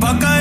пока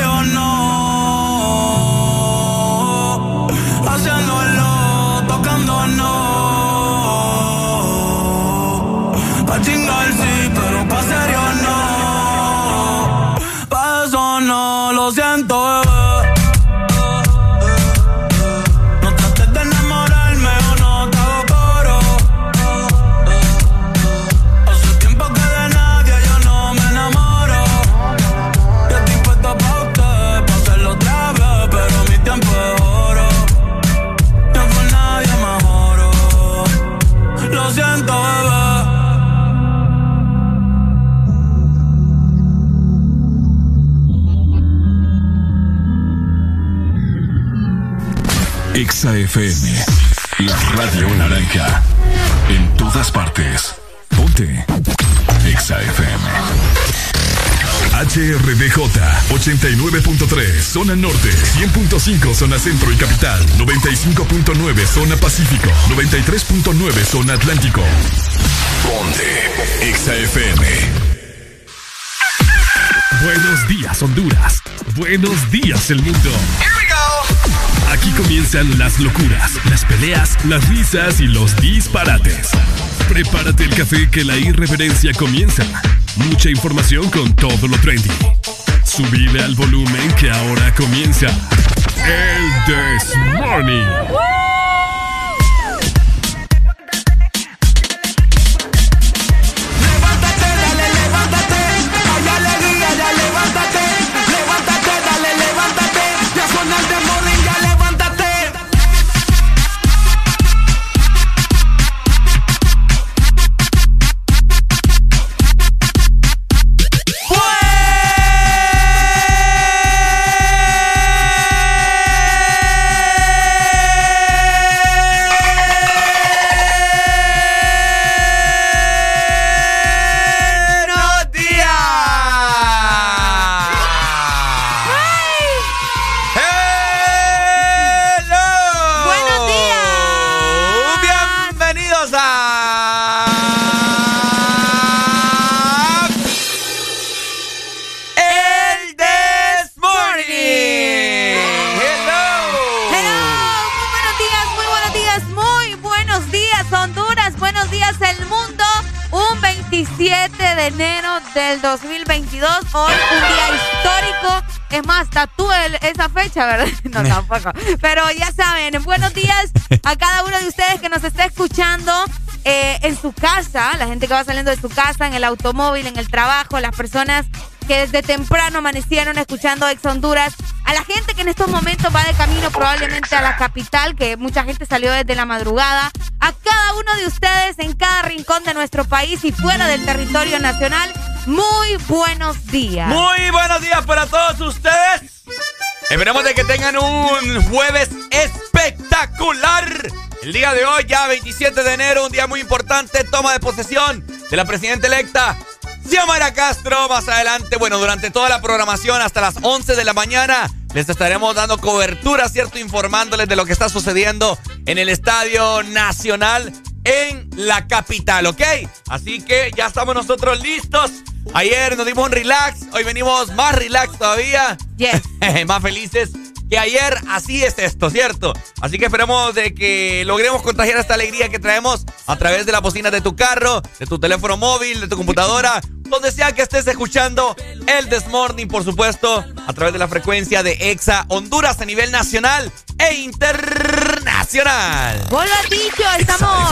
la radio naranja. En todas partes. Ponte. Exa FM. HRDJ 89.3 zona norte, 100.5 zona centro y capital, 95.9 zona pacífico, 93.9 zona atlántico. Ponte Exa FM. Buenos días Honduras. Buenos días el mundo. Aquí comienzan las locuras, las peleas, las risas y los disparates. Prepárate el café que la irreverencia comienza. Mucha información con todo lo trendy. Subile al volumen que ahora comienza. El This Morning. Fecha, ¿verdad? No, tampoco. Pero ya saben, buenos días a cada uno de ustedes que nos está escuchando eh, en su casa, la gente que va saliendo de su casa, en el automóvil, en el trabajo, las personas que desde temprano amanecieron escuchando Ex Honduras, a la gente que en estos momentos va de camino probablemente a la capital, que mucha gente salió desde la madrugada, a cada uno de ustedes en cada rincón de nuestro país y fuera del territorio nacional, muy buenos días. Muy buenos días para todos ustedes. Esperemos de que tengan un jueves espectacular. El día de hoy, ya 27 de enero, un día muy importante, toma de posesión de la presidenta electa Xiomara Castro. Más adelante, bueno, durante toda la programación hasta las 11 de la mañana, les estaremos dando cobertura, ¿cierto? Informándoles de lo que está sucediendo en el Estadio Nacional en la capital, ¿ok? Así que ya estamos nosotros listos. Ayer nos dimos un relax, hoy venimos más relax todavía. Yes. más felices que ayer. Así es esto, ¿cierto? Así que esperemos de que logremos contagiar esta alegría que traemos a través de la bocina de tu carro, de tu teléfono móvil, de tu computadora, donde sea que estés escuchando el This Morning, por supuesto, a través de la frecuencia de EXA Honduras a nivel nacional e internacional. Vos lo dicho, estamos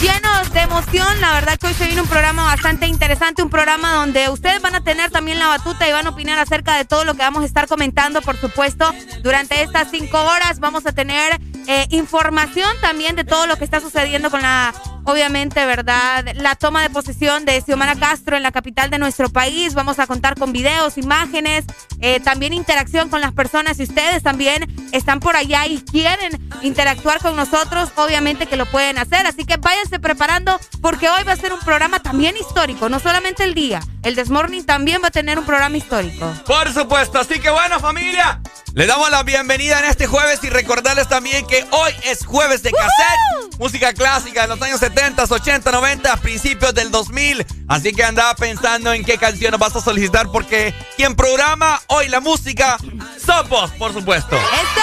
llenos de emoción. La verdad que hoy se viene un programa bastante interesante, un programa donde ustedes van a tener también la batuta y van a opinar acerca de todo lo que vamos a estar comentando, por supuesto. Durante estas cinco horas vamos a tener eh, información también de todo lo que está sucediendo con la obviamente, ¿verdad? La toma de posesión de Xiomara Castro en la capital de nuestro país. Vamos a contar con videos, imágenes, eh, también interacción con las personas. Si ustedes también están por allá y quieren interactuar con nosotros, obviamente que lo pueden hacer. Así que váyanse preparando porque hoy va a ser un programa también histórico, no solamente el día. El Desmorning también va a tener un programa histórico. Por supuesto, así que bueno familia, le damos la bienvenida en este jueves y recordarles también que hoy es jueves de cassette. música clásica de los años 70, 80, 90, principios del 2000. Así que andaba pensando en qué canción vas a solicitar porque quien programa hoy la música somos, por supuesto. ¡Esto!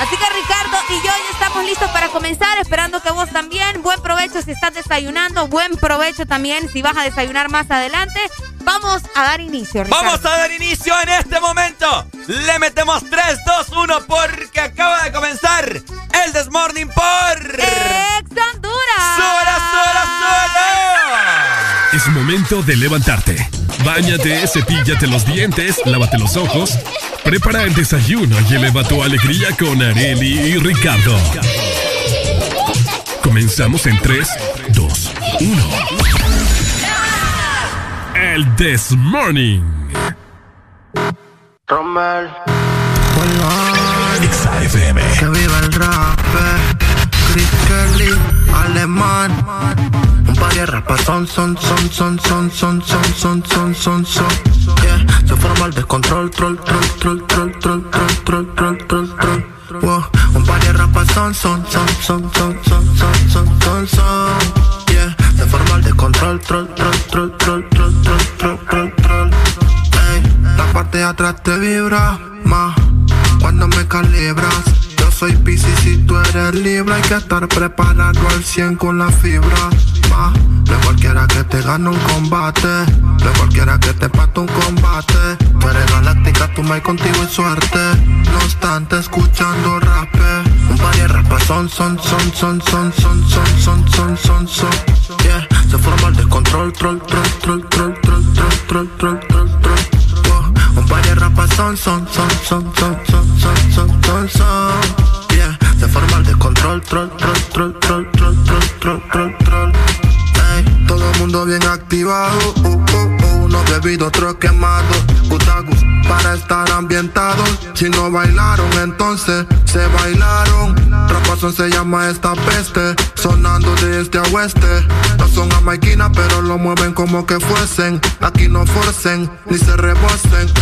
Así que Ricardo y yo ya estamos listos para comenzar, esperando que vos también. Buen provecho si estás desayunando, buen provecho también si vas a desayunar más adelante. Vamos a dar inicio, Ricardo. Vamos a dar inicio en este momento. Le metemos 3, 2, 1 porque acaba de comenzar el Desmorning por... ¡Ex Honduras! ¡Sola, sola, sola! Es momento de levantarte. Báñate, cepíllate los dientes, lávate los ojos, prepara el desayuno y eleva tu alegría con Areli y Ricardo. Comenzamos en 3, 2, 1. El This Morning. Romel. XAFM. Que viva el rap. Chris Kelly. Alemán. Un par de rapas son, son, son, son, son, son, son, son, son, son, son. Yeah. Se forma el descontrol, troll, troll, troll, troll, troll, troll, troll, troll, troll, troll. Wow. Un par de rapas son, son, son, son, son, son, son, son, son, son. Yeah. Se forma el descontrol, troll, troll, troll, troll, troll, troll, troll, troll, troll. Ey, la parte de atrás te vibra más cuando me calibras. Yo soy Pisces y tú eres libre. Hay que estar preparado al 100 con la fibra. Ma, no cualquiera que te gane un combate. No cualquiera que te pate un combate. Tú eres galáctica, tú me contigo y suerte. No obstante, escuchando rap. Un par de rapas son, son, son, son, son, son, son, son, son, son, son. Yeah, se forma el descontrol, troll, troll, troll, troll, troll, troll, troll, troll, troll, troll. Un par de rapas son, son, son, son, son, son, son, son, son, son. Yeah, se forma el descontrol, troll, troll, troll, troll, troll, troll, troll, troll, troll. Mundo bien activado, uh, uh, uh, uno bebido, otro quemado. Putagus para estar ambientados. Si no bailaron, entonces se bailaron. Rapazón se llama esta peste, sonando de este a oeste. No son jamaiquinas, pero lo mueven como que fuesen. Aquí no forcen, ni se rebosen.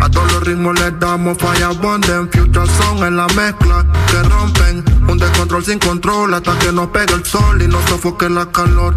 A todos los ritmos les damos falla bonden. Future son en la mezcla que rompen. Un descontrol sin control hasta que nos pegue el sol y nos sofoque la calor.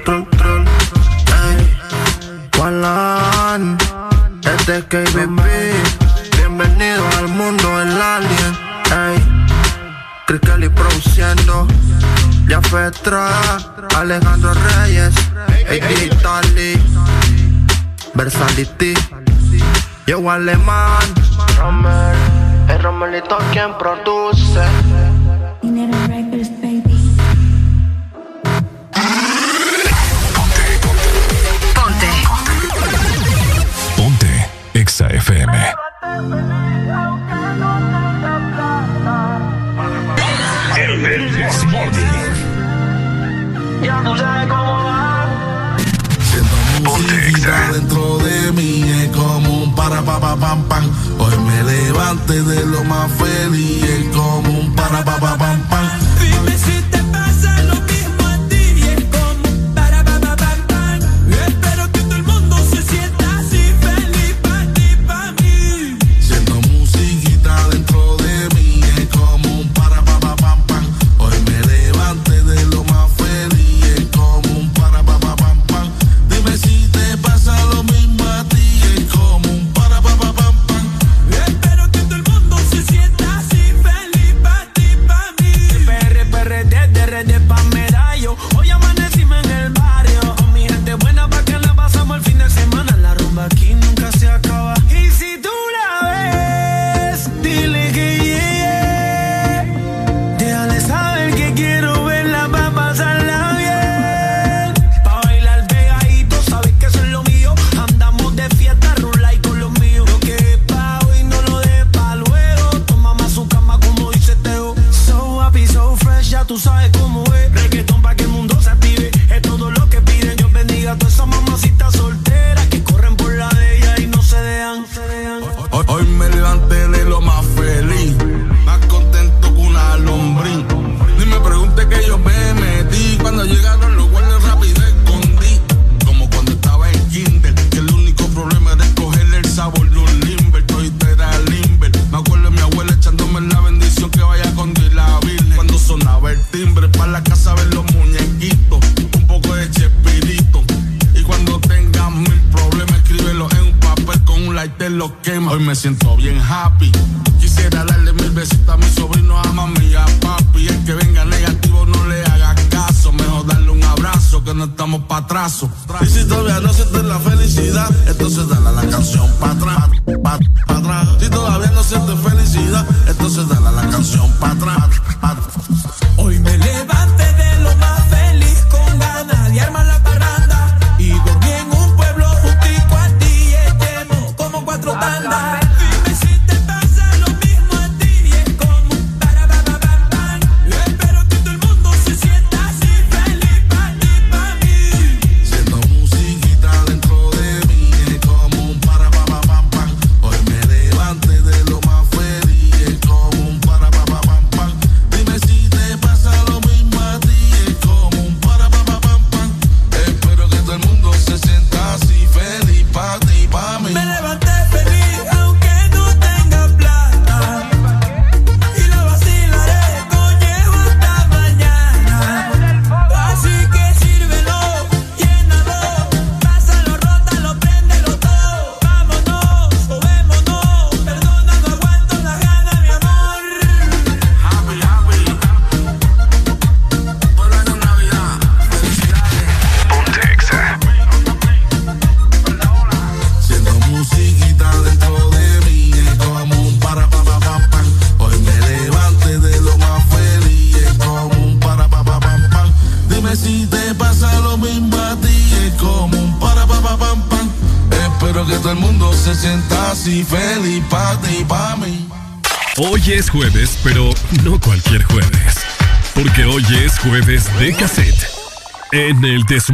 Ey, Walan, este es KBB. Bienvenido al mundo el alien. Ey, Chris Kelly produciendo. Ya Alejandro Reyes, AD Tali, Versality. Yo alemán, Rommel, el Romelito quien produce. XAFM. El This Morning. Ponte extra. dentro de mí es como un para pa pa pam pam. Hoy me levanté de lo más feliz es como un para pa pa pam pam.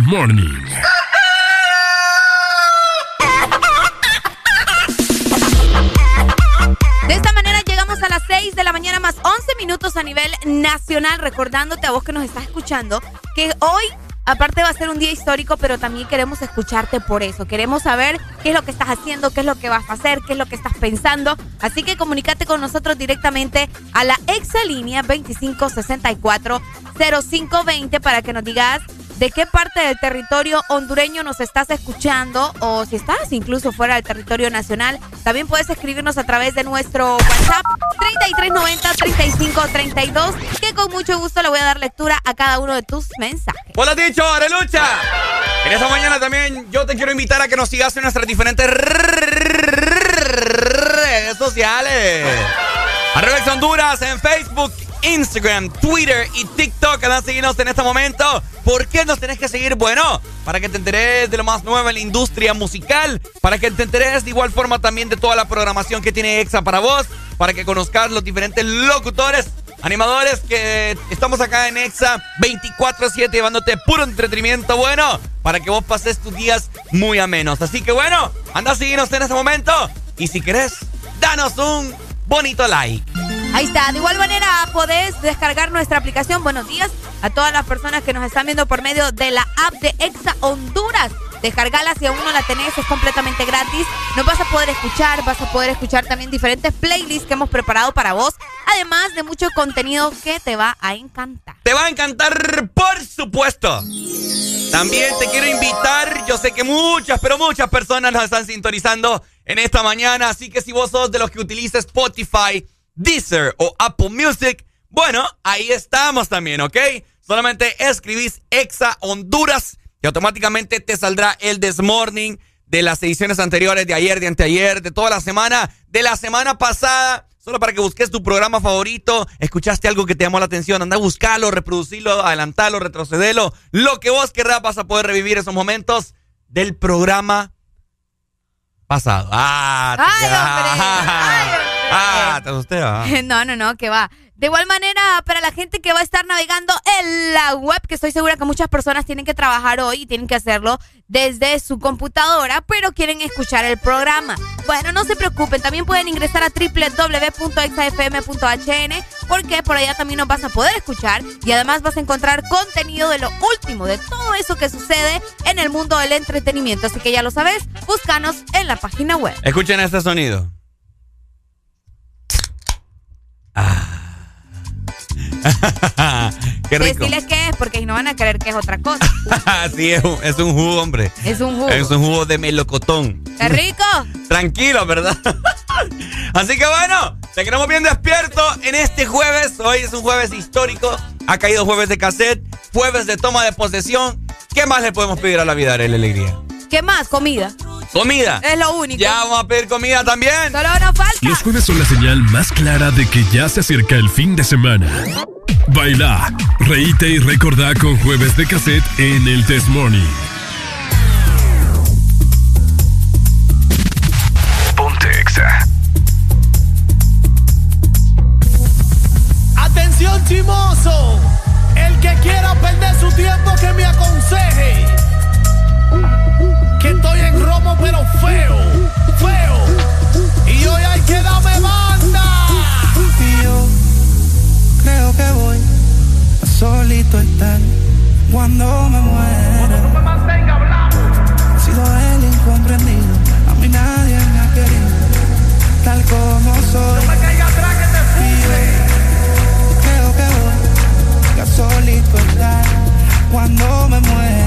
Morning. De esta manera llegamos a las 6 de la mañana más 11 minutos a nivel nacional, recordándote a vos que nos estás escuchando que hoy Aparte va a ser un día histórico, pero también queremos escucharte por eso. Queremos saber qué es lo que estás haciendo, qué es lo que vas a hacer, qué es lo que estás pensando. Así que comunícate con nosotros directamente a la exalínea 2564 0520 para que nos digas de qué parte del territorio hondureño nos estás escuchando o si estás incluso fuera del territorio nacional. También puedes escribirnos a través de nuestro WhatsApp 3390-3532 que con mucho gusto le voy a dar lectura a cada uno de tus mensajes. Hola dicho, Arelucha. En esta mañana también yo te quiero invitar a que nos sigas en nuestras diferentes redes sociales. Arrebex Honduras en Facebook Instagram, Twitter y TikTok. Andan seguirnos en este momento. ¿Por qué nos tenés que seguir? Bueno, para que te enteres de lo más nuevo en la industria musical, para que te enteres de igual forma también de toda la programación que tiene EXA para vos, para que conozcas los diferentes locutores, animadores que estamos acá en EXA 24-7 llevándote puro entretenimiento bueno, para que vos pases tus días muy amenos. Así que bueno, anda a seguirnos en este momento y si querés, danos un bonito like. Ahí está. De igual manera, podés descargar nuestra aplicación. Buenos días a todas las personas que nos están viendo por medio de la app de Exa Honduras. Descargala si aún no la tenés, es completamente gratis. Nos vas a poder escuchar, vas a poder escuchar también diferentes playlists que hemos preparado para vos, además de mucho contenido que te va a encantar. Te va a encantar, por supuesto. También te quiero invitar, yo sé que muchas, pero muchas personas nos están sintonizando en esta mañana, así que si vos sos de los que utiliza Spotify, Deezer o Apple Music, bueno, ahí estamos también, ¿ok? Solamente escribís Exa Honduras y automáticamente te saldrá el Desmorning de las ediciones anteriores de ayer, de anteayer, de toda la semana, de la semana pasada. Solo para que busques tu programa favorito, escuchaste algo que te llamó la atención, anda a buscarlo, reproducirlo, adelantarlo, retrocederlo, lo que vos querrás vas a poder revivir esos momentos del programa pasado. Ah, ¡Ay, hombre! ¡Ay, hombre! Ah, te asusté, No, no, no, que va. De igual manera, para la gente que va a estar navegando en la web, que estoy segura que muchas personas tienen que trabajar hoy y tienen que hacerlo desde su computadora, pero quieren escuchar el programa. Bueno, no se preocupen, también pueden ingresar a www.exafm.hn porque por allá también nos vas a poder escuchar y además vas a encontrar contenido de lo último, de todo eso que sucede en el mundo del entretenimiento. Así que ya lo sabes, búscanos en la página web. Escuchen este sonido. Ah. Qué rico. Qué es, porque no van a creer que es otra cosa. sí, es un, es un jugo, hombre. Es un jugo. Es un jugo de melocotón. ¡Qué rico! Tranquilo, ¿verdad? Así que bueno, te queremos bien despierto en este jueves. Hoy es un jueves histórico. Ha caído jueves de cassette, jueves de toma de posesión. ¿Qué más le podemos pedir a la vida, Arely Alegría? ¿Qué más? Comida. Comida. Es lo único. Ya vamos a pedir comida también. Solo nos falta. Los jueves son la señal más clara de que ya se acerca el fin de semana. Baila, reíte y recordá con jueves de cassette en el Test Morning. Pero feo, feo. Y hoy hay que darme banda. Y yo creo que voy a solito estar cuando me muera. No me mantenga hablando. He sido el incomprendido, a mí nadie me ha querido, tal como soy. No me caiga atrás que te fume. Creo que voy a solito estar cuando me muera.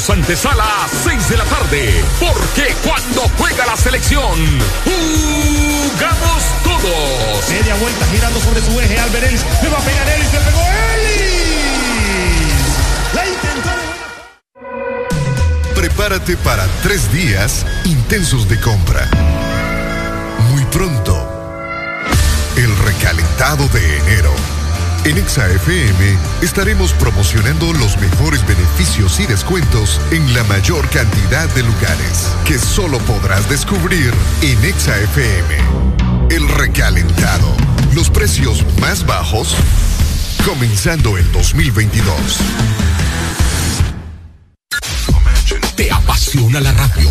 Comenzamos antesala a 6 de la tarde. Porque cuando juega la selección, jugamos todos. Media vuelta girando sobre su eje. Albert Ellis. Le va a pegar Ellis. Le pegó Ellis. La intentó. Prepárate para tres días intensos de compra. Muy pronto, el recalentado de enero. En ExaFM estaremos promocionando los mejores beneficios y descuentos en la mayor cantidad de lugares que solo podrás descubrir en ExaFM. El recalentado. Los precios más bajos comenzando el 2022. ¿Te apasiona la radio?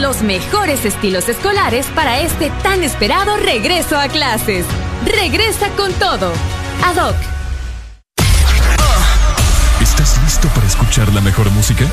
los mejores estilos escolares para este tan esperado regreso a clases. Regresa con todo. ADOC. ¿Estás listo para escuchar la mejor música?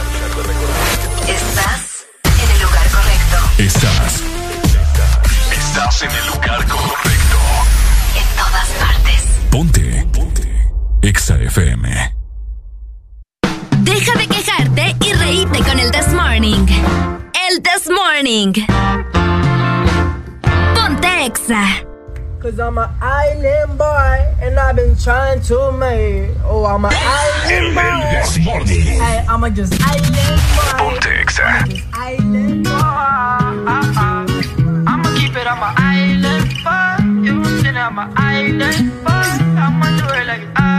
Trying to make. Oh, I'm an island boy. This I'm a just island boy. Ponte Exa. Island boy. Ah, ah, ah. I'ma keep it on my island boy. You say I'm an island boy. I'ma do it like I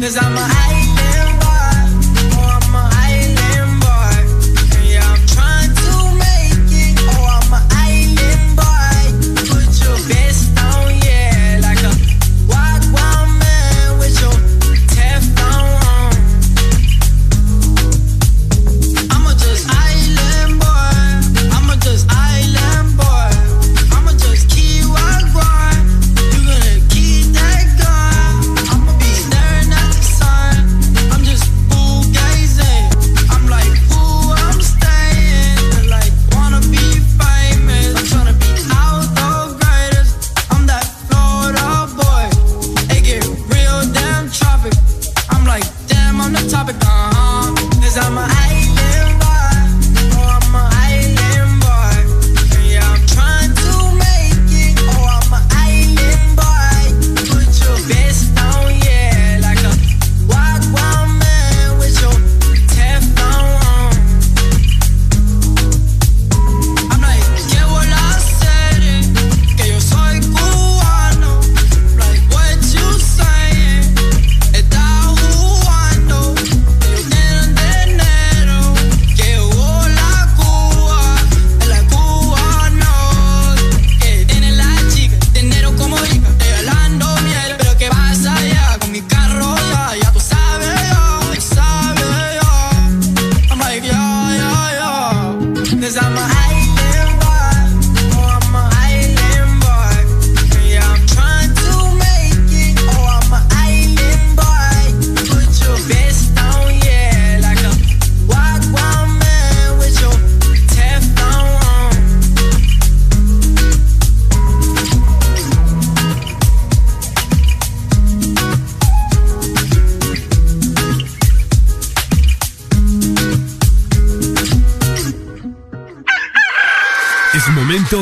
Cause I'm an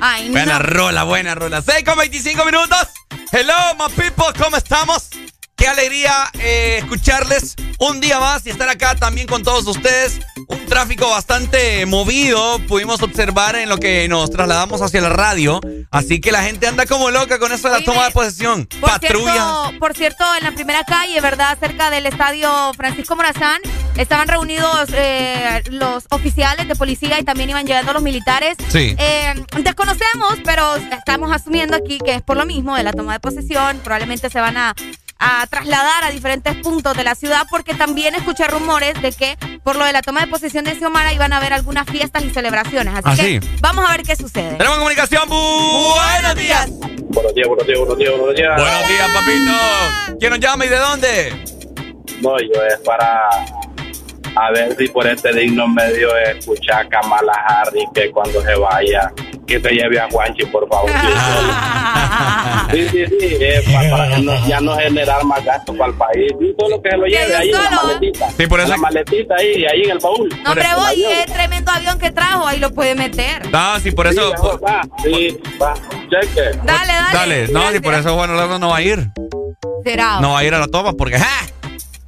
Ay, no. Buena rola, buena rola. 6 con 25 minutos. Hello, my people, ¿cómo estamos? Qué alegría eh, escucharles un día más y estar acá también con todos ustedes. Un tráfico bastante movido, pudimos observar en lo que nos trasladamos hacia la radio. Así que la gente anda como loca con eso de la toma de posesión. Por Patrullas. cierto, por cierto, en la primera calle, ¿verdad? Cerca del estadio Francisco Morazán, estaban reunidos eh, los oficiales de policía y también iban llegando los militares. Sí. Eh, desconocemos, pero estamos asumiendo aquí que es por lo mismo de la toma de posesión. Probablemente se van a, a trasladar a diferentes puntos de la ciudad porque también escuché rumores de que por lo de la toma de posesión de Xiomara iban a haber algunas fiestas y celebraciones. Así ¿Ah, que sí? vamos a ver qué sucede. Tenemos comunicación. Buenos días. Buenos días, buenos días, buenos días, buenos días. Buenos días, papito. ¿Quién nos llama y de dónde? No, yo es para a ver si por este digno medio escuchar a Kamala Harris que cuando se vaya, que se lleve a Juanchi, por favor. Sí, sí, sí, eh, pa- para, que no- ya no generar más gastos para el país. Y todo lo que se lo lleve ahí en la maletita. Sí, por eso- En la maletita ahí, ahí en el baúl. No, el voy, avión. qué tremendo avión que trajo, ahí lo puede meter. Ah, sí, por eso. Sí, va, sí, va, cheque. Dale, dale. Dale, no, sí, por eso Juan Orlando no va a ir. Será. No va a ir a la toma porque ¡ja!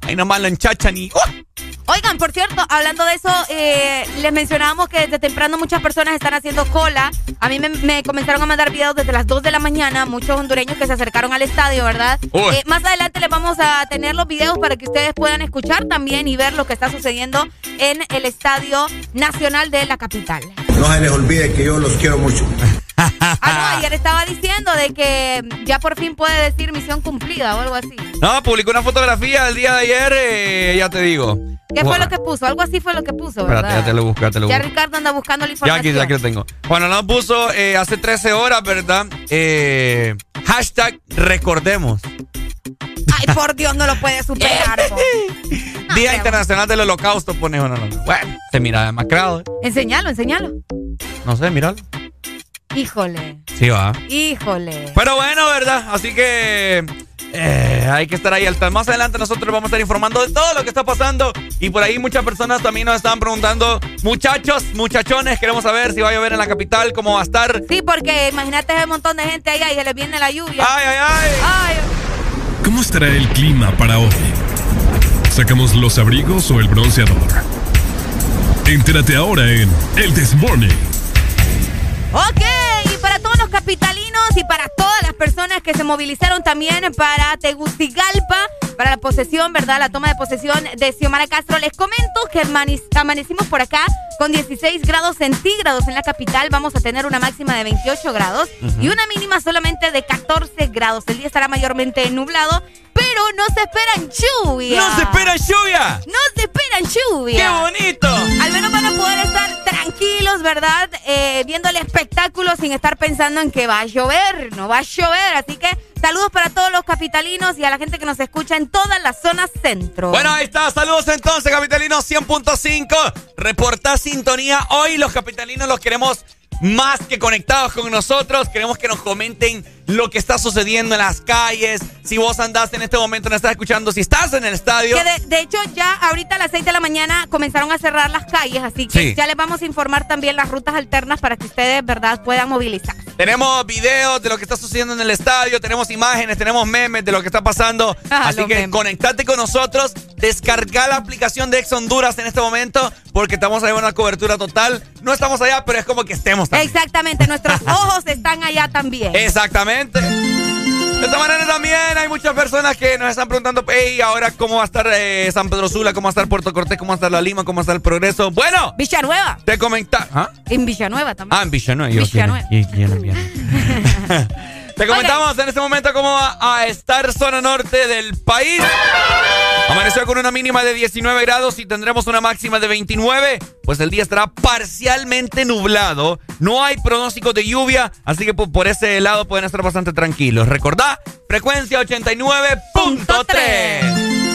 ahí nomás lo enchachan y. ¡oh! Oigan, por cierto, hablando de eso, eh, les mencionábamos que desde temprano muchas personas están haciendo cola. A mí me, me comenzaron a mandar videos desde las 2 de la mañana, muchos hondureños que se acercaron al estadio, ¿verdad? Eh, más adelante les vamos a tener los videos para que ustedes puedan escuchar también y ver lo que está sucediendo en el Estadio Nacional de la capital. No se les olvide que yo los quiero mucho. Ah, no, ayer estaba diciendo de que ya por fin puede decir misión cumplida o algo así. No, publicó una fotografía el día de ayer, eh, ya te digo. ¿Qué fue Bueno, lo que puso? Algo así fue lo que puso, Espérate, ¿verdad? ya te lo busco, ya te lo Ya busco. Ricardo anda buscando la Ya información. aquí, ya aquí lo tengo. Juan Orlando puso eh, hace 13 horas, ¿verdad? Eh, hashtag recordemos. Ay, por Dios, no lo puede superar. Día Internacional del Holocausto, pone Juan Orlando. Bueno, se mira demacrado, ¿eh? Enseñalo, enseñalo. No sé, míralo. Híjole, Sí, va. híjole. Pero bueno, ¿verdad? Así que eh, hay que estar ahí al. Más adelante nosotros vamos a estar informando de todo lo que está pasando. Y por ahí muchas personas también nos estaban preguntando, muchachos, muchachones, queremos saber si va a llover en la capital, cómo va a estar. Sí, porque imagínate ese montón de gente allá y se les viene la lluvia. Ay, ay, ay. Ay, ¿Cómo estará el clima para hoy? ¿Sacamos los abrigos o el bronceador? Entérate ahora en El This Morning. Ok, y para todos los y para todas las personas que se movilizaron también para Tegucigalpa, para la posesión, ¿verdad? La toma de posesión de Xiomara Castro, les comento que amane- amanecimos por acá con 16 grados centígrados en la capital. Vamos a tener una máxima de 28 grados y una mínima solamente de 14 grados. El día estará mayormente nublado, pero no se esperan lluvia. ¡No se espera lluvia! No se esperan lluvia. ¡Qué bonito! Al menos van a poder estar tranquilos, ¿verdad? Eh, viendo el espectáculo sin estar pensando en que va a llover, no va a llover. Así que saludos para todos los capitalinos y a la gente que nos escucha en toda la zona centro. Bueno, ahí está. Saludos entonces, capitalinos 100.5. Reporta sintonía. Hoy los capitalinos los queremos más que conectados con nosotros. Queremos que nos comenten lo que está sucediendo en las calles. Si vos andás en este momento, no estás escuchando, si estás en el estadio. Que de, de hecho, ya ahorita a las 6 de la mañana comenzaron a cerrar las calles, así que Sí. ya les vamos a informar también las rutas alternas para que ustedes, ¿verdad?, puedan movilizar. Tenemos videos de lo que está sucediendo en el estadio, tenemos imágenes, tenemos memes de lo que está pasando. Ah, Así que memes. conectate con nosotros, descarga la aplicación de Ex Honduras en este momento, porque estamos ahí en una cobertura total. No estamos allá, pero es como que estemos también. Exactamente, nuestros ojos están allá también. Exactamente. De esta manera también hay muchas personas que nos están preguntando, hey, ahora cómo va a estar eh, San Pedro Sula, cómo va a estar Puerto Cortés, cómo va a estar La Lima, cómo va a estar el Progreso. Bueno, Villanueva. te comenta... ¿Ah? En Villanueva también. Ah, en Villanueva. yo, Villanueva. ¿quién- quién es Villanueva? Te comentamos en este momento cómo va a estar zona norte del país. Amaneció con una mínima de 19 grados y tendremos una máxima de 29. Pues el día estará parcialmente nublado. No hay pronóstico de lluvia, así que por, ese lado pueden estar bastante tranquilos. Recordá, frecuencia 89.3.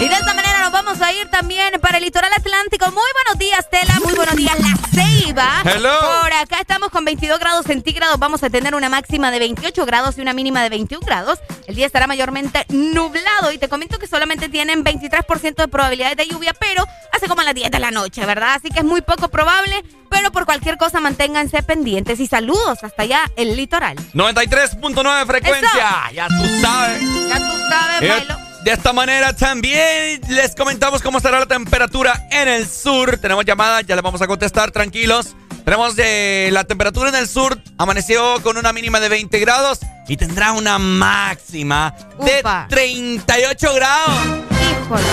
Y de esta manera nos vamos a ir también para el litoral atlántico. Muy buenos días, Tela. Muy buenos días, La Ceiba. Hello. Por acá estamos con 22 grados centígrados. Vamos a tener una máxima de 28 grados y una mínima de 21 grados. El día estará mayormente nublado y te comento que solamente tienen 23% de probabilidades de lluvia, pero hace como a las 10 de la noche, ¿verdad? Así que es muy poco probable, pero por cualquier cosa manténganse pendientes y saludos hasta allá el litoral. 93.9 frecuencia. Ya tú sabes. Ya tú sabes, Milo. De esta manera también les comentamos cómo estará la temperatura en el sur. Tenemos llamadas, ya les vamos a contestar, tranquilos. Tenemos eh, la temperatura en el sur, amaneció con una mínima de 20 grados y tendrá una máxima de 38 grados. Híjole.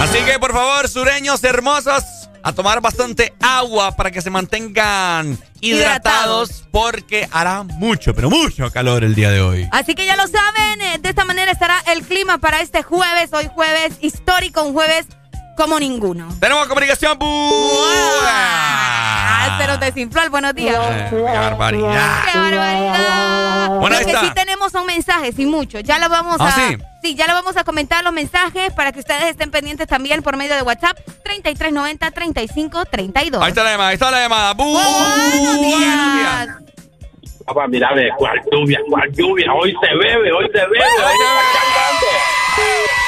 Así que por favor, sureños hermosos, a tomar bastante agua para que se mantengan hidratados, porque hará mucho, pero mucho calor el día de hoy. Así que ya lo saben, eh, de esta manera estará el clima para este jueves, hoy jueves histórico, un jueves como ninguno. Tenemos comunicación. Ah, se nos desinfló el buenos días. Eh, ¡Qué barbaridad! ¡Qué barbaridad! Bueno, Lo que está. sí tenemos son mensajes y muchos. Ya lo vamos ¿Ah, a. sí? ya lo vamos a comentar los mensajes para que ustedes estén pendientes también por medio de WhatsApp 3390 3532. Ahí está la llamada, ahí está la llamada. Bu- Buenos días. Papá, mira, ve, cuál lluvia, cuál lluvia. Hoy se bebe, hoy se bebe. Hoy se ¡Hoy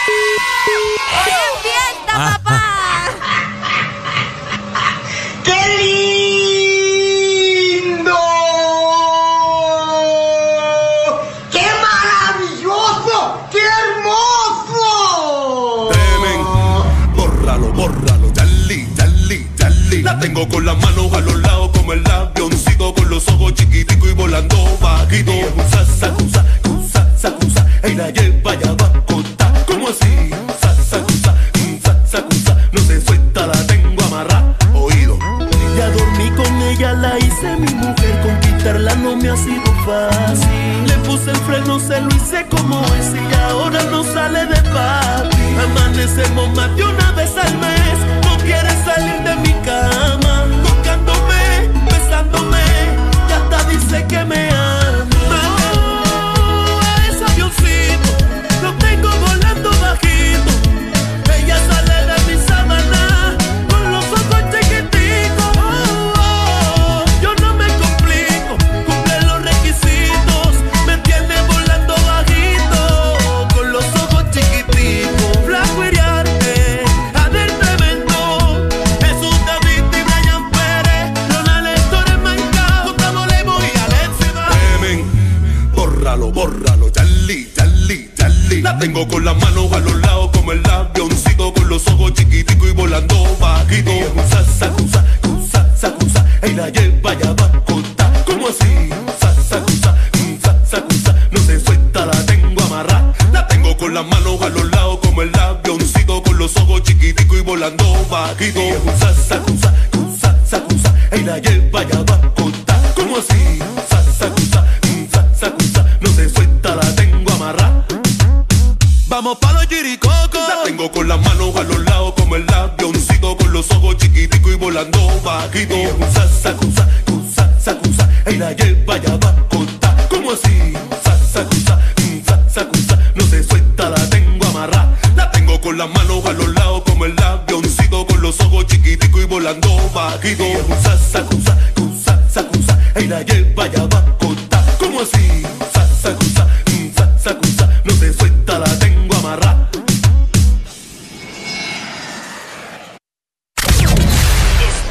Tengo con las manos a los lados como el avioncito con los ojos chiquiticos y volando bajito. Cusa, sacusa, cusa, sacusa, y la lleva ya va a. ¿Cómo así? Sa, sacusa, cusa, sacusa, no se suelta, la tengo amarrada. Oído. Ya dormí con ella, la hice mi mujer, conquistarla no me ha sido fácil. Le puse el freno, se lo hice como es y ahora no sale de papi. Amanecemos más de una vez al mes, salir de cama. La tengo con las manos a los lados como el avioncito con los ojos chiquiticos y volando bajito. Cusa, sacusa, cusa, sacusa, y la lleva ya va. ¿Cómo así? Sa, sacusa, cusa, sacusa, no se suelta, la tengo amarrada. La tengo con las manos a los lados como el avioncito con los ojos chiquiticos y volando bajito. Cusa, sacusa, cusa, sacusa, y la lleva ya va. ¿Cómo así? Vamos pa' los. La tengo con las manos a los lados como el avioncito con los ojos chiquiticos y volando bajito. Cusa, sacusa, cusa, sacusa, y la lleva ya va a contar. ¿Cómo así? Sa, sacusa, cusa, sacusa, no se suelta, la tengo amarrada. La tengo con las manos a los lados como el avioncito con los ojos chiquiticos y volando bajito. Cusa, sacusa, cusa, sacusa, y la lleva ya va a. ¿Cómo así?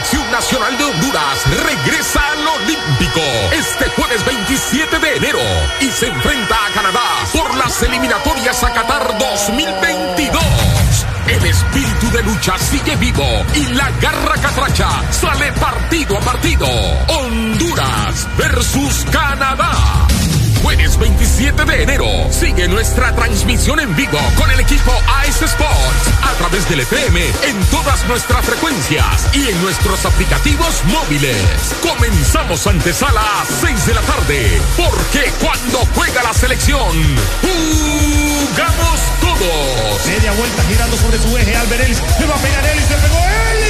Selección nacional de Honduras regresa al Olímpico este jueves 27 de enero y se enfrenta a Canadá por las eliminatorias a Qatar 2022. El espíritu de lucha sigue vivo y la garra catracha sale partido a partido. Honduras versus Canadá. Jueves 27 de enero, sigue nuestra transmisión en vivo con el equipo Ice Sports a través del FM en todas nuestras frecuencias y en nuestros aplicativos móviles. Comenzamos antesala a 6 de la tarde, porque cuando juega la selección, jugamos todos. Media vuelta girando sobre su eje. Albert le va a pegar Ellis. Le pegó Ellis.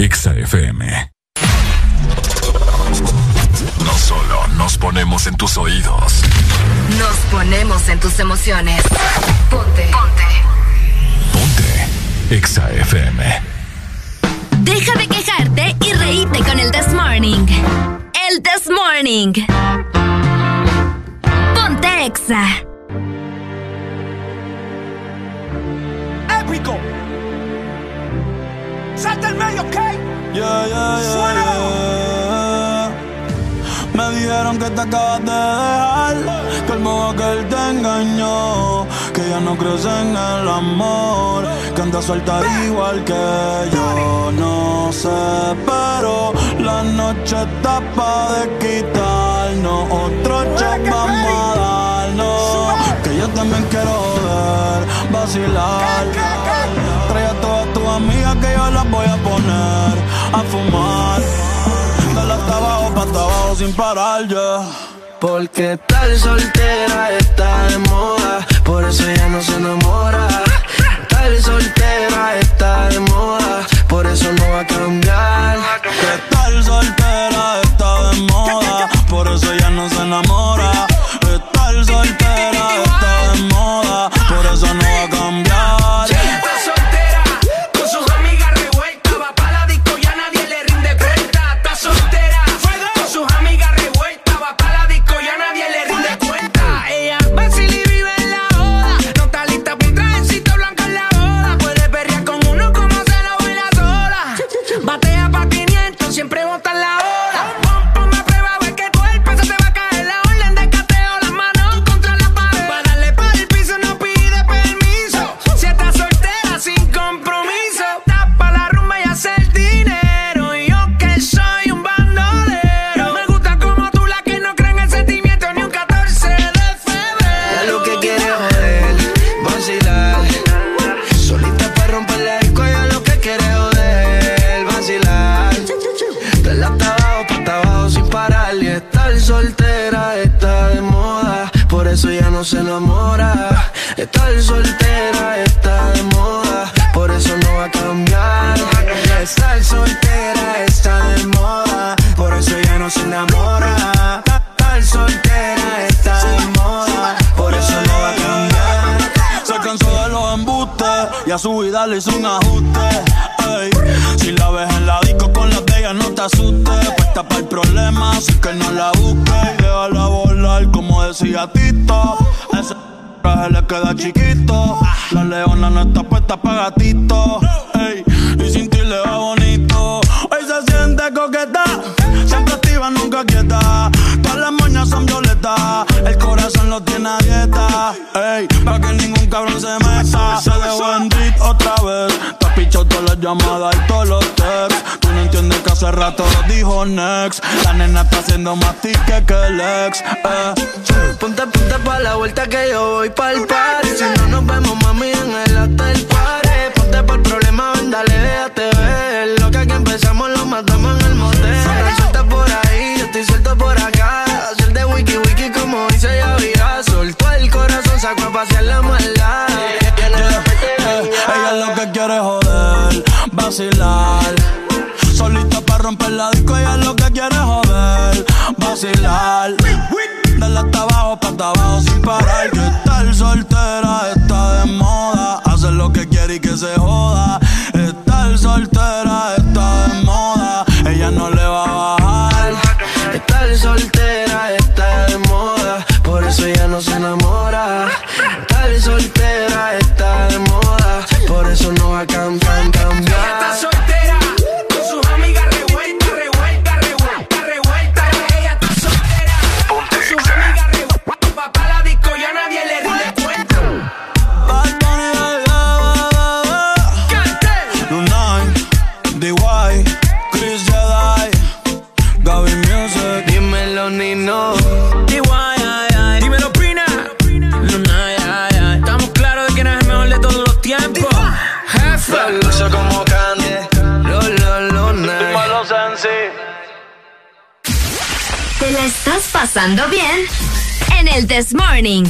Exa FM. No solo nos ponemos en tus oídos. Nos ponemos en tus emociones. Ponte. Ponte. Exa FM. Deja de quejarte y reíte con el This Morning. El This Morning. Ponte Exa. Épico. Salta el medio, ¿ok? Yeah, yeah, yeah, yeah. Me dijeron que te acabas de dejar, que el modo que él te engañó, que ya no crees en el amor, que anda suelta igual que yo. No sé, pero la noche está pa' de quitarnos, otro shot vamos a darnos, que yo también quiero ver, vacilar. Amigas que yo las voy a poner a fumar. Dale hasta abajo, pa' hasta abajo sin parar, ya. Porque tal soltera está de moda, por eso ella no se enamora. Tal soltera está de moda, por eso no va a cambiar. Que tal soltera está de moda, por eso ella no se enamora. Estar soltera le hizo un ajuste. ey. Si la ves en la disco con la de ella, no te asustes, puesta para el problema, así que no la busques y déjala volar, como decía Tito. Ese traje le queda chiquito. La leona no está puesta para gatito. Ey, y sin ti le va bonito. Hoy se siente coqueta, corazón lo tiene a dieta. Ey, para que ningún cabrón se meta. Se dejó en beat otra vez. Te has pichado todas las llamadas y todos los texts. Tú no entiendes que hace rato lo dijo Next. La nena está haciendo más tique que el ex. Eh. Ponte, ponte pa' la vuelta que yo voy pa'l party. Si no nos vemos, mami, en el hotel party. Ponte por el problema, ven, dale, déjate ver. Lo que aquí empezamos lo matamos en el motel. Suelta por ahí, yo estoy suelto por acá. El corazón, sacó a pasear la maldad. Eh, ella lo que quiere es joder, vacilar. Solita para romper la disco, ella lo que quiere es joder, vacilar. Dale hasta abajo, pa' abajo sin parar. Que estar soltera está de moda. Hacer lo que quiere y que se joda. Estar soltera pasando bien? En el This Morning.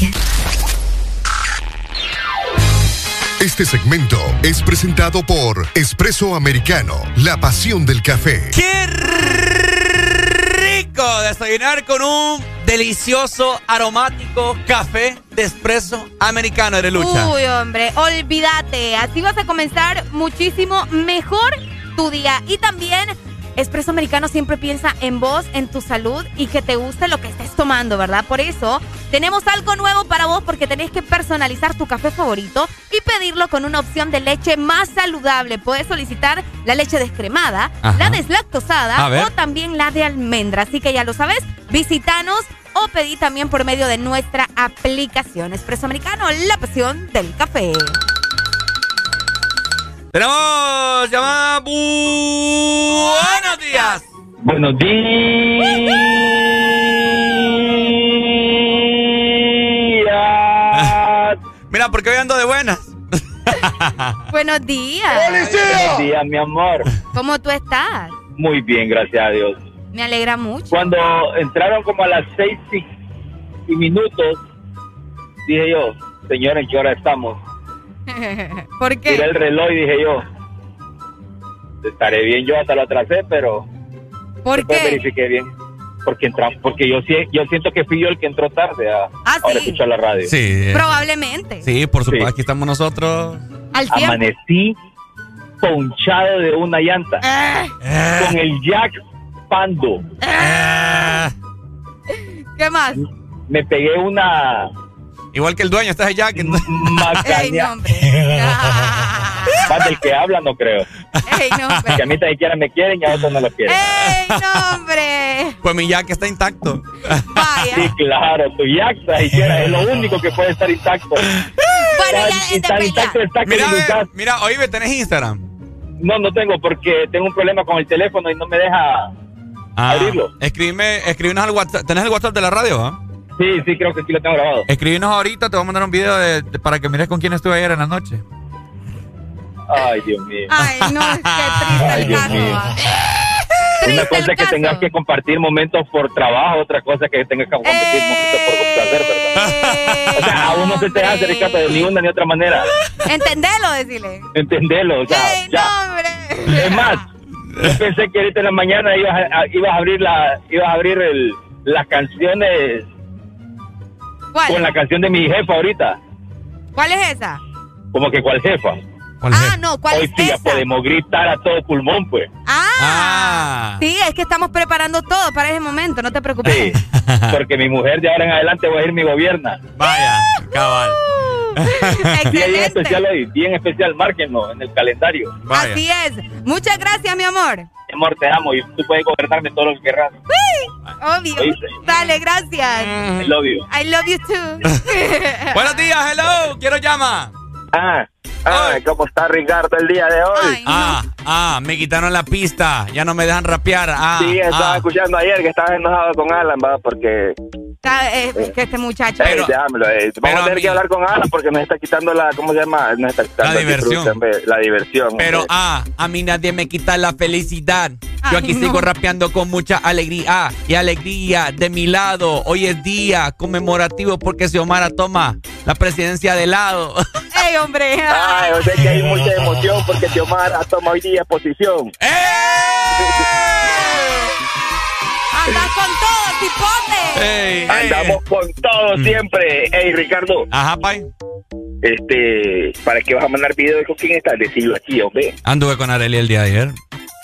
Este segmento es presentado por Espresso Americano, la pasión del café. ¡Qué rico! Desayunar con un delicioso, aromático café de espresso americano de lucha. Uy, hombre, olvídate. Así vas a comenzar muchísimo mejor tu día. Y también, Espresso Americano siempre piensa en vos, en tu salud y que te guste lo que estés tomando, ¿verdad? Por eso, tenemos algo nuevo para vos porque tenés que personalizar tu café favorito y pedirlo con una opción de leche más saludable. Puedes solicitar la leche descremada, Ajá. la deslactosada o también la de almendra. Así que ya lo sabes, visítanos o pedí también por medio de nuestra aplicación Espresso Americano, la pasión del café. Tenemos llamada. Buenos días. Buenos días. Mira, porque hoy ando de buenas. Buenos días. Buenos días, mi amor. ¿Cómo tú estás? Muy bien, gracias a Dios. Me alegra mucho. Cuando entraron como a las seis y, y minutos, dije yo, señor, ¿en qué hora estamos? ¿Por Miré qué? el reloj y dije yo, estaré bien, yo hasta lo atrasé, pero ¿Por qué? verifiqué bien. Porque entramos, porque yo sí, yo siento que fui yo el que entró tarde a, Ah, sí. escuchar la radio. Sí. eh, Probablemente. Sí, por supuesto. Aquí estamos nosotros. Al. Amanecí ponchado de una llanta Eh, con el jack pando. ¿Qué más? Me pegué una Igual que el dueño, estás allá. Que... Ey, no, hombre. Más del que habla, no creo. Ey, no, hombre. Que a mí tan siquiera me quieren y a otros no lo quieren. ¡Ey, no, hombre! Pues mi jack está intacto. Vaya. Sí, claro, tu jack es lo único que puede estar intacto. Bueno, ya, después ya. intacto está Mira, usas. mira, oíme, ¿tenés Instagram? No, no tengo porque tengo un problema con el teléfono y no me deja Ah, abrirlo. Escríbeme, escríbenos al WhatsApp. ¿Tenés el WhatsApp de la radio, ah? Sí, sí, creo que sí lo tengo grabado. Escríbenos ahorita, te voy a mandar un video de, de- para que mires con quién estuve ayer en la noche. Ay, Dios mío. Ay, no, qué triste Ay, el Dios caso. mío. Una cosa es que tengas que compartir momentos por trabajo, otra cosa es que tengas que compartir momentos por placer, ¿verdad? O sea, a uno se te hace, Ricardo, de ni una ni otra manera. Entendelo, decirle. Entenderlo, o sea, ¡Ey, ya. no, hombre! Es más, yo pensé que ahorita en la mañana ibas a, a- ibas a abrir la, ibas a abrir el, las canciones ¿Cuál? con la canción de mi jefa ahorita. ¿Cuál es esa? Como que cuál jefa. ¿Cuál Ah, no, ¿cuál Hoy es sí ya podemos gritar a todo pulmón, pues. Ah, Ah. Sí, es que estamos preparando todo para ese momento, no te preocupes. Sí, porque mi mujer de ahora en adelante va a ir mi gobierna. Vaya, cabal. Día bien especial hoy, bien especial, márquenlo en el calendario. Así es. Muchas gracias, mi amor. Mi amor, te amo y tú puedes gobernarme todo lo que querrás. Obvio. ¿Oíste? Dale, gracias. I love you. I love you too. Buenos días, hello. Quiero llama. Ah, ah, ¿cómo está Ricardo el día de hoy? Ah, ah, me quitaron la pista. Ya no me dejan rapear. Ah, sí, estaba ah. escuchando ayer que estabas enojado con Alan, va, porque... Está, eh, que este muchacho. Ey, déjamelo. Vamos a tener que hablar con Alan porque nos está quitando la... ¿Cómo se llama? Nos está quitando La diversión. La diversión. Pero ah, a mí nadie me quita la felicidad. Yo Ay, aquí no. sigo rapeando con mucha alegría y alegría de mi lado. Hoy es día conmemorativo porque Xiomara toma la presidencia de lado. ¡Ey, hombre! Ay, o sea que hay mucha emoción porque Xiomara toma hoy día posición. ¡Eh! ¡Andas con todo, tipote! Ey, ey. Andamos con todo siempre. Ey, Ricardo. Ajá, pay. Este, ¿para qué vas a mandar video con quién estás? Decirlo aquí, hombre. Anduve con Arely el día de ayer.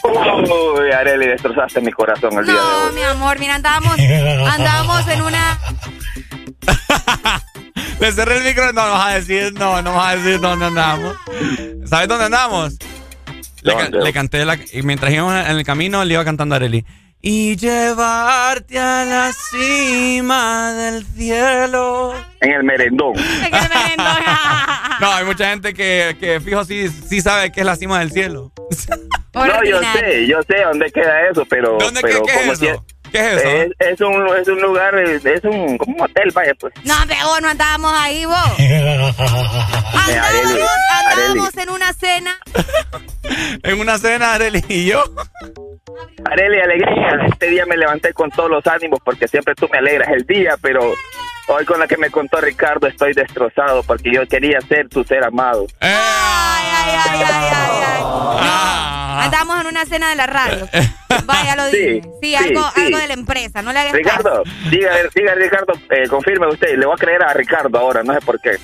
Uy, Arely, destrozaste mi corazón el día de No, hoy. mi amor, mira, andábamos, andábamos en una... Le cerré el micro. No, no vas a decir, no, no vas a decir dónde andamos. ¿Sabes dónde andamos? Le, canté la, y mientras íbamos en el camino le iba cantando a Arely. Y llevarte a la cima del cielo. En el merendón. No, hay mucha gente que, que fijo sí, sí sabe que es la cima del cielo. No, yo sé, yo sé dónde queda eso, pero... ¿Dónde pero es si- eso? ¿Qué es eso? Es, es un, es un lugar, es un, como un hotel, vaya, pues. No, pero vos no andábamos ahí, vos. Andábamos, en una cena. En una cena, Arely y yo. Arely, alegría. Este día me levanté con todos los ánimos porque siempre tú me alegras el día, pero hoy con la que me contó Ricardo estoy destrozado porque yo quería ser tu ser amado. Ay, ay, ay, ay, ay, ay. Ah. Andábamos en una cena de la radio. Vaya, lo dije. Sí, sí, algo, sí. algo de la empresa. No le hagas Ricardo, caso. diga, diga Ricardo, eh, confirme usted, le voy a creer a Ricardo ahora, no sé por qué.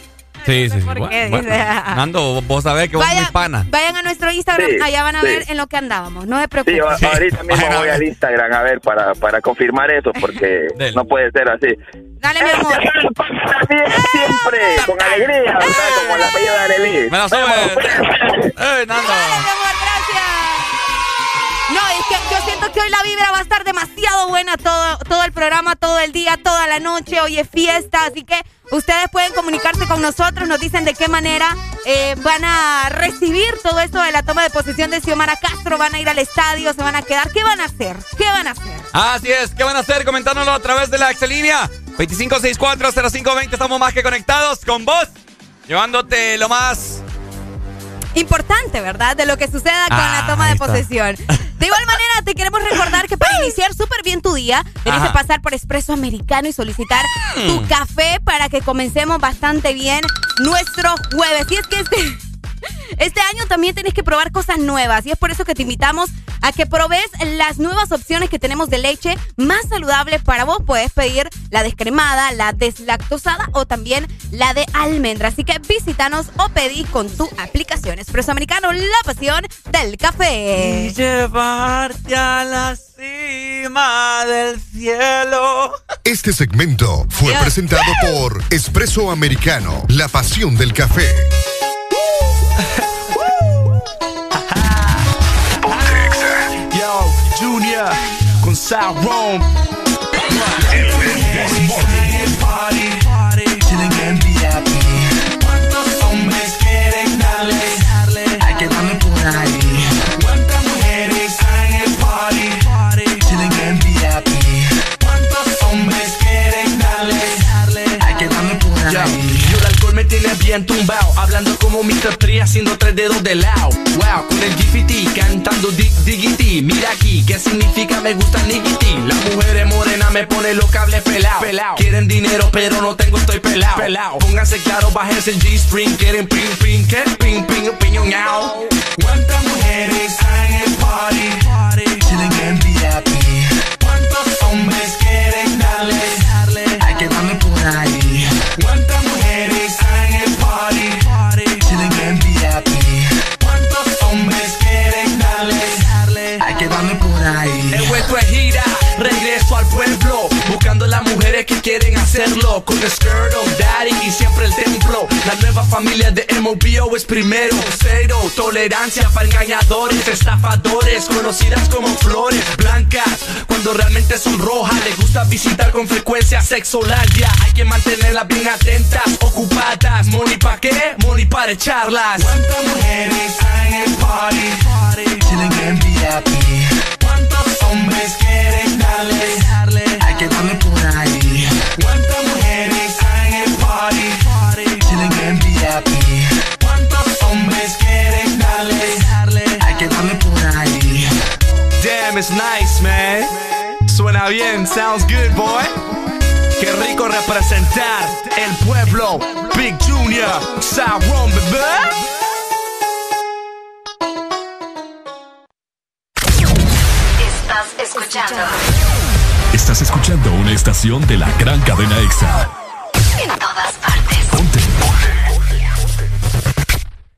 Sí, sí, sí. ¿Por qué? Bueno. Nando, vos- sabés que vos muy pana. Vayan a nuestro Instagram, Sí, allá van a sí. ver en lo que andábamos. No se Sí, preocupen. a- ahorita mismo voy al ver. Instagram a ver para, para confirmar eso porque no puede ser así. Dale, mi amor. También siempre, con alegría, ¿verdad? Como la apellido de Arely. Me la sube. ¡Eh, Nando! Dale, mi amor, gracias. No, es que yo que hoy la vibra va a estar demasiado buena todo, todo el programa, todo el día, toda la noche. Hoy es fiesta, así que ustedes pueden comunicarse con nosotros, nos dicen de qué manera eh, van a recibir todo esto de la toma de posesión de Xiomara Castro, van a ir al estadio, se van a quedar. ¿Qué van a hacer? ¿Qué van a hacer? Así es, ¿qué van a hacer? Comentárnoslo a través de la Excelínea 25640520. Estamos más que conectados con vos, llevándote lo más. Importante, ¿verdad? De lo que suceda con Ah, la toma ahí de posesión. De igual manera, te queremos recordar que para iniciar súper bien tu día, tienes Ajá. que pasar por Expreso Americano y solicitar tu café para que comencemos bastante bien nuestro jueves. Y es que este, este año también tienes que probar cosas nuevas y es por eso que te invitamos a que probes las nuevas opciones que tenemos de leche más saludable para vos. Puedes pedir la descremada, la deslactosada o también la de almendra. Así que visítanos o pedí con tu aplicación Expreso Americano, la pasión del café. llevarte a la cima del cielo. Este segmento fue Dios. presentado por Espresso Americano, la pasión del café. Yo, Junior, con Rome. Me tiene bien tumbado. Hablando como Mr. 3 haciendo tres dedos de lado. Wow, con el GFT cantando dig diggity. Mira aquí, ¿qué significa me gusta niggity? La mujer es morena, me pone los cables pelado. pelao. Quieren dinero, pero no tengo, estoy pelado. pelao. Pónganse claro, bájense el G-string. Quieren ping, ping, ¿qué? Ping, ping, piñón, ñao. ¿Cuántas mujeres hay en el party? Chilling en VIP. ¿Cuántos hombres quieren darle? party, party, chilling and be happy. ¿Cuántos hombres quieren darle? Hay que darle por ahí. He vuelto a gira, regreso al pueblo quieren hacerlo con el skirt of daddy y siempre el templo. La nueva familia de MOBO es primero. Cero tolerancia para engañadores, estafadores, conocidas como flores blancas. Cuando realmente son rojas, les gusta visitar con frecuencia sexolalia. Hay que mantenerlas bien atentas, ocupadas. Money pa' qué? Money para echarlas. ¿Cuántas mujeres hay en el party? Chilling VIP. ¿Cuántos hombres quieren darle? Hay que darle por ahí. ¿Cuántas mujeres hay en el party? Chilling en VIP. ¿Cuántos hombres quieren darle? Hay que darle por ahí. Damn, it's nice, man. Suena bien, sounds good, boy. Qué rico representar el pueblo. Big Junior, Saron, bebé. Escuchando. Estás escuchando una estación de la gran cadena EXA. En todas partes. Ponte.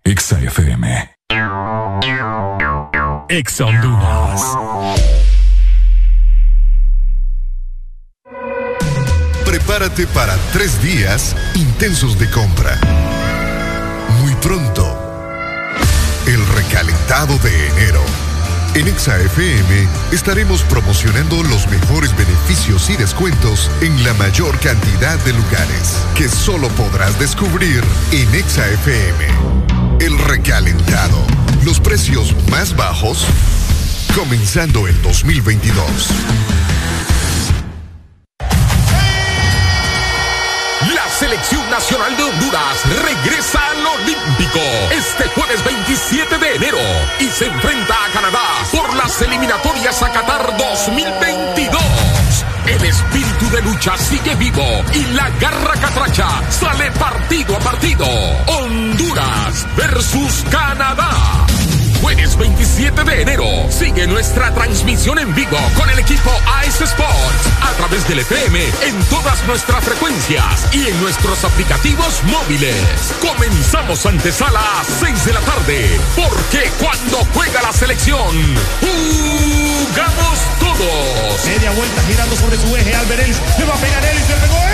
EXA FM. EXA Honduras. Prepárate para tres días intensos de compra. Muy pronto, el recalentado de enero. En ExaFM estaremos promocionando los mejores beneficios y descuentos en la mayor cantidad de lugares que solo podrás descubrir en ExaFM. El recalentado. Los precios más bajos comenzando el 2022. Selección nacional de Honduras regresa al Olímpico este jueves 27 de enero y se enfrenta a Canadá por las eliminatorias a Qatar 2022. El espíritu de lucha sigue vivo y la garra catracha sale partido a partido. Honduras versus Canadá. Jueves 27 de enero. Sigue nuestra transmisión en vivo con el equipo Ice Sports a través del FM en todas nuestras frecuencias y en nuestros aplicativos móviles. Comenzamos antesala a 6 de la tarde, porque cuando juega la selección, jugamos todos. Media vuelta girando sobre su eje. Albert Ellis le va a pegar Ellis. Le pegó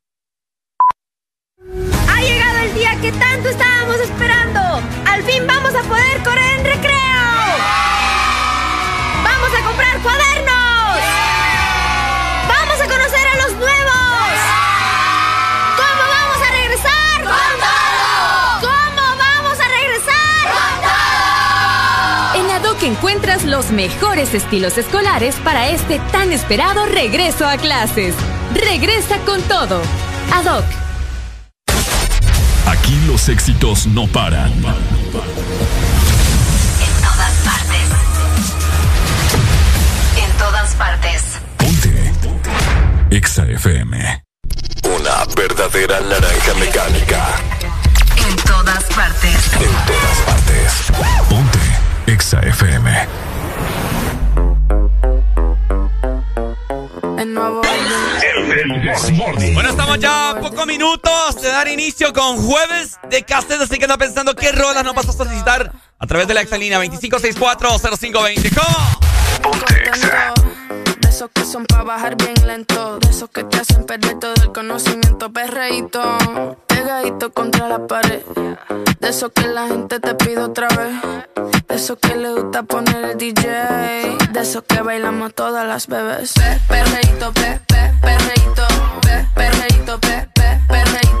Que tanto estábamos esperando. Al fin vamos a poder correr en recreo. Vamos a comprar cuadernos. Vamos a conocer a los nuevos. ¿Cómo vamos a regresar? ¡Con todo! ¿Cómo vamos a regresar? En ADOC encuentras los mejores estilos escolares para este tan esperado regreso a clases. Regresa con todo. ADOC. Aquí los éxitos no paran. En todas partes. En todas partes. EXA FM. Una verdadera naranja mecánica. En todas partes. En todas partes. Ponte. EXA FM. Bueno, estamos ya a pocos minutos de dar inicio con jueves de cassette, así que anda pensando qué rolas nos vas a solicitar a través de la exalínea 2564-0520. ¿Cómo? Esos que son para bajar bien lento. De esos que te hacen perder todo el conocimiento. Perreíto, pegadito contra la pared. De esos que la gente te pide otra vez. De esos que le gusta poner el DJ. De esos que bailamos todas las bebés. Pe, perreíto, pe, pe, perreíto, pe, perreíto, pe, pe, perreíto,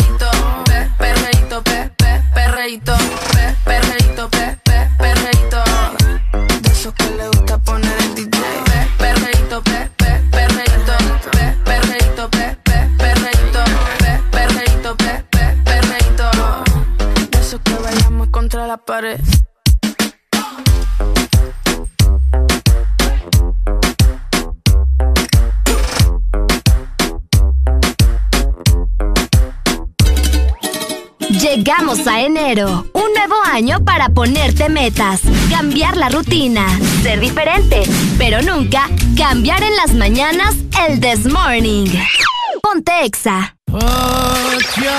perreíto, pe, perreíto, pe, pe. De esos que le gusta poner el DJ. Pe, perreíto, pe, pe, perreíto, pe, perreíto, pe, pe, pe, pe, pe. De esos que bailamos contra la pared. Llegamos a enero, un nuevo año para ponerte metas, cambiar la rutina, ser diferente, pero nunca cambiar en las mañanas el This Morning. Ponte Exa.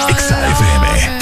Exa FM.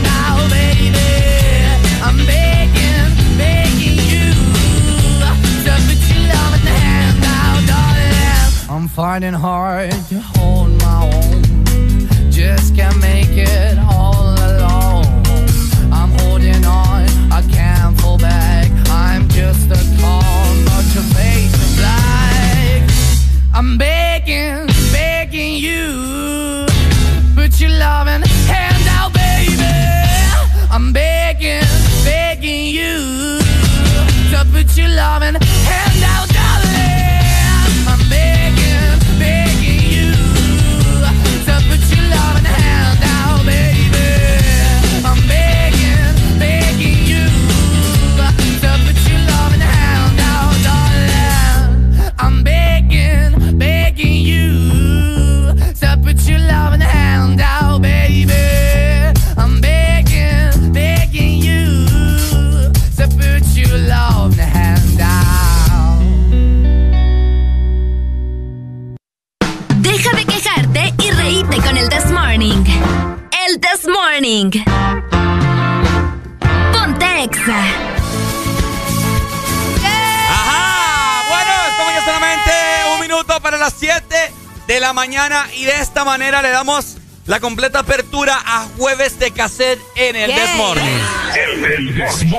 finding hard to hold my own. Just can't make it all alone. I'm holding on, I can't fall back. I'm just a call, but your face is black. I'm begging, begging you. Put your loving hand out, baby. I'm begging, begging you. To put your loving hand out, Con el This Morning. El This Morning. Pontexa. Ajá. Bueno, estamos ya solamente un minuto para las 7 de la mañana y de esta manera le damos la completa apertura a jueves de cassette en el. This Morning.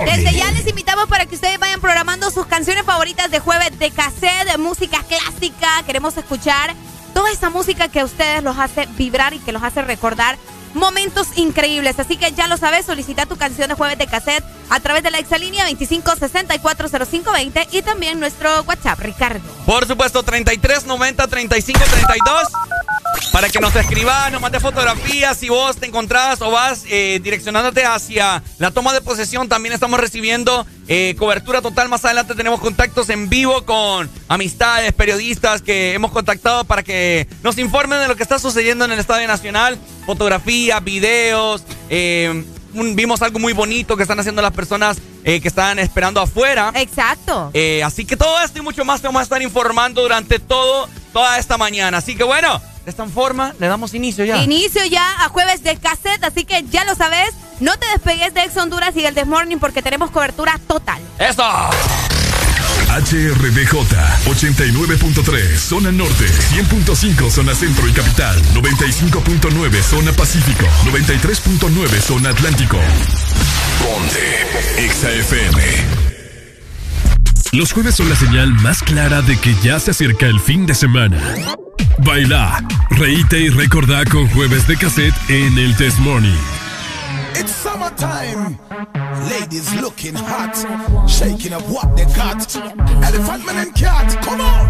Desde ya les invitamos para que ustedes vayan programando sus canciones favoritas de jueves de cassette, música clásica, queremos escuchar toda esa música que a ustedes los hace vibrar y que los hace recordar momentos increíbles. Así que ya lo sabes, solicita tu canción de jueves de cassette a través de la exalínea 25640520 y también nuestro WhatsApp, Ricardo. Por supuesto, 33903532. Para que nos escribas, nos mandes fotografías, si vos te encontrás o vas eh, direccionándote hacia la toma de posesión, también estamos recibiendo eh, cobertura total. Más adelante tenemos contactos en vivo con amistades, periodistas que hemos contactado para que nos informen de lo que está sucediendo en el Estadio Nacional. Fotografías, videos, eh, vimos algo muy bonito que están haciendo las personas que están esperando afuera. Exacto. Así que todo esto y mucho más te vamos a estar informando durante todo, toda esta mañana. Así que bueno, de esta forma, le damos inicio ya. Inicio ya a jueves de cassette, así que ya lo sabes. No te despegues de Ex Honduras y del This Morning porque tenemos cobertura total. ¡Eso! HRDJ 89.3 Zona Norte 100.5 Zona Centro y Capital 95.9 Zona Pacífico 93.9 Zona Atlántico Ponte XAFM Los jueves son la señal más clara de que ya se acerca el fin de semana Baila, reíte y recordá con jueves de cassette en el Test Morning. It's summertime. Ladies looking hot. Shaking up what they got. Elephant man and cat. Come on.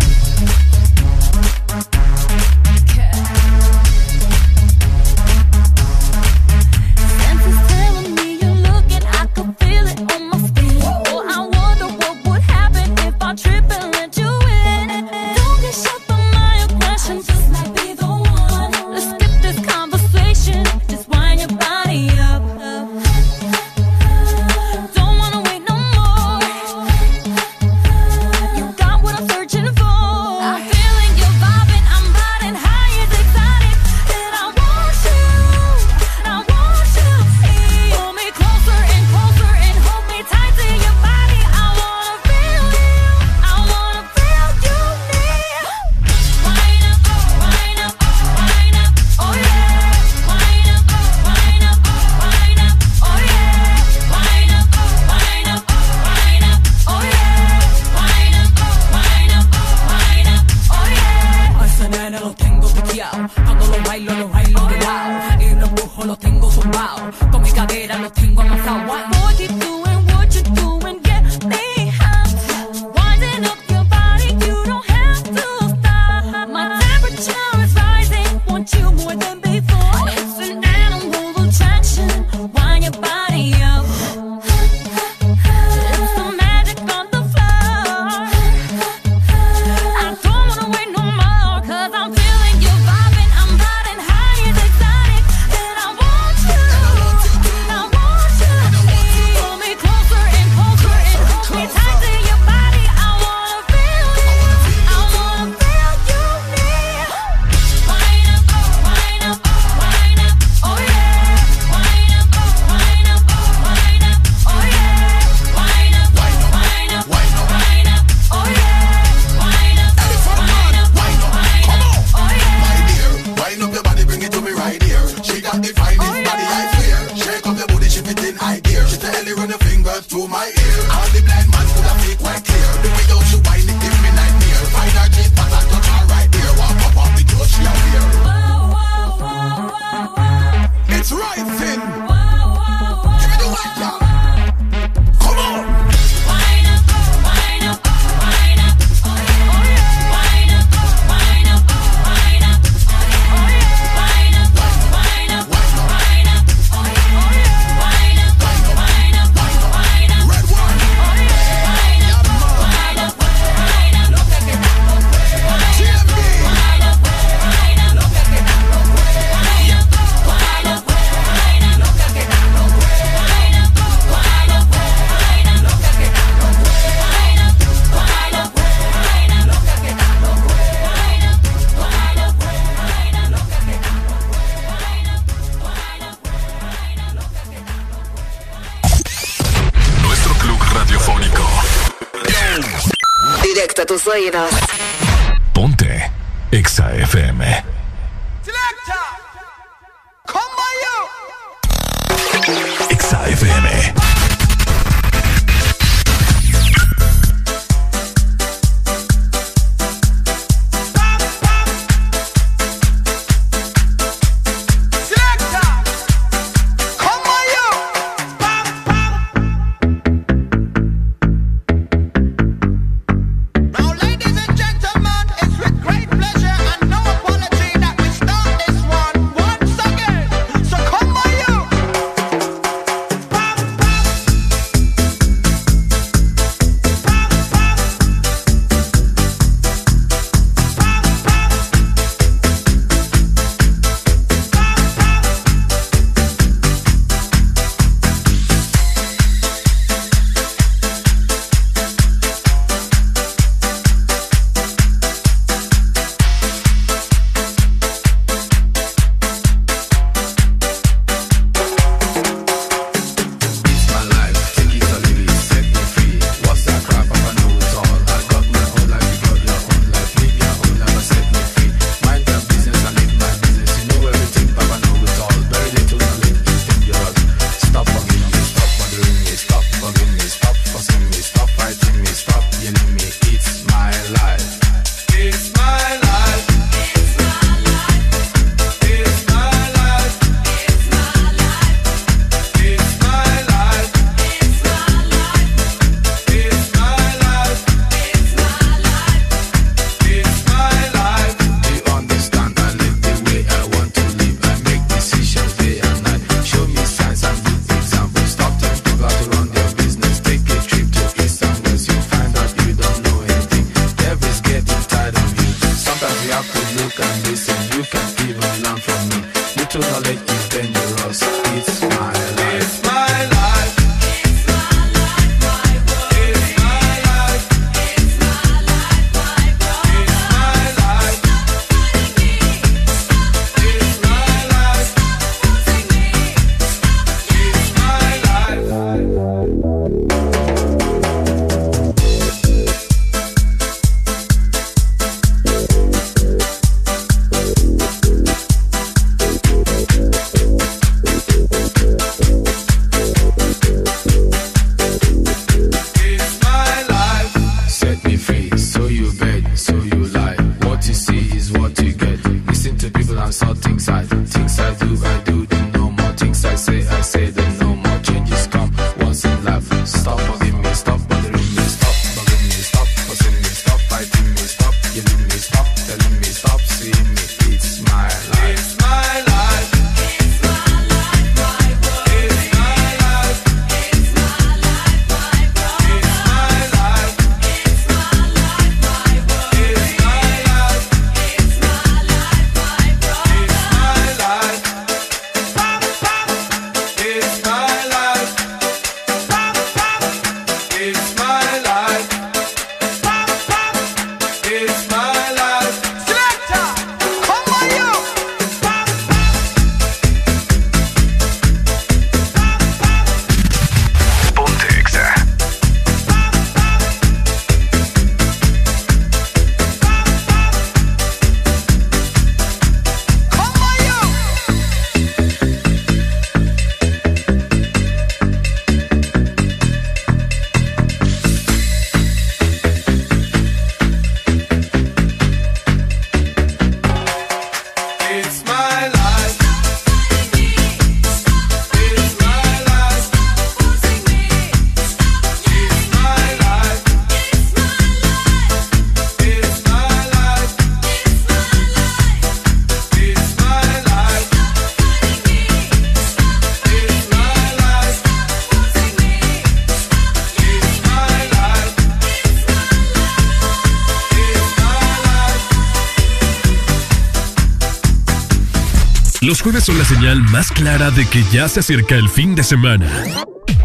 más clara de que ya se acerca el fin de semana.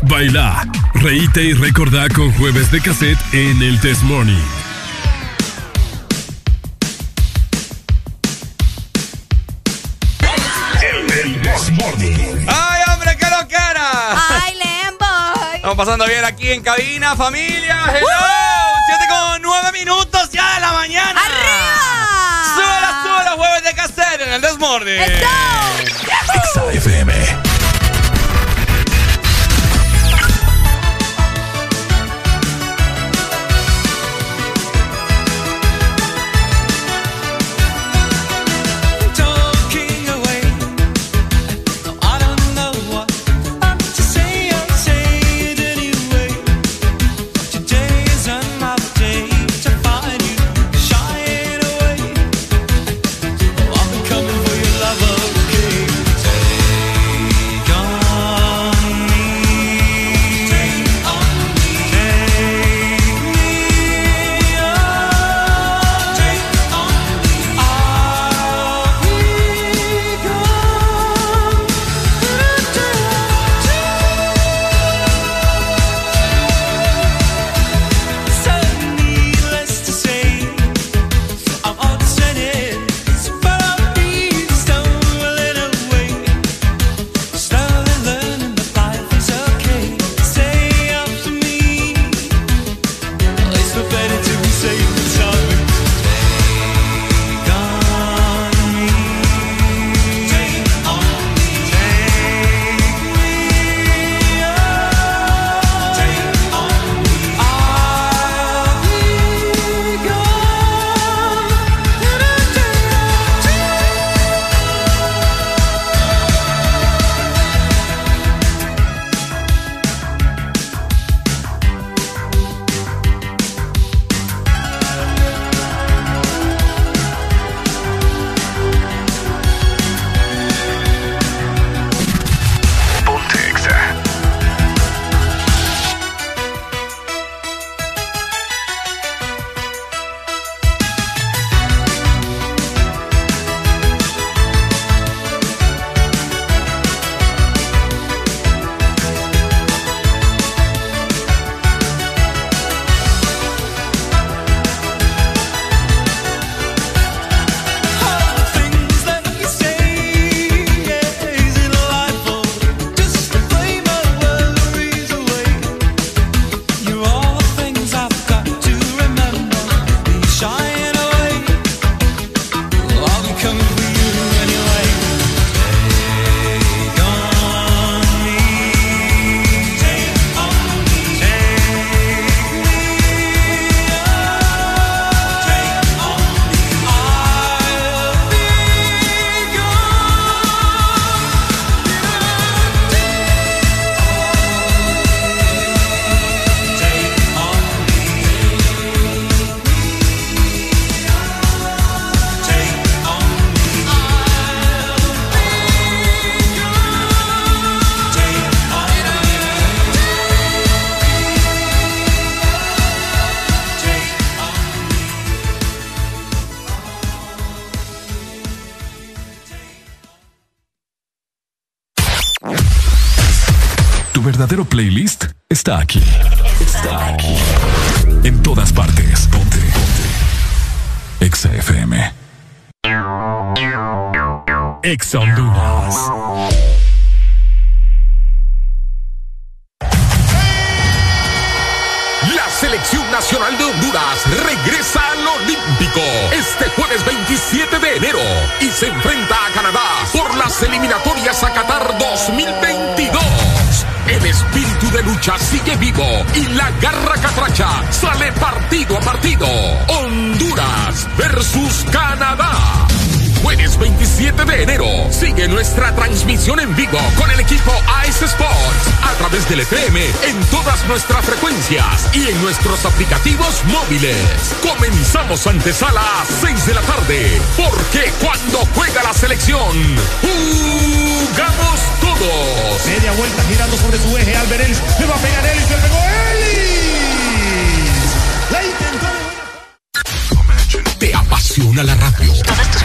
Baila, reíte y recordá con jueves de cassette en el Test Morning. ¡Ay, hombre, qué lo que era! ¡Ay, Lembo! Estamos pasando bien aquí en cabina, familia. ¡Hello! ¡Siete con nueve minutos ya de la mañana! ¡Arriba! ¡Súbela, súbela, jueves de cassette en el Desmorning! Exa me. Playlist y en nuestros aplicativos móviles. Comenzamos antesala a 6 de la tarde, porque cuando juega la selección, jugamos todos. Media vuelta girando sobre su eje. Albert Ellis. Le va a pegar Ellis. Le pegó Ellis. La intentó. ¿Te apasiona la radio?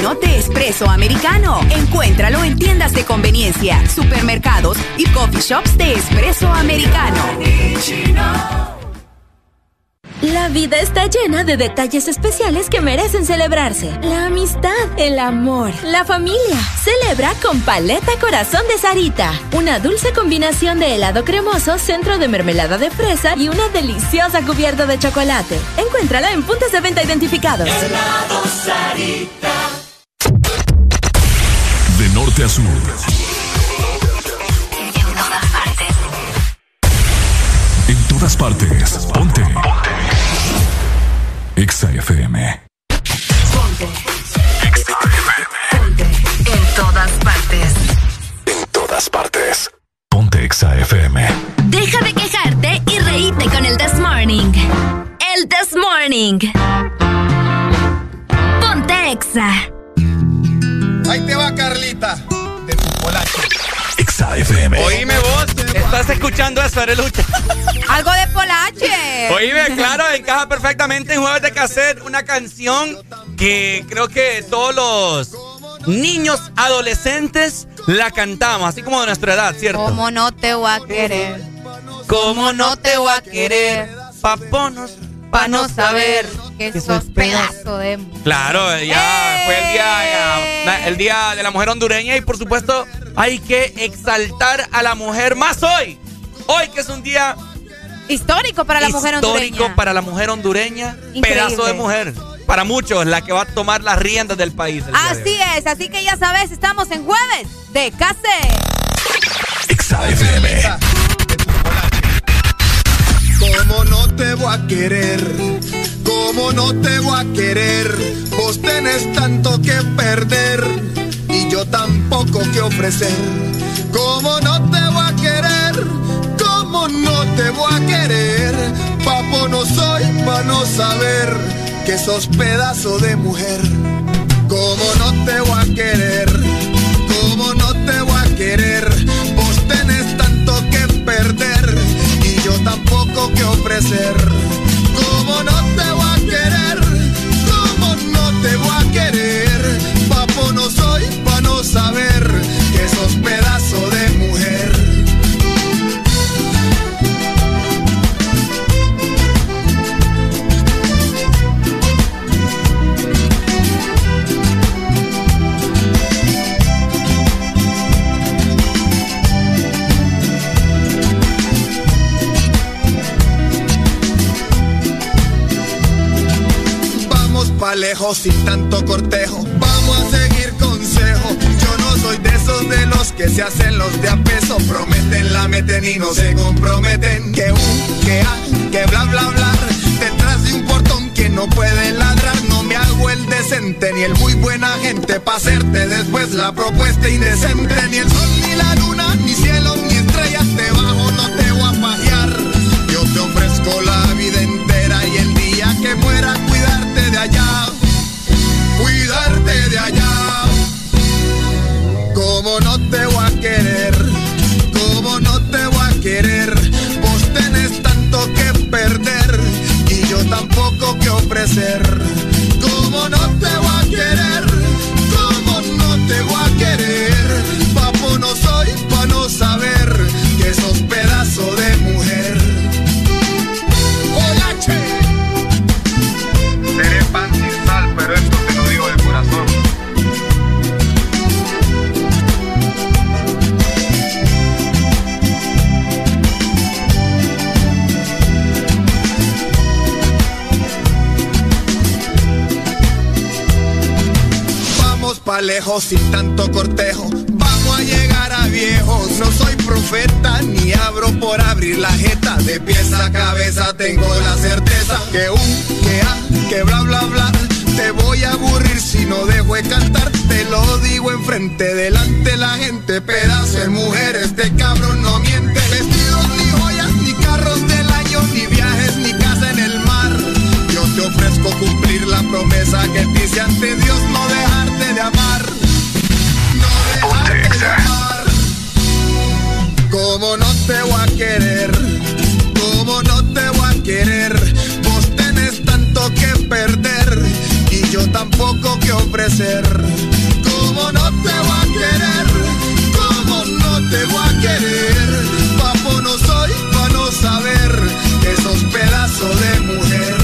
De espresso americano. Encuéntralo en tiendas de conveniencia, supermercados y coffee shops de espresso americano. La vida está llena de detalles especiales que merecen celebrarse. La amistad, el amor, la familia. Celebra con Paleta Corazón de Sarita. Una dulce combinación de helado cremoso, centro de mermelada de fresa y una deliciosa cubierta de chocolate. Encuéntrala en puntos de venta identificados. De norte a sur. En todas partes. Ponte. Exa FM. En todas partes. En todas partes. Ponte Exa FM. Deja de quejarte y reíte con el This Morning. El This Morning. Ponte Exa. Ahí te va, Carlita. De tu polaco. Exa FM. Oíme vos, estás escuchando eso, Arelucha. Algo de Polache. Oíme, claro, encaja perfectamente en Jueves de Cassette una canción que creo que todos los niños adolescentes la cantamos, así como de nuestra edad, ¿cierto? ¿Cómo no te voy a querer? ¿Cómo no te voy a querer? Paponos, pa' no saber que sos pedazo de... Claro, ya fue el día, ya, el día de la mujer hondureña y por supuesto hay que exaltar a la mujer más hoy. Hoy que es un día Histórico para la mujer hondureña. histórico para la mujer hondureña, Increíble. pedazo de mujer. Para muchos, la que va a tomar las riendas del país. el día de Así hoy. es, así que ya sabes, estamos en jueves de Case. ¿Cómo no te voy a querer? ¿Cómo no te voy a querer? Vos tenés tanto que perder y yo tan poco que ofrecer. ¿Cómo no te voy a querer? ¿Cómo no te voy a querer? Papo no soy para no saber que sos pedazo de mujer. ¿Cómo no te voy a querer? ¿Cómo no te voy a querer? Vos tenés tanto que perder tampoco que ofrecer. ¿Cómo no te voy a querer? ¿Cómo no te voy a querer? Papo no soy para no saber lejos sin tanto cortejo. Vamos a seguir consejo. Yo no soy de esos de los que se hacen los de a peso. Prometen, la meten y no se comprometen. Que un, que a, que bla bla bla. Detrás de un portón que no puede ladrar. No me hago el decente ni el muy buena gente. Pa' hacerte después la propuesta indecente. Ni el sol ni la luna, ni cielo ni estrellas debajo no te voy a pajear. Yo te ofrezco la vida entera y el día que muera cuidarte de allá. Como no te voy a querer, como no te voy a querer. Vos tenés tanto que perder y yo tampoco que ofrecer. Como no te voy a querer, como no te voy a Lejos sin tanto cortejo. Vamos a llegar a viejos. No soy profeta ni abro por abrir la jeta. De pies a cabeza tengo la certeza que un, que a, que bla bla bla. Te voy a aburrir si no dejo de cantar. Te lo digo enfrente, delante la gente. Pedazo de mujer, este cabrón no miente. Vestidos ni joyas, ni carros del año, ni viajes, ni casa en el mar. Yo te ofrezco cumplir la promesa que te hice ante Dios, ofrecer. Como no te voy a querer, como no te voy a querer. Papo no soy pa' no saber que sos pedazo de mujer.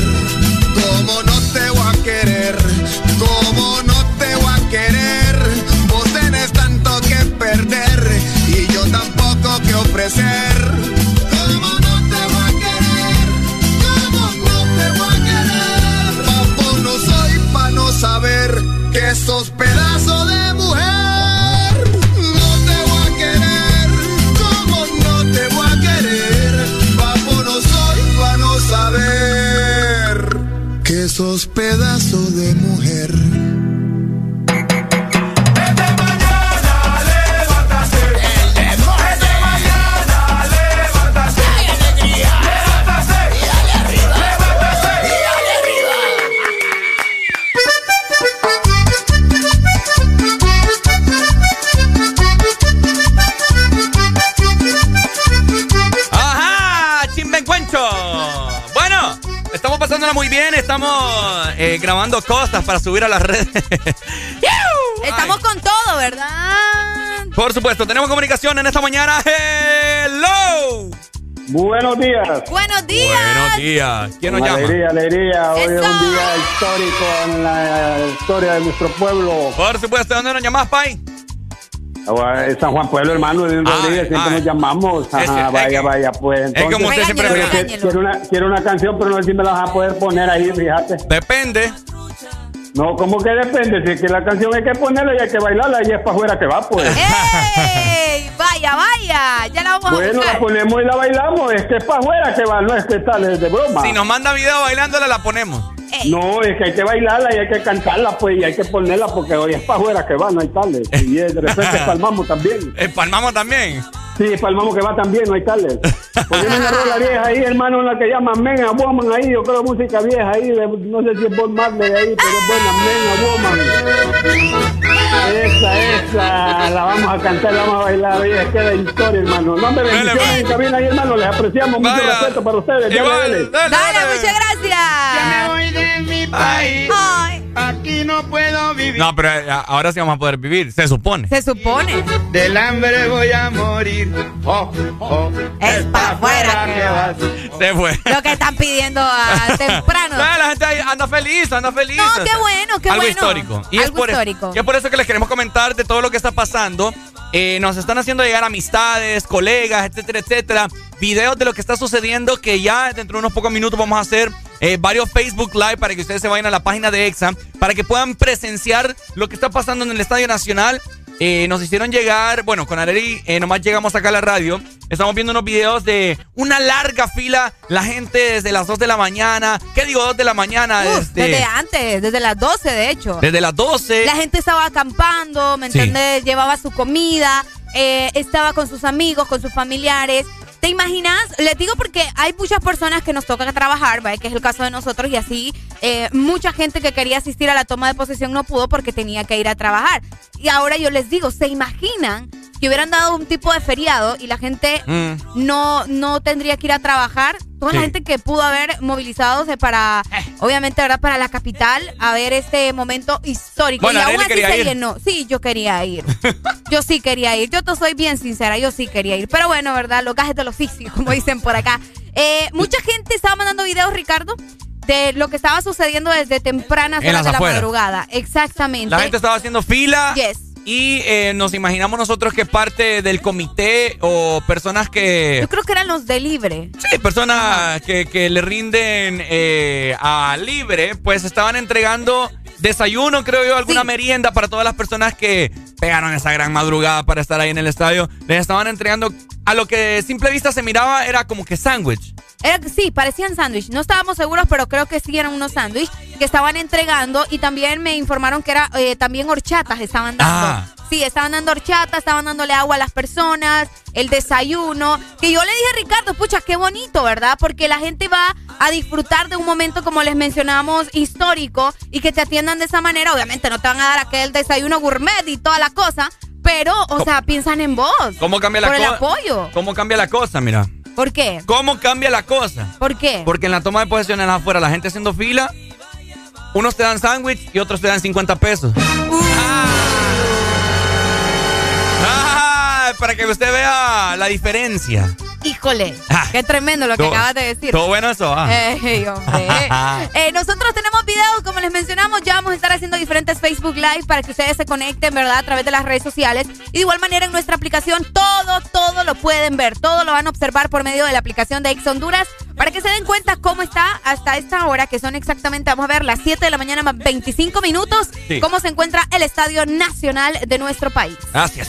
Como no te voy a querer, como no te voy a querer. Vos tenés tanto que perder y yo tampoco que ofrecer. Saber que sos pedazo de mujer. Estamos eh, grabando cosas para subir a las redes. Estamos con todo, ¿verdad? Por supuesto, tenemos comunicación en esta mañana. ¡Hello! Buenos días. Buenos días. Buenos días. ¿Quién nos llama? Alegría, alegría. Hoy es un día histórico en la historia de nuestro pueblo. Por supuesto, ¿dónde nos llamás, Pai? Es San Juan Pueblo, hermano, de Rodríguez, siempre nos llamamos. Ajá, Ese- es vaya, que- vaya, pues. Entonces, como usted siempre pero regaña. que- quiero, una, quiero una canción, pero no sé si me la vas a poder poner ahí, fíjate. Depende. No, ¿cómo que depende? Si es que la canción hay que ponerla y hay que bailarla y es para afuera que va, pues. ¡Ey! Vaya, vaya. Ya la vamos a Bueno, la ponemos y la bailamos. Es que es para afuera que va, no es que tal, es de broma. Si nos manda video bailándola, la ponemos. No, es que hay que bailarla y hay que cantarla, pues, y hay que ponerla porque hoy es para afuera que va, no hay tales. Y eh, de repente palmamos también. ¿Palmamos también? Sí, palmamos que va también, no hay tales. Poneme una rola vieja ahí, hermano, una que llaman Mega Woman ahí, yo creo música vieja ahí, de- no sé si es Bob Marley ahí, pero es buena, Mega Woman. Esa, esa, la vamos a cantar, la vamos a bailar, oye, es que de historia, hermano. No me bendiciones en cabina ahí, hermano, les apreciamos, mucho respeto para ustedes. Dale. Dale, muchas gracias. Ya me voy de mi país. Aquí no puedo vivir. No, pero eh, ahora sí vamos a poder vivir, se supone. Se supone. Del hambre voy a morir. Oh, oh. Es para afuera que vas. Se fue. Lo que están pidiendo a temprano. Ah, La gente ahí anda feliz, anda feliz. No, qué bueno, qué Algo bueno. histórico. Y es Algo por, histórico. y es por eso que les queremos comentar de todo lo que está pasando. Eh, nos están haciendo llegar amistades, colegas, etcétera, etcétera. Videos de lo que está sucediendo, que ya dentro de unos pocos minutos vamos a hacer eh, varios Facebook Live para que ustedes se vayan a la página de EXA, para que puedan presenciar lo que está pasando en el Estadio Nacional. Eh, nos hicieron llegar, bueno, con Areli eh, nomás llegamos acá a la radio. Estamos viendo unos videos de una larga fila, la gente desde las 2 de la mañana. ¿Qué digo 2 de la mañana? Uf, desde antes, desde las 12 de hecho. Desde las 12. La gente estaba acampando, ¿me Sí. entiendes? Llevaba su comida, eh, estaba con sus amigos, con sus familiares. ¿Te imaginas? Les digo porque hay muchas personas que nos toca trabajar, ¿vale? que es el caso de nosotros, y así eh, mucha gente que quería asistir a la toma de posesión no pudo porque tenía que ir a trabajar. Y ahora yo les digo, ¿se imaginan que hubieran dado un tipo de feriado y la gente Mm. no, no tendría que ir a trabajar? Toda la gente que pudo haber movilizado para, obviamente, ¿verdad? Para la capital, a ver este momento histórico. Bueno, y aún así se ir. llenó. Sí, yo quería ir. Yo sí quería ir. Yo te soy bien sincera, yo sí quería ir. Pero bueno, ¿verdad? Los gajes del oficio, como dicen por acá. Eh, mucha gente estaba mandando videos, Ricardo, de lo que estaba sucediendo desde tempranas horas de la madrugada. Exactamente. La gente estaba haciendo fila. Yes. Y eh, nos imaginamos nosotros que parte del comité o personas que... Yo creo que eran los de libre. Sí, personas que, que le rinden eh, a libre, pues estaban entregando desayuno, creo yo, alguna merienda para todas las personas que pegaron esa gran madrugada para estar ahí en el estadio. Les estaban entregando a lo que de simple vista se miraba era como que sándwich. Era, sí, parecían sándwich. No estábamos seguros, pero creo que sí eran unos sándwich que estaban entregando y también me informaron que era eh, también horchatas estaban dando. Ah. Sí, estaban dando horchata, estaban dándole agua a las personas, el desayuno. Que yo le dije a Ricardo, pucha, qué bonito, ¿verdad? Porque la gente va a disfrutar de un momento, como les mencionamos, histórico y que te atiendan de esa manera. Obviamente no te van a dar aquel desayuno gourmet y toda la cosa, pero, o sea, piensan en vos. ¿Cómo cambia la Por el cosa? apoyo. ¿Cómo cambia la cosa? Mira. ¿Por qué? ¿Cómo cambia la cosa? ¿Por qué? Porque en la toma de posesión en afuera, la gente haciendo fila, unos te dan sándwich y otros te dan 50 pesos. Ah, para que usted vea la diferencia. Híjole, Ah. qué tremendo lo que Todo- acabas de decir. Todo bueno eso, ah. Ey, hombre. Eh, nosotros tenemos videos, como les mencionamos, ya vamos a estar haciendo diferentes Facebook Live para que ustedes se conecten, ¿verdad? A través de las redes sociales. Y de igual manera en nuestra aplicación, todo, todo lo pueden ver. Todo lo van a observar por medio de la aplicación de Ex Honduras para que se den cuenta cómo está hasta esta hora, que son exactamente, vamos a ver, las 7 de la mañana más 25 minutos, Sí. cómo se encuentra el Estadio Nacional de nuestro país. Gracias.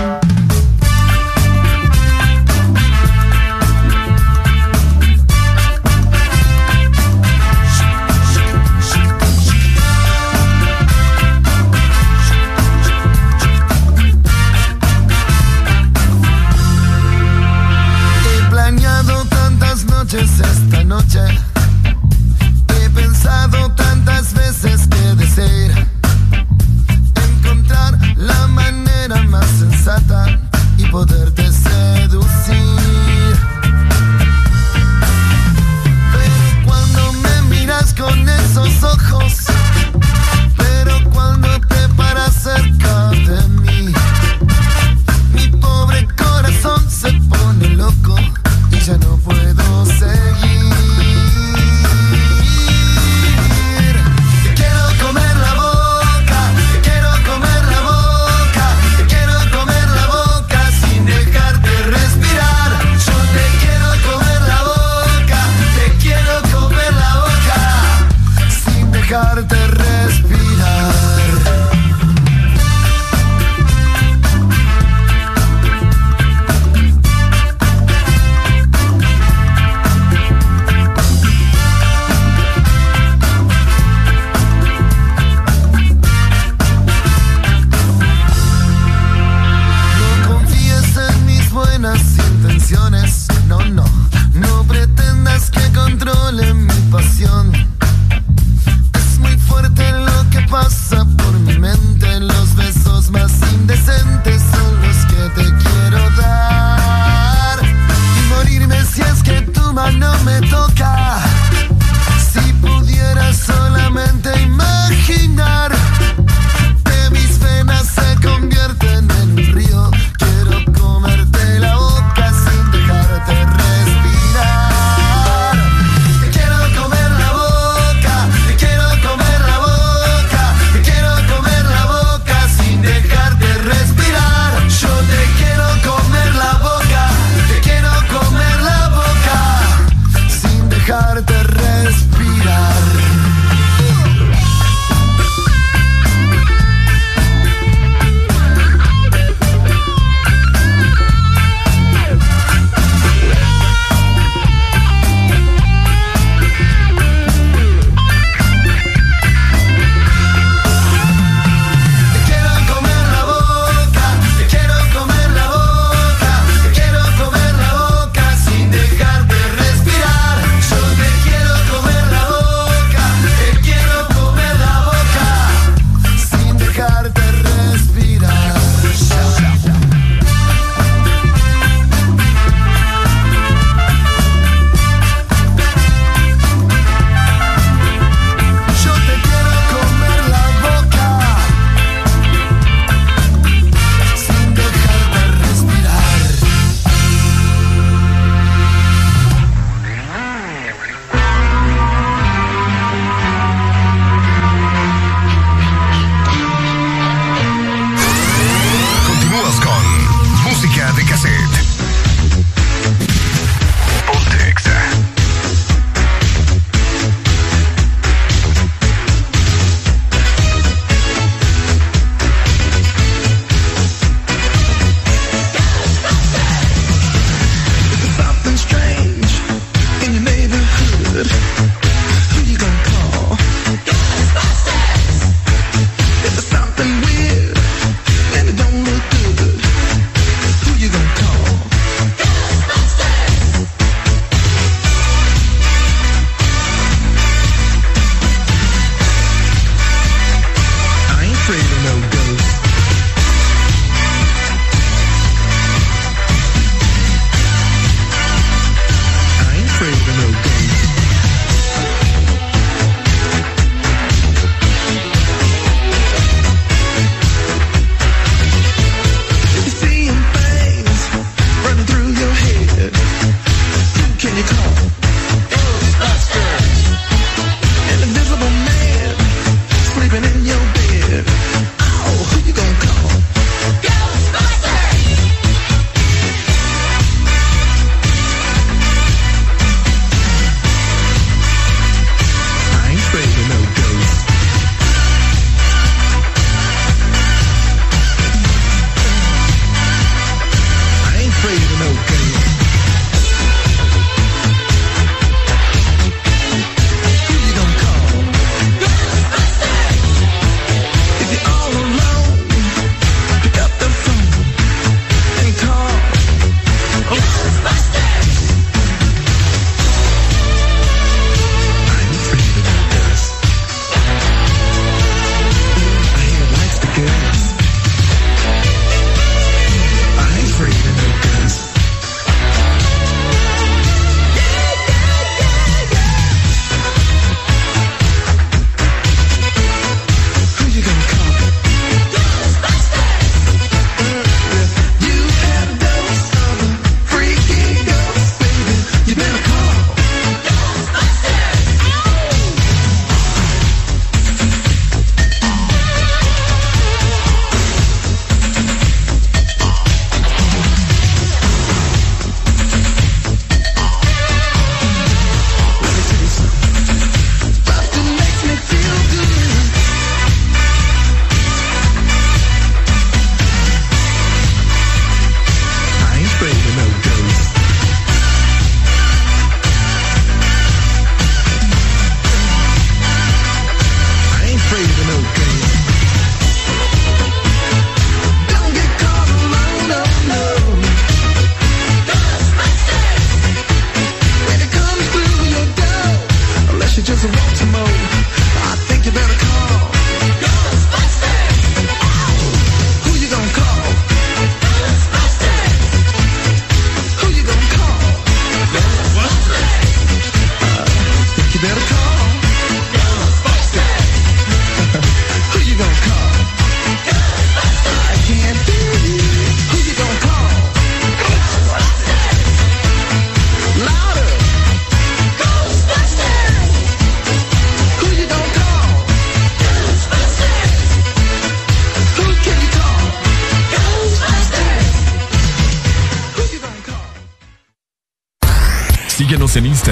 Poderte seducir. Pero cuando me miras con esos ojos, pero cuando te paras cerca de mí. Mi pobre corazón se pone loco y ya no puedo seguir. Es muy fuerte lo que pasa por mi mente. Los besos más indecentes son los que te quiero dar. Y morirme si es que tu mano me toca. Si pudiera solamente imaginar.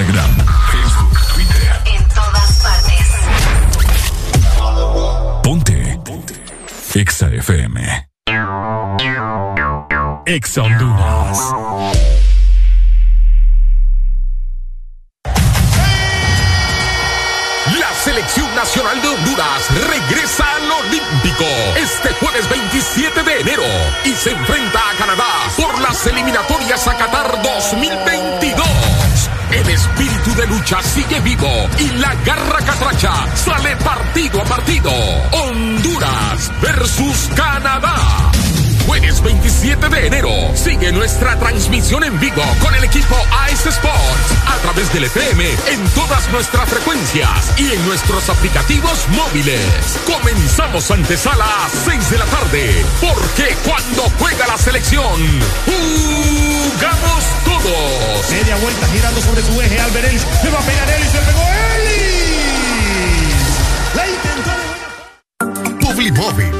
Instagram, Facebook, Twitter. En todas partes. Ponte. Ponte. Exa FM. Exa Honduras. La selección nacional de Honduras regresa al Olímpico este jueves 27 de enero y se enfrenta a Canadá por las eliminatorias a Qatar 2022. El espíritu de lucha sigue vivo y la garra catracha sale partido a partido. Honduras versus Canadá. Jueves 27 de enero. Sigue nuestra transmisión en vivo con el equipo Ice Sports a través del FM en todas nuestras frecuencias y en nuestros aplicativos móviles. Comenzamos antesala a 6 de la tarde, porque cuando juega la selección, jugamos todos. Media vuelta girando sobre su eje. Albert Ellis le va a pegar Ellis. Le pegó Ellis. La intentó de buena Publimóvil.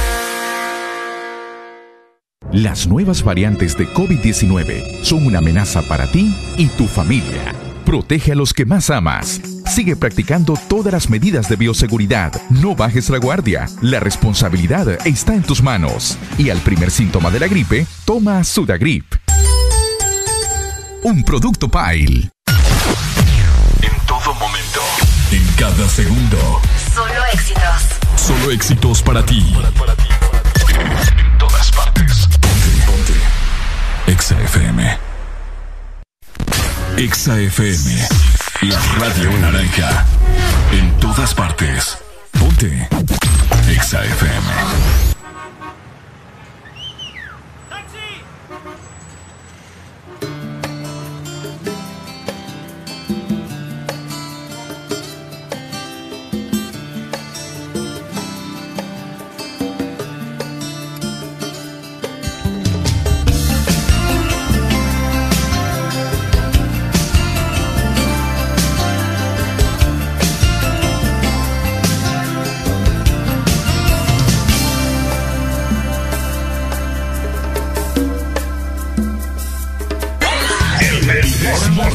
Las nuevas variantes de COVID-19 son una amenaza para ti y tu familia. Protege a los que más amas. Sigue practicando todas las medidas de bioseguridad. No bajes la guardia. La responsabilidad está en tus manos. Y al primer síntoma de la gripe, toma Sudagrip. Un producto Pile. En todo momento. En cada segundo. Solo éxitos. Solo éxitos para ti. En todas partes. Ponte, ponte. Exa FM. Exa FM. La radio naranja. En todas partes. Ponte. Exa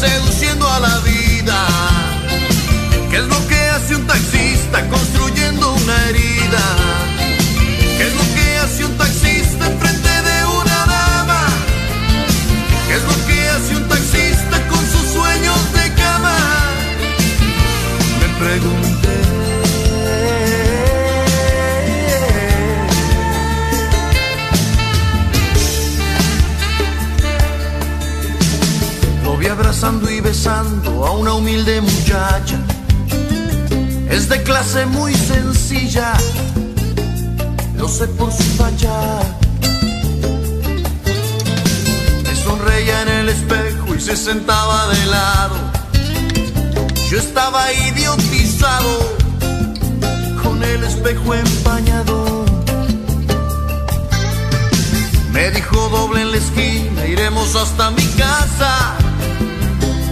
Seduciendo a la vida? ¿Qué es lo que hace un taxista construyendo una herida? ¿Qué es lo que hace un taxista abrazando y besando a una humilde muchacha. Es de clase muy sencilla, lo sé por su. Me sonreía en el espejo y se sentaba de lado. Yo estaba idiotizado con el espejo empañado. Me dijo doble en la esquina, iremos hasta mi casa.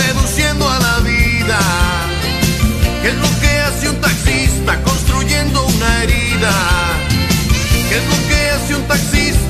Seduciendo a la vida? ¿Qué es lo que hace un taxista construyendo una herida? ¿Qué es lo que hace un taxista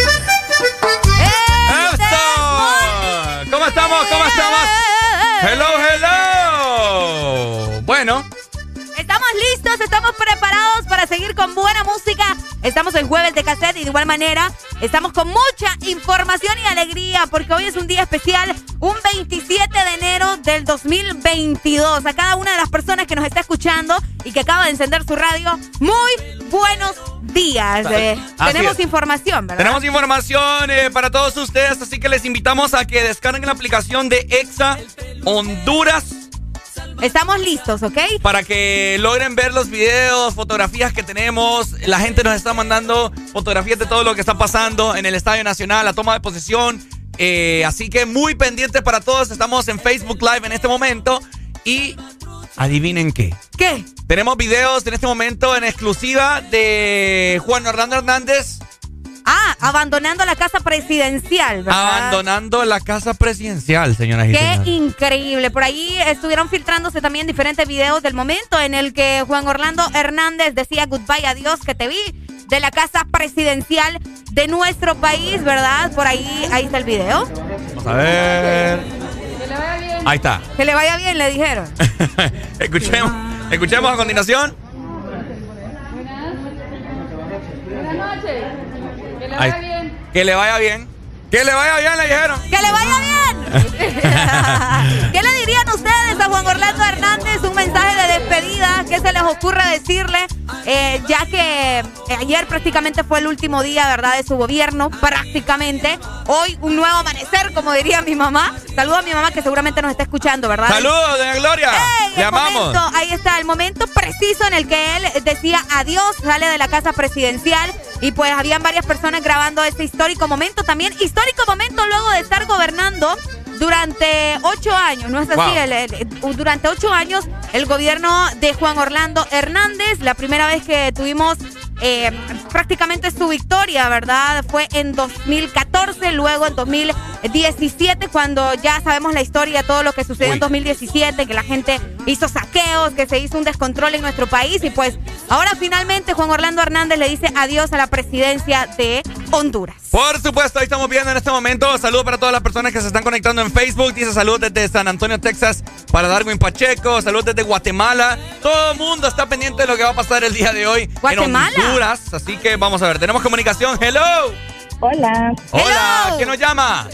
Seguir con buena música. Estamos en jueves de cassette y de igual manera estamos con mucha información y alegría porque hoy es un día especial, un 27 de enero del 2022. A cada una de las personas que nos está escuchando y que acaba de encender su radio, muy buenos días. Eh, tenemos es. información, ¿verdad? Tenemos información eh, para todos ustedes, así que les invitamos a que descarguen la aplicación de EXA Honduras Estamos listos, ¿ok? para que logren ver los videos, fotografías que tenemos. La gente nos está mandando fotografías de todo lo que está pasando en el Estadio Nacional, la toma de posesión. Eh, así que muy pendientes para todos. Estamos en Facebook Live en este momento. Y adivinen qué. ¿Qué? Tenemos videos en este momento en exclusiva de Juan Orlando Hernández Ah, abandonando la casa presidencial, ¿verdad? abandonando la casa presidencial, señoras y Qué señores. increíble. Por ahí estuvieron filtrándose también diferentes videos del momento en el que Juan Orlando Hernández decía goodbye, adiós, que te vi de la casa presidencial de nuestro país, ¿verdad? Por ahí, ahí está el video. Vamos a ver. Ahí está. Que le vaya bien, le dijeron. Escuchemos, escuchemos a continuación. Buenas noches. Que le Ahí. vaya bien. Que le vaya bien. Que le vaya bien, le dijeron. ¡Que le vaya bien! ¿Qué le dirían ustedes a Juan Orlando Hernández? Un mensaje de despedida. ¿Qué se les ocurre decirle? Eh, ya que eh, ayer prácticamente fue el último día, ¿verdad?, de su gobierno. Prácticamente. Hoy un nuevo amanecer, como diría mi mamá. Saludo a mi mamá que seguramente nos está escuchando, ¿verdad? Saludos, doña Gloria. ¡Ey! Le amamos. momento, ahí está, el momento preciso en el que él decía adiós, sale de la casa presidencial y pues habían varias personas grabando este histórico momento, también histórico momento luego de estar gobernando durante ocho años, ¿no es así? Wow. El- el- durante ocho años el gobierno de Juan Orlando Hernández, la primera vez que tuvimos eh, prácticamente su victoria, ¿verdad? Fue en 2014, luego en 2017, cuando ya sabemos la historia, todo lo que sucedió en Uy. 2017, que la gente hizo saqueos, que se hizo un descontrol en nuestro país y pues ahora finalmente Juan Orlando Hernández le dice adiós a la presidencia de Honduras. Por supuesto, ahí estamos viendo en este momento. Saludos para todas las personas que se están conectando en Facebook. Dice saludos desde San Antonio, Texas, para Darwin Pacheco. Saludos desde Guatemala. Todo el mundo está pendiente de lo que va a pasar el día de hoy ¿Guatemala? en Honduras. Así que vamos a ver. Tenemos comunicación. Hello. Hola. Hola. ¿Quién nos llama?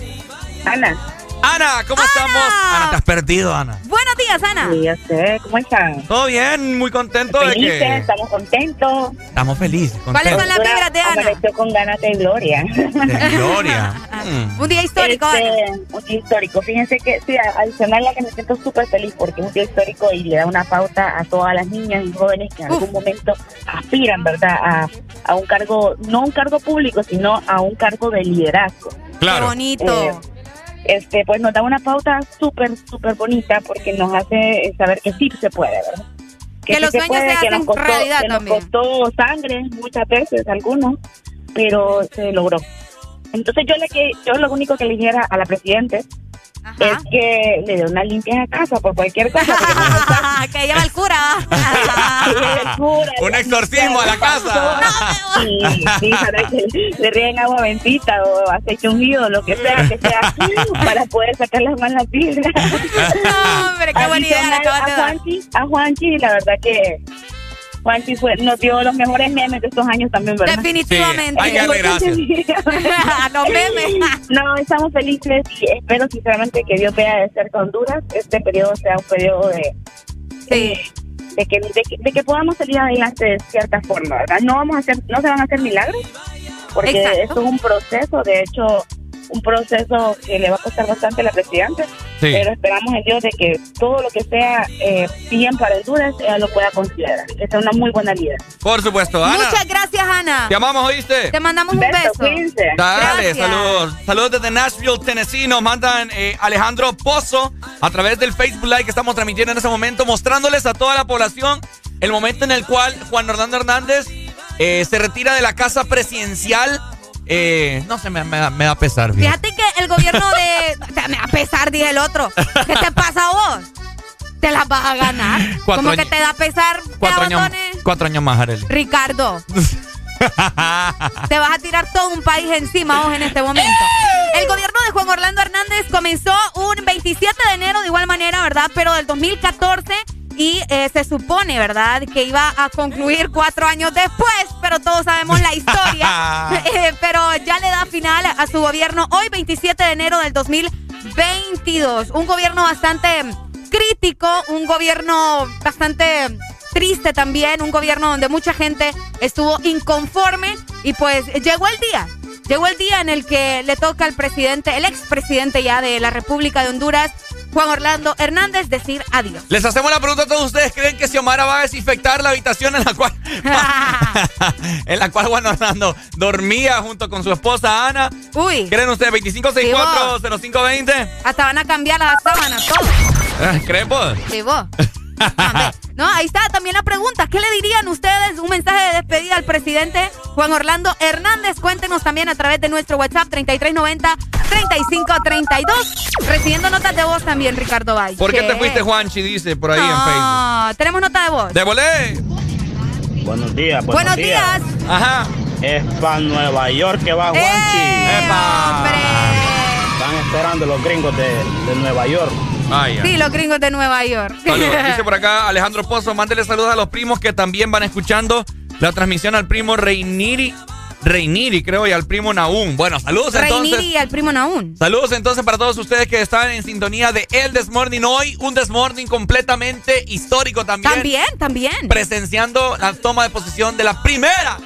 Ana. Ana, ¿cómo estamos? Ana, te has perdido, Ana. Buenos días, Ana. Sí, ya sé. ¿Cómo están? Todo bien, muy contento de Felices, que estamos contentos. estamos felices. ¿Cuáles son las vibras de Ana? Amaneció con ganas de gloria. De gloria. Mm. Un día histórico, Este, un día histórico. Fíjense que, sí, adicional a que me siento súper feliz porque es un día histórico y le da una pauta a todas las niñas y jóvenes que en algún momento aspiran, ¿verdad?, a, a un cargo, no un cargo público, sino a un cargo de liderazgo. Claro. Qué bonito. Eh, este, pues nos da una pauta súper, súper bonita porque nos hace saber que sí se puede, ¿verdad? Que sí los sueños se que hacen nos costó, realidad que nos costó sangre muchas veces, algunos, pero se logró. Entonces yo le que yo lo único que le dijera a la presidente es que le dé una limpia a casa por cualquier cosa. no que lleva el cura. Un exorcismo a la casa. Sí, sí, para que le rieguen agua bendita o aceite ungido, lo que sea, que sea, para poder sacar las malas vibras. hombre, qué buena idea a. Juanchi, a Juanchi, la verdad que Juanchi fue, nos dio los mejores memes de estos años también, ¿verdad? Definitivamente. Sí, darle gracias. Los memes. No, estamos felices y espero sinceramente que Dios vea de cerca Honduras. Este periodo sea un periodo de, de, de que, de, que, de que podamos salir adelante de cierta forma, ¿verdad? No vamos a hacer, no se van a hacer milagros, porque Exacto. esto es un proceso, de hecho, un proceso que le va a costar bastante a la presidenta, Sí. pero esperamos en Dios de que todo lo que sea eh, bien para Honduras, ella lo pueda considerar, que sea una muy buena líder. Por supuesto, Ana. Muchas gracias, Ana. Te amamos, ¿oíste? Te mandamos un Beso, beso. Dale, Gracias. saludos. Saludos desde Nashville, Tennessee. Nos mandan eh, Alejandro Pozo a través del Facebook Live que estamos transmitiendo en ese momento, mostrándoles a toda la población el momento en el cual Juan Orlando Hernández eh, se retira de la casa presidencial. Eh, no sé, me, me da, me da pesar. fíjate. Fíjate que el gobierno de. o sea, me pesar, dije el otro. ¿Qué te pasa a vos? Te las vas a ganar. Cuatro Como que años- te da pesar que Cuatro años, cuatro años más, Arely. Ricardo, te vas a tirar todo un país encima vos en este momento. El gobierno de Juan Orlando Hernández comenzó un 27 de enero de igual manera, ¿verdad? Pero del 2014 y eh, se supone, ¿verdad?, que iba a concluir cuatro años después, pero todos sabemos la historia. Eh, pero ya le da final a su gobierno hoy, 27 de enero del 2022. Un gobierno bastante crítico, un gobierno bastante triste también, un gobierno donde mucha gente estuvo inconforme y pues llegó el día. Llegó el día en el que le toca al presidente, el expresidente ya de la República de Honduras, Juan Orlando Hernández, decir adiós. Les hacemos la pregunta a todos ustedes. ¿Creen que Xiomara va a desinfectar la habitación en la cual en la cual Juan Orlando dormía junto con su esposa Ana? Uy. ¿Creen ustedes 25640520? Hasta van a cambiar las sábanas, todo. ¿Creen vos? Sí, vos. No, ahí está también la pregunta. ¿Qué le dirían ustedes? Un mensaje de despedida al presidente Juan Orlando Hernández. Cuéntenos también a través de nuestro WhatsApp 3390-3532. Recibiendo notas de voz también, Ricardo Valle. ¿Por qué te fuiste, Juanchi? Dice por ahí en Facebook. No, tenemos nota de voz. ¡Dévolé! Buenos días, buenos, Buenos días. Ajá. Es para Nueva York que va Juanchi. Están esperando los gringos de, de Nueva York. Vaya. Sí, los gringos de Nueva York. Saludos. Dice por acá Alejandro Pozo, mándele saludos a los primos que también van escuchando la transmisión al primo Reiniri. Reiniri, creo, y al primo Naún. Bueno, saludos entonces. Reiniri y al primo Naún. Saludos entonces para todos ustedes que están en sintonía de El Desmorning hoy. Un Desmorning completamente histórico también. También, también. Presenciando la toma de posesión de la primera.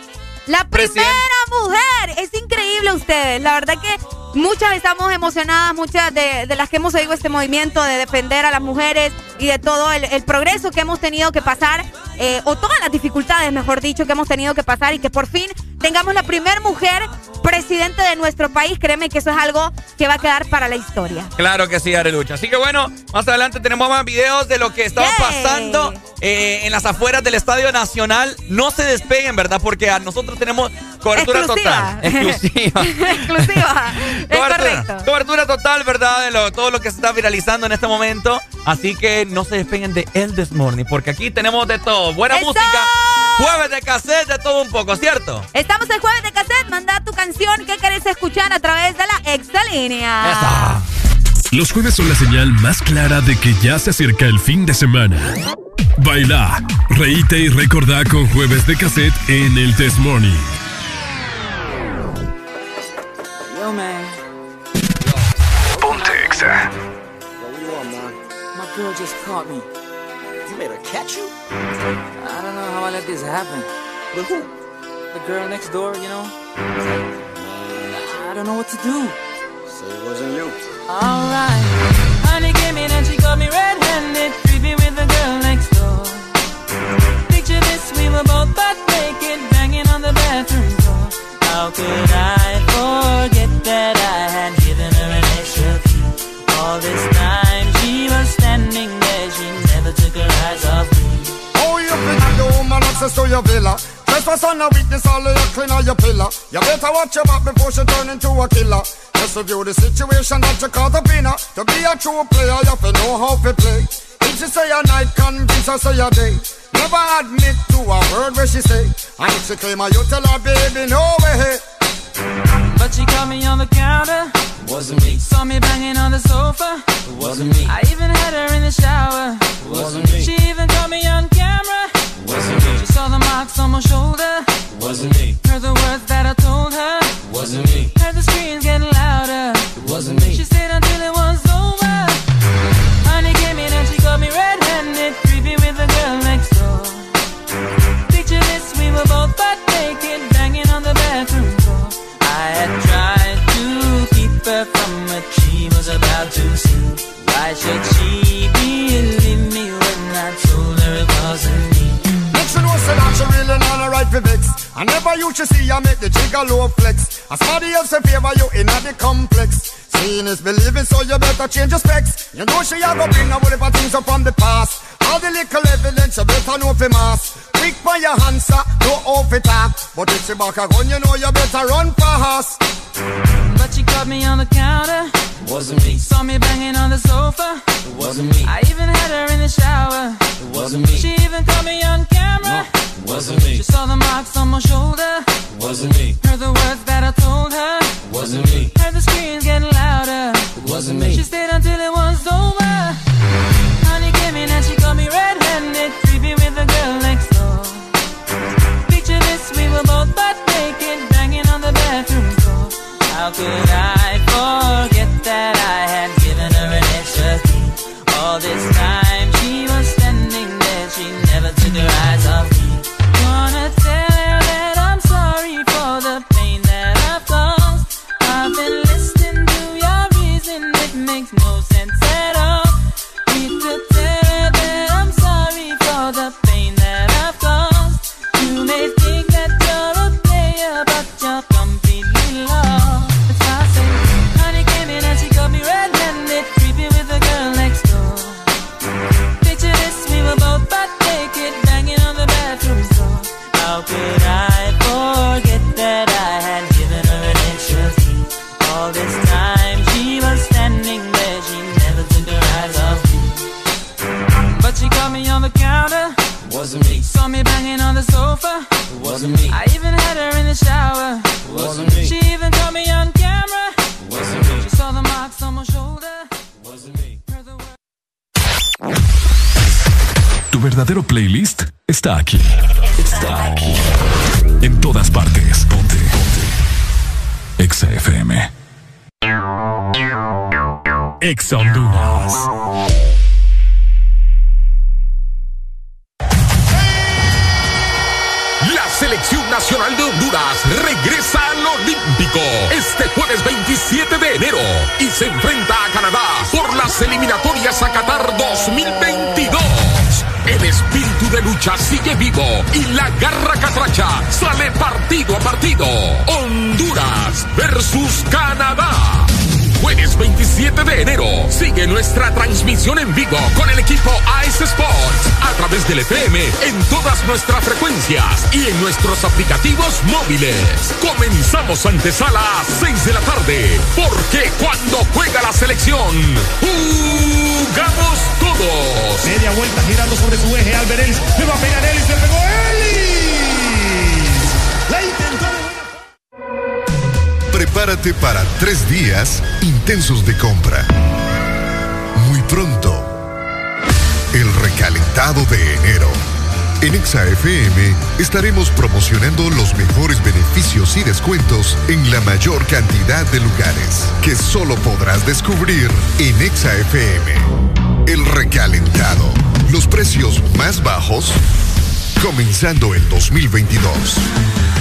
La primera mujer. Es increíble ustedes. La verdad que muchas estamos emocionadas, muchas de, de las que hemos seguido este movimiento de defender a las mujeres y de todo el, el progreso que hemos tenido que pasar, eh, o todas las dificultades, mejor dicho, que hemos tenido que pasar y que por fin tengamos la primera mujer presidente de nuestro país. Créeme que eso es algo que va a quedar para la historia. Claro que sí, Arelucha. Así que bueno, más adelante tenemos más videos de lo que estaba pasando eh, en las afueras del Estadio Nacional. No se despeguen, ¿verdad? Porque a nosotros tenemos cobertura Exclusiva. total. Exclusiva. Exclusiva. Es cobertura, correcto. cobertura total, ¿verdad? De lo- todo lo que se está viralizando en este momento. Así que no se despeguen de El This Morning, porque aquí tenemos de todo. Buena ¡Eso! música, jueves de cassette, de todo un poco, ¿cierto? Estamos el jueves de cassette. Manda tu canción que querés escuchar a través de la exalínea. Los jueves son la señal más clara de que ya se acerca el fin de semana. Baila, reíte y recordá con jueves de cassette en el Test Morning. Yo, man. Ponte Exa. Yo, what you want, man? My girl just caught me. You made her catch you? I don't know how I let this happen. With who? The girl next door, you know? I don't know what to do. So it wasn't you. Alright. Honey came in and she got me red-handed, creepy with the girl next door. Picture this, we were both butt naked, banging on the bathroom door. How could I access to your villa? Trespass on a witness, all of your clean on your pillar. You better watch your back before she turn into a killer. Just review the situation that you caught up in her. To be a true player, you have to know how to play. If she say a night, convince her say a day. Never admit to a word where she say. And if she claim her, you tell her, baby, no way. But she caught me on the counter. Wasn't me. Saw me banging on the sofa. Wasn't me. I even had her in the shower. Wasn't me. She even caught me on camera. Wasn't me. She saw the marks on my shoulder. Wasn't me. Heard the words that I told her. Wasn't me. Heard the screams getting louder. Wasn't me. She I never used to see you make the jigger low flex. As somebody else in favor you in the complex. Seeing is believing, so you better change your specs. You know she a go bring a whole heap of things up from the past. All the little evidence you better know for mass. Quick for your answer, no off it talk. But if she back a gun, you know you better run fast. But she caught me on the counter. Wasn't me. Saw me banging on the sofa. It wasn't me. I even had her in the shower. It wasn't me. She even caught me on camera. It wasn't me. She saw the marks on my shoulder. Wasn't me. Heard the words that I told her. Wasn't me. Heard the screams getting louder. Wasn't me. She stayed until it was over. Honey came in and she got me red-handed, sleeping with the girl next door. Picture this, we were both butt naked, banging on the bathroom floor. How could I? Wasn't me. I even had her in the shower. Wasn't me. She even caught me on camera. Wasn't me. She saw the marks on my shoulder. Wasn't me. Tu verdadero playlist está aquí. Está aquí. En todas partes. Ponte. Ponte. Exa FM. Exa Honduras. Selección nacional de Honduras regresa al Olímpico este jueves 27 de enero y se enfrenta a Canadá por las eliminatorias a Qatar 2022. El espíritu de lucha sigue vivo y la garra catracha sale partido a partido. Honduras versus Canadá. Jueves 27 de enero. Sigue nuestra transmisión en vivo con el equipo Ice Sports a través del FM en todas nuestras frecuencias y en nuestros aplicativos móviles. Comenzamos antesala a 6 de la tarde, porque cuando juega la selección, jugamos todos. Media vuelta girando sobre su eje. Alberens le va a pegar Ellis. Le pegó Ellis. Prepárate para tres días intensos de compra. Muy pronto, el recalentado de enero. En Exa FM estaremos promocionando los mejores beneficios y descuentos en la mayor cantidad de lugares que solo podrás descubrir en Exa FM. El recalentado. Los precios más bajos comenzando el 2022.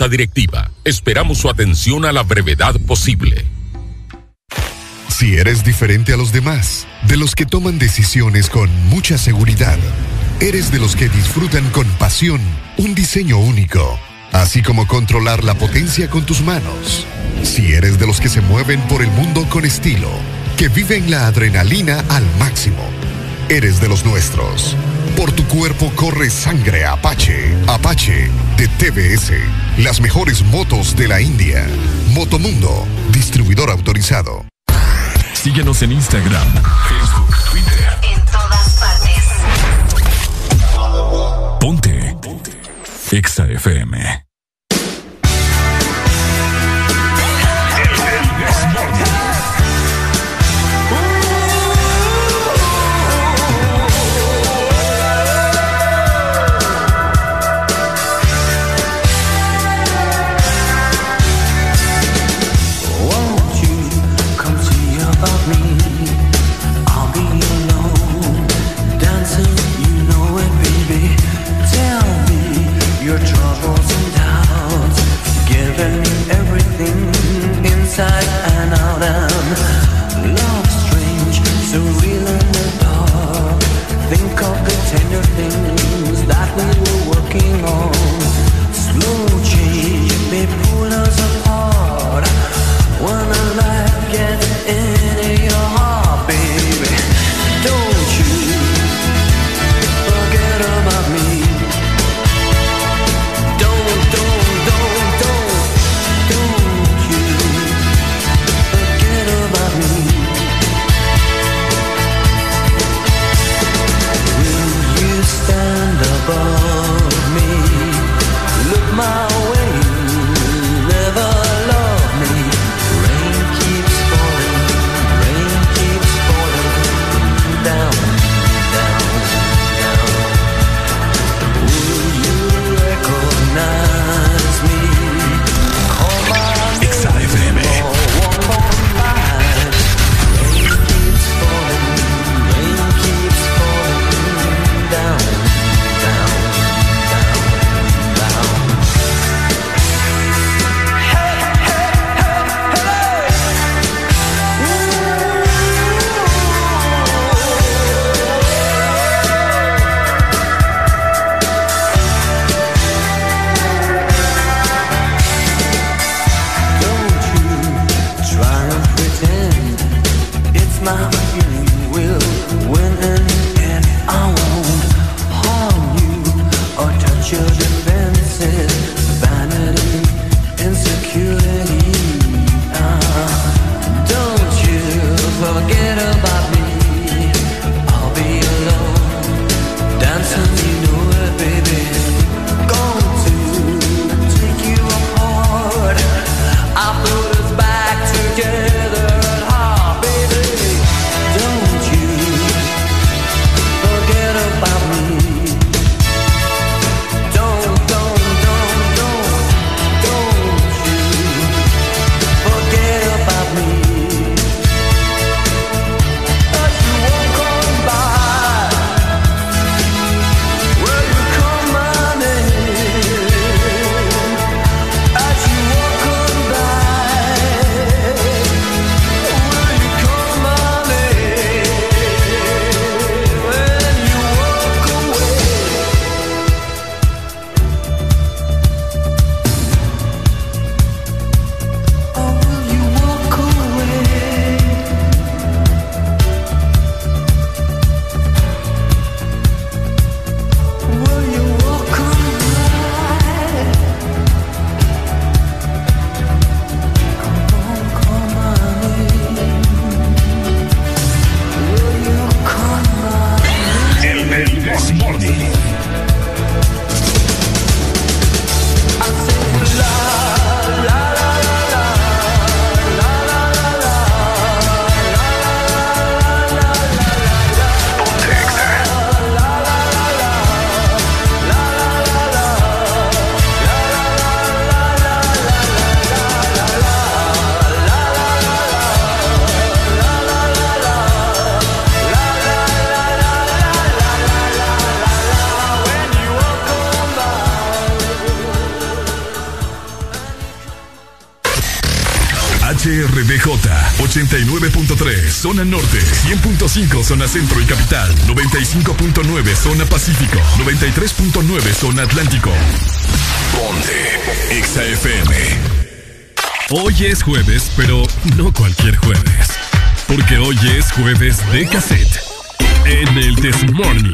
Directiva, esperamos su atención a la brevedad posible. Si eres diferente a los demás, de los que toman decisiones con mucha seguridad, eres de los que disfrutan con pasión un diseño único, así como controlar la potencia con tus manos. Si eres de los que se mueven por el mundo con estilo, que viven la adrenalina al máximo, eres de los nuestros. Por tu cuerpo corre sangre Apache. Apache de TBS. Las mejores motos de la India. Motomundo, distribuidor autorizado. Síguenos en Instagram, Facebook, Twitter. En todas partes. Ponte. Ponte. Exa FM. Zona norte, 100.5 zona centro y capital, 95.9 zona pacífico, 93.9 zona atlántico. Ponte XAFM. Hoy es jueves, pero no cualquier jueves. Porque hoy es jueves de cassette. En el This Morning.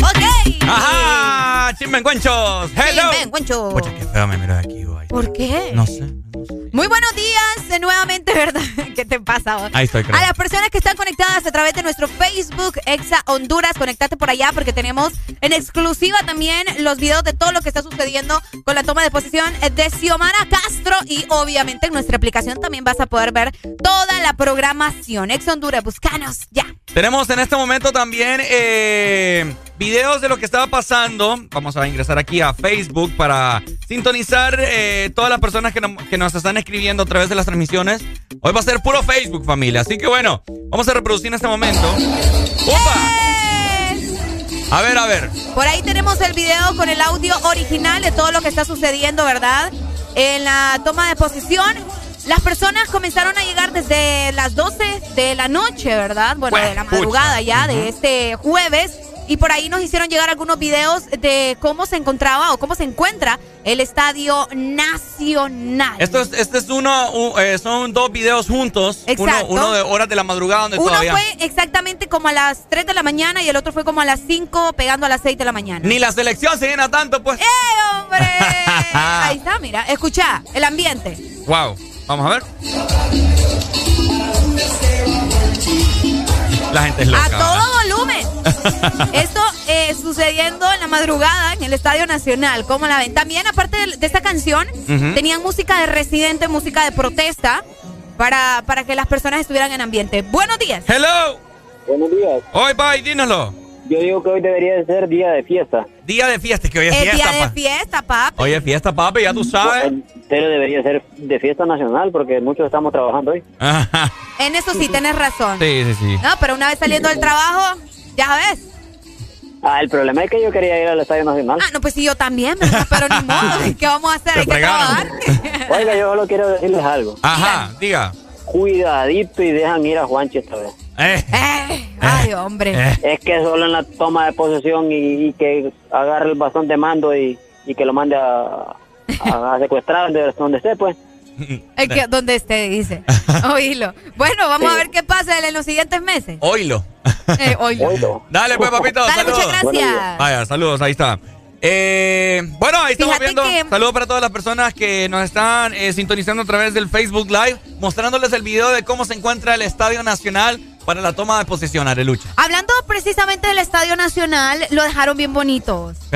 Ok. ¡Ajá! ¡Chimbencuenchos! ¡Hello! Chimbencuenchos. Pucha, qué feo me miro de aquí, güey. ¿Por qué? No sé. Muy buenos días, eh, nuevamente, ¿verdad? ¿Qué te pasa? vos? Ahí estoy, creo. A las personas que están conectadas a través de nuestro Facebook, Exa Honduras, conectate por allá porque tenemos en exclusiva también los videos de todo lo que está sucediendo con la toma de posición de Xiomara Castro y obviamente en nuestra aplicación también vas a poder ver toda la programación. Exa Honduras, buscanos ya. Tenemos en este momento también eh, videos de lo que estaba pasando. Vamos a ingresar aquí a Facebook para sintonizar eh, todas las personas que, no- que nos están escribiendo a través de las transmisiones. Hoy va a ser puro Facebook, familia. Así que bueno, vamos a reproducir en este momento. ¡Opa! A ver, a ver. Por ahí tenemos el video con el audio original de todo lo que está sucediendo, ¿verdad? En la toma de posición. Las personas comenzaron a llegar desde las 12 de la noche, ¿verdad? Bueno, de la pucha. madrugada ya, de este jueves. Y por ahí nos hicieron llegar algunos videos de cómo se encontraba o cómo se encuentra el Estadio Nacional. Esto es, este es uno, eh, son dos videos juntos. Uno, Exacto. uno de horas de la madrugada donde Uno todavía. fue exactamente como a las 3 de la mañana y el otro fue como a las 5 pegando a las 6 de la mañana. Ni la selección se llena tanto, pues. ¡Eh, hombre! Ahí está, mira. Escucha, el ambiente. Wow. Vamos a ver. La gente es loca. A todo volumen. Esto eh, sucediendo en la madrugada en el Estadio Nacional. ¿Cómo la ven? También, aparte de, de esta canción, tenían música de residente, música de protesta para, para que las personas estuvieran en ambiente. Buenos días. Hello. Buenos días. Hoy, bye, dínoslo. Yo digo que hoy debería de ser día de fiesta. Día de fiesta, es que hoy es Es fiesta, día de pa. fiesta, papi. Hoy es fiesta, papi, ya tú sabes. Pero debería ser de fiesta nacional porque muchos estamos trabajando hoy. Ajá. En eso sí, tenés razón. Sí, sí, sí. No, pero una vez saliendo del trabajo, ya ves. Ah, el problema es que yo quería ir al Estadio Nacional. Ah, no, pues sí, yo también, ¿verdad? pero ni modo. ¿Qué vamos a hacer? Hay que trabajar. Oiga, yo solo quiero decirles algo. Ajá, diga. Cuidadito y dejan ir a Juanchi esta vez. Eh. Ay, hombre. Es que solo en la toma de posesión y, y que agarre el bastón de mando y, y que lo mande a, a, a secuestrar de donde esté, pues. Es que donde esté, dice. Oílo. Bueno, vamos Sí. a ver qué pasa en los siguientes meses. Eh, oílo. Dale, pues, papito. Dale, saludos. muchas gracias. Vaya, saludos, ahí está. Eh, bueno, ahí estamos Fíjate viendo. que- Saludos para todas las personas que nos están eh, sintonizando a través del Facebook Live, mostrándoles el video de cómo se encuentra el Estadio Nacional para la toma de posesión, Arelucha. Hablando precisamente del Estadio Nacional, lo dejaron bien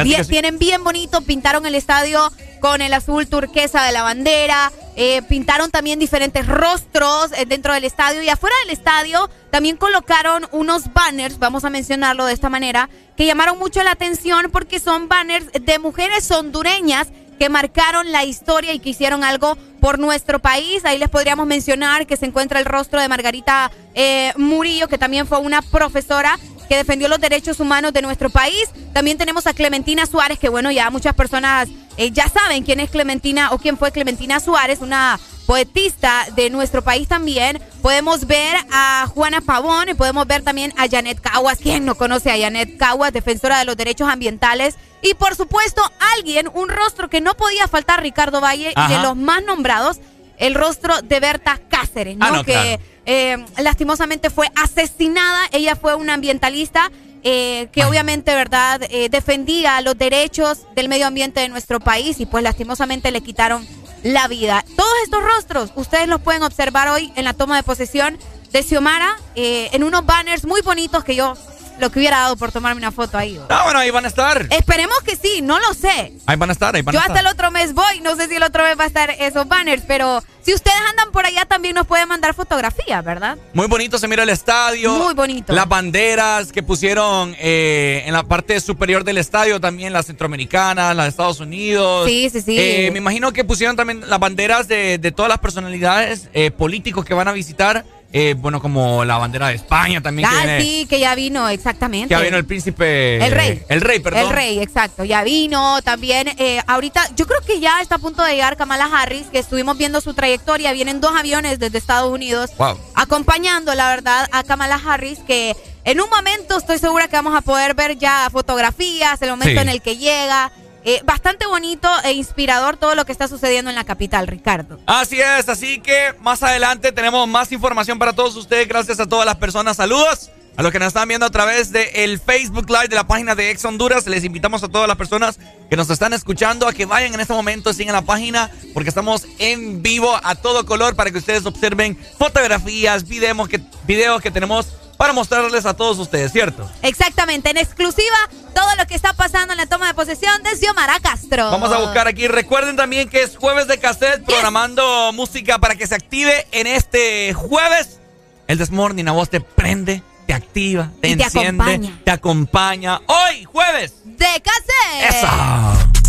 Bien- que sí. Tienen bien bonito, pintaron el estadio con el azul turquesa de la bandera, eh, pintaron también diferentes rostros eh, dentro del estadio y afuera del estadio también colocaron unos banners, vamos a mencionarlo de esta manera, que llamaron mucho la atención porque son banners de mujeres hondureñas que marcaron la historia y que hicieron algo por nuestro país. Ahí les podríamos mencionar que se encuentra el rostro de Margarita eh, Murillo, que también fue una profesora que defendió los derechos humanos de nuestro país. También tenemos a Clementina Suárez, que bueno, ya muchas personas eh, ya saben quién es Clementina o quién fue Clementina Suárez, una poetista de nuestro país también. Podemos ver a Juana Pavón y podemos ver también a Janet Caguas. ¿Quién no conoce a Janet Caguas, defensora de los derechos ambientales? Y por supuesto, alguien, un rostro que no podía faltar, Ricardo Valle, y de los más nombrados, el rostro de Berta Cáceres, ¿no? Ah, no, que claro. eh, lastimosamente fue asesinada. Ella fue una ambientalista eh, que obviamente, ¿verdad?, Eh, defendía los derechos del medio ambiente de nuestro país y pues lastimosamente le quitaron la vida. Todos estos rostros ustedes los pueden observar hoy en la toma de posesión de Xiomara eh, en unos banners muy bonitos que yo lo que hubiera dado por tomarme una foto ahí. Ah, bueno, ahí van a estar. Esperemos que sí, no lo sé. Ahí van a estar, ahí van Yo a hasta estar. el otro mes voy, no sé si el otro mes va a estar esos banners, pero si ustedes andan por allá también nos pueden mandar fotografías, ¿verdad? Muy bonito se mira el estadio. Muy bonito. Las banderas que pusieron eh, en la parte superior del estadio también, las centroamericanas, las de Estados Unidos. Sí, sí, sí. Eh, me imagino que pusieron también las banderas de, de todas las personalidades eh, políticos que van a visitar eh, bueno, como la bandera de España también. que Ah, viene, sí, que ya vino, exactamente. ya vino el príncipe. El rey. El rey, perdón. El rey, exacto. Ya vino también. eh, ahorita, yo creo que ya está a punto de llegar Kamala Harris, que estuvimos viendo su trayectoria. Vienen dos aviones desde Estados Unidos Wow. acompañando, la verdad, a Kamala Harris, que en un momento estoy segura que vamos a poder ver ya fotografías, el momento Sí. en el que llega. Eh, bastante bonito e inspirador todo lo que está sucediendo en la capital, Ricardo. Así es, así que más adelante tenemos más información para todos ustedes. Gracias a todas las personas. Saludos a los que nos están viendo a través del Facebook Live de la página de Ex Honduras. Les invitamos a todas las personas que nos están escuchando a que vayan en este momento, sigan la página, porque estamos en vivo a todo color para que ustedes observen fotografías, videos que, videos que tenemos para mostrarles a todos ustedes, ¿cierto? Exactamente, en exclusiva, todo lo que está pasando en la toma de posesión de Xiomara Castro. Vamos a buscar aquí. Recuerden también que es jueves de cassette, programando música para que se active en este jueves. El Desmorning a vos te prende, te activa, te Y te enciende, acompaña. te acompaña. Hoy, jueves. De cassette. Eso.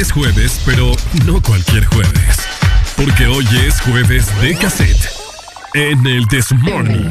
es jueves, pero no cualquier jueves. Porque hoy es jueves de cassette en el This Morning.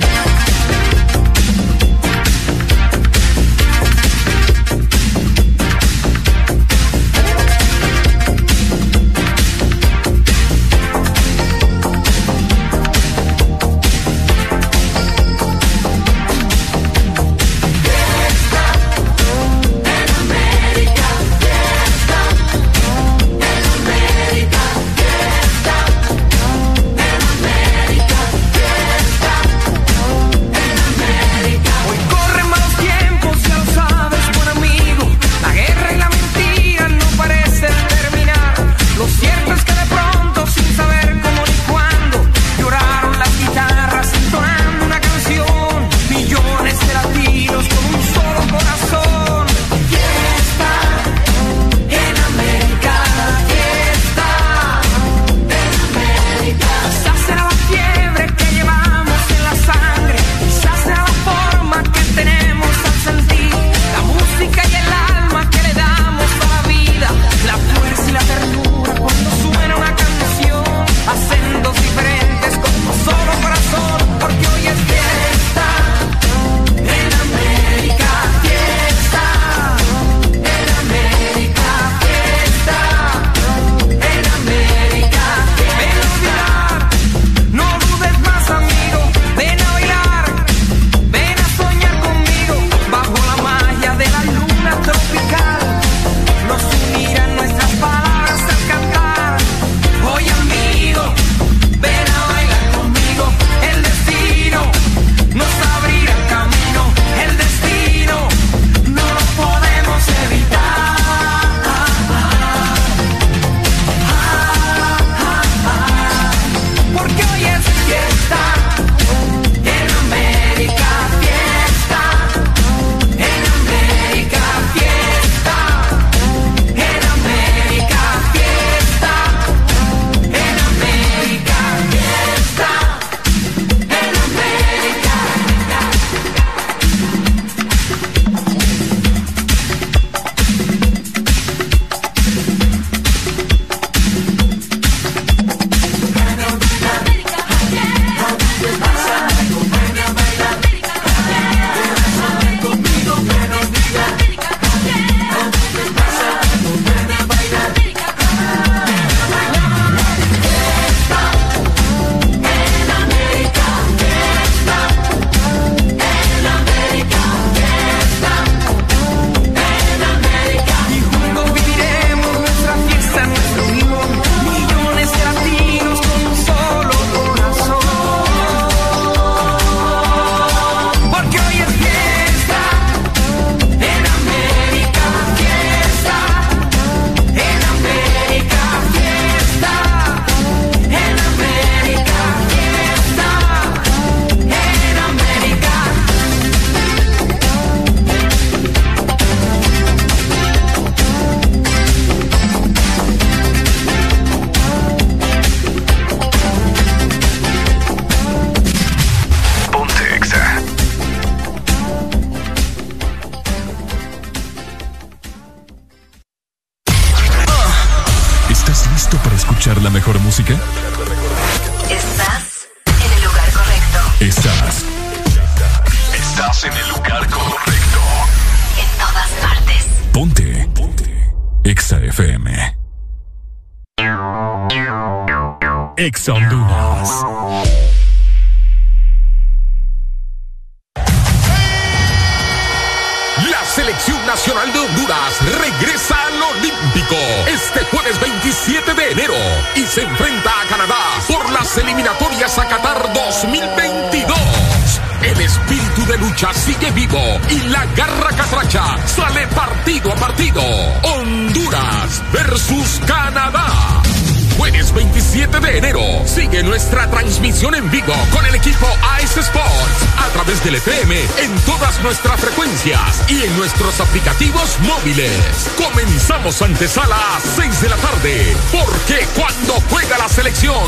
Comenzamos antesala a 6 de la tarde, porque cuando juega la selección,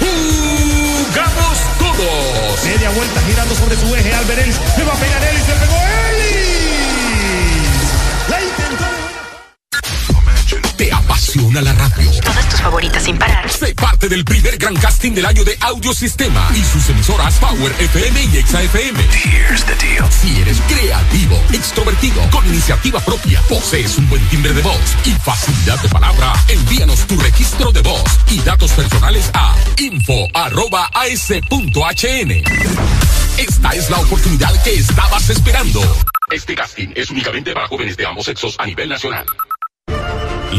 jugamos todos. Media vuelta girando sobre su eje, Alberelis. Le va a pegar Ellis, le pegó Ellis. Te apasiona la radio. Todas tus favoritas sin parar. Sé parte del primer gran casting del año de Audiosistema y sus emisoras Power FM y Exa FM. Iniciativa propia, posees un buen timbre de voz y facilidad de palabra, envíanos tu registro de voz y datos personales a info.as.hn. Esta es la oportunidad que estabas esperando. Este casting es únicamente para jóvenes de ambos sexos a nivel nacional.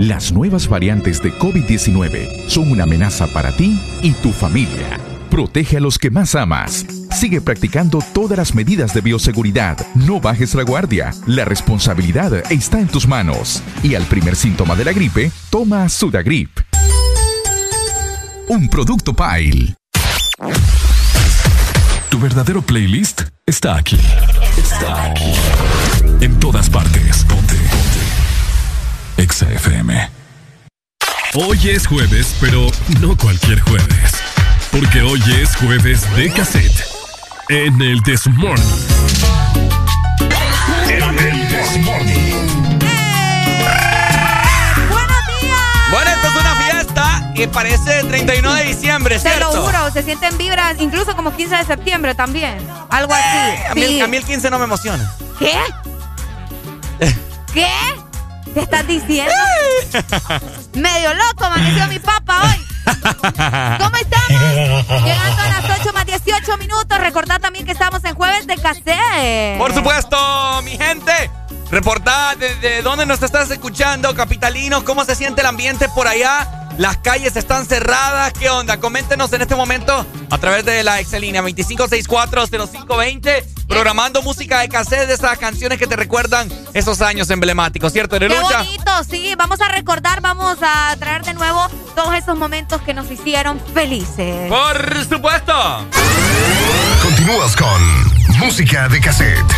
Las nuevas variantes de COVID-19 son una amenaza para ti y tu familia. Protege a los que más amas. Sigue practicando todas las medidas de bioseguridad. No bajes la guardia. La responsabilidad está en tus manos. Y al primer síntoma de la gripe, toma Sudagrip. Un producto Pile. Tu verdadero playlist está aquí. Está aquí. En todas partes. Exa FM. Hoy es jueves, pero no cualquier jueves. Porque hoy es jueves de cassette. En el This Morning. En el This Morning. Bueno, esta es una fiesta que parece 31 de diciembre, Te ¿cierto? lo juro, se sienten vibras, incluso como 15 de septiembre también. Algo así. Eh, A mí, Sí. a mí el 15 no me emociona. ¿Qué? ¿Qué? Estás diciendo? Medio loco, amaneció mi papá hoy. ¿Cómo estamos? Llegando a las 8 más 18 minutos. Recordad también que estamos en jueves de cassette. Por supuesto, mi gente. Reportad desde dónde nos estás escuchando, capitalinos, cómo se siente el ambiente por allá. Las calles están cerradas. ¿Qué onda? Coméntenos en este momento a través de la Excelínea 25640520, programando música de cassette de esas canciones que te recuerdan esos años emblemáticos, ¿cierto, Qué Nerucha? bonito, sí. Vamos a recordar, vamos a traer de nuevo todos esos momentos que nos hicieron felices. Por supuesto. Continúas con música de cassette.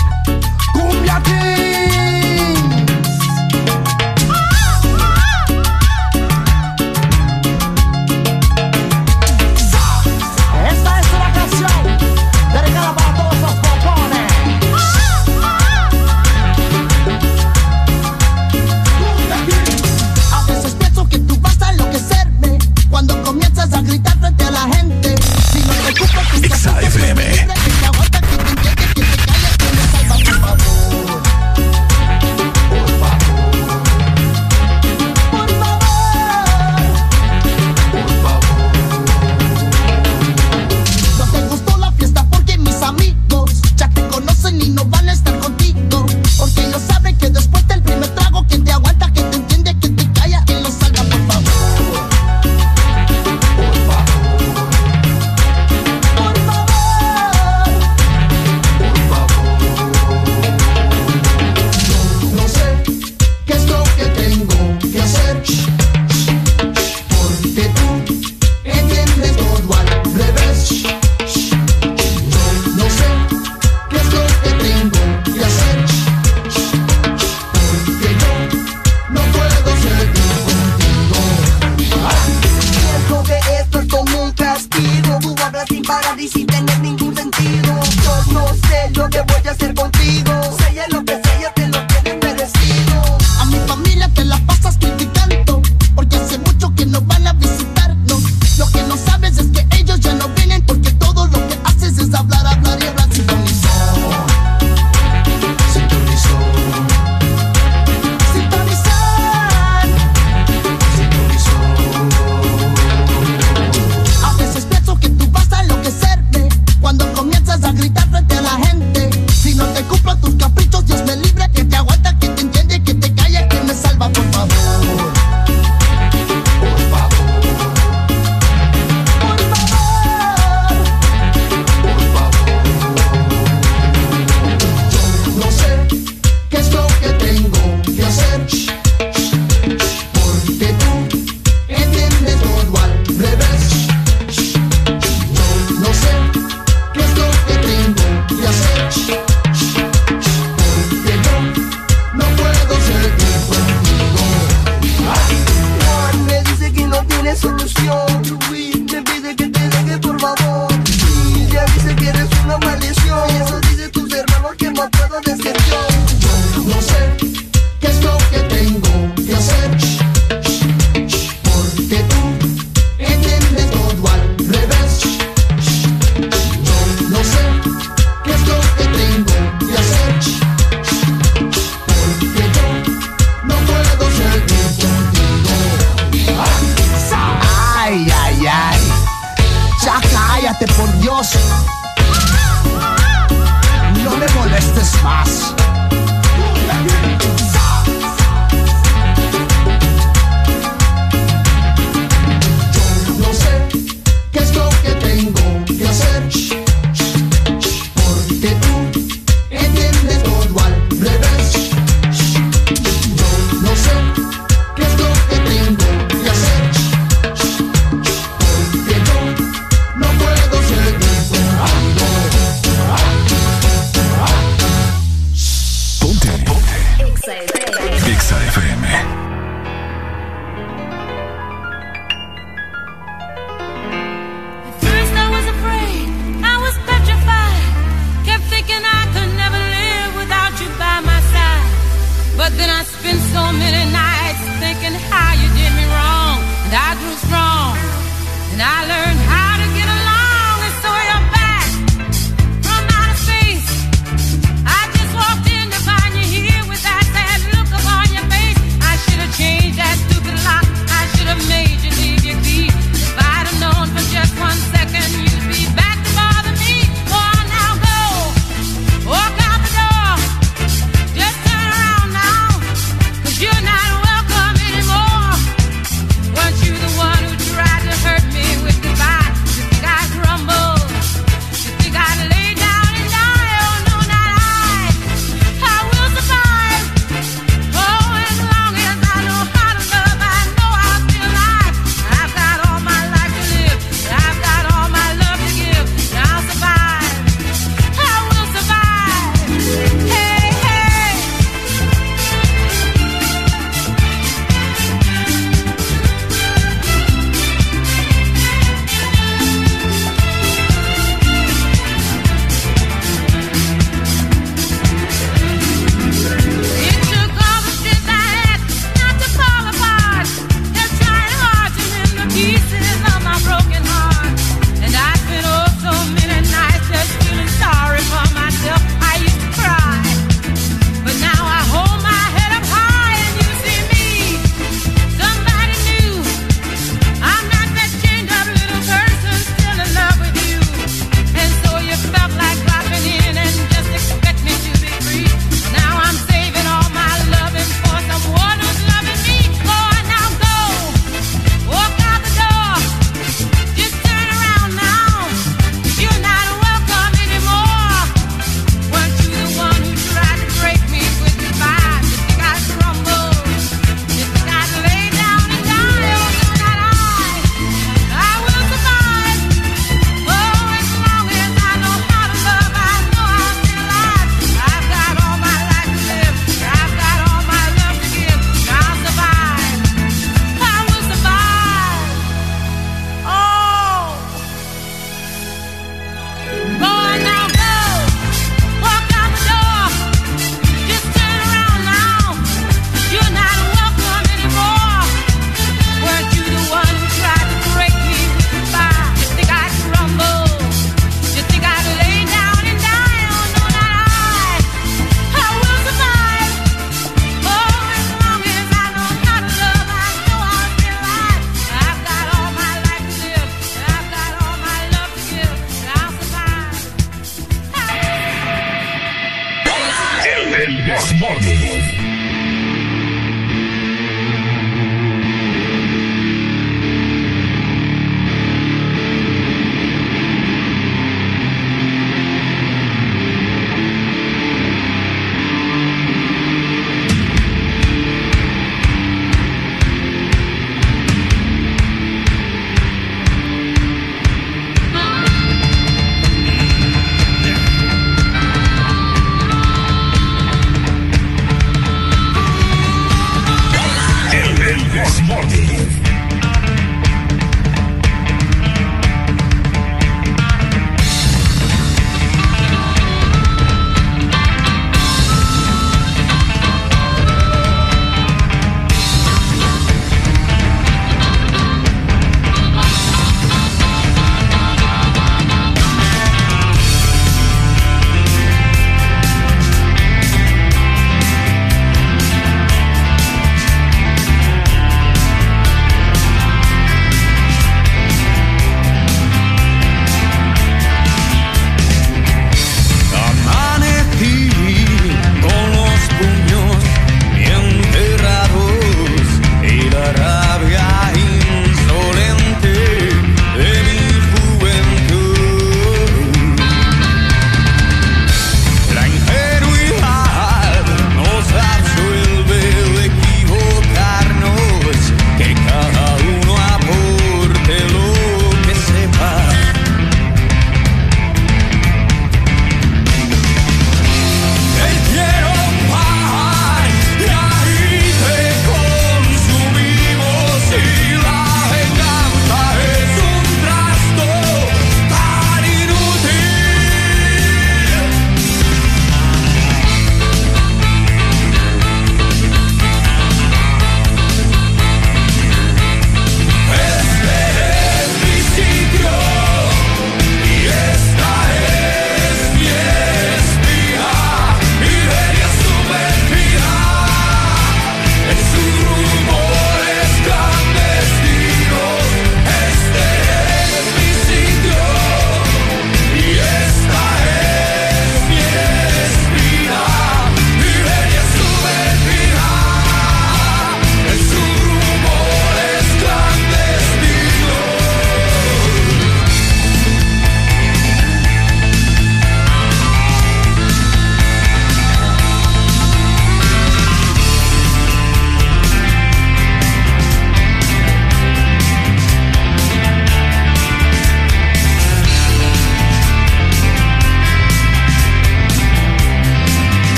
Cumbia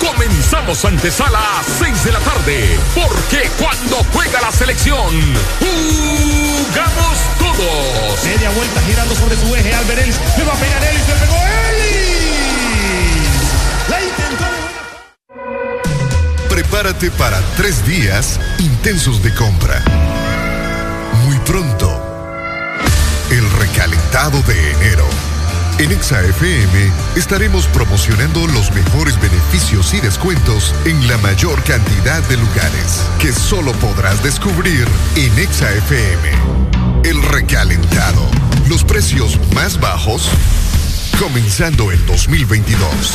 Comenzamos antesala a 6 de la tarde, porque cuando juega la selección, jugamos todos. Media vuelta girando sobre su eje. Albert Ellis. Le va a pegar Ellis. Le pegó Ellis. La intentó de buena Prepárate para tres días intensos de compra. En ExaFM estaremos promocionando los mejores beneficios y descuentos en la mayor cantidad de lugares que solo podrás descubrir en ExaFM. El recalentado. Los precios más bajos comenzando el 2022.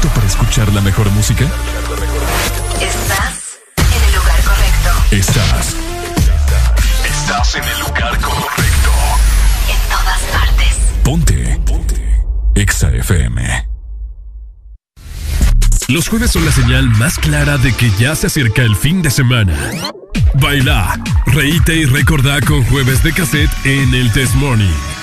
¿Estás listo para escuchar la mejor música? Estás en el lugar correcto. Estás. Estás en el lugar correcto. En todas partes. Ponte. Ponte. Exa FM. Los jueves son la señal más clara de que ya se acerca el fin de semana. Baila, reíte y recordá con jueves de cassette en el Test Morning.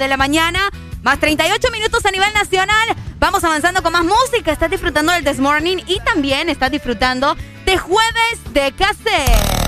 de la mañana, más 38 minutos a nivel nacional. Vamos avanzando con más música. Estás disfrutando del This Morning y también estás disfrutando de Jueves de Cassette.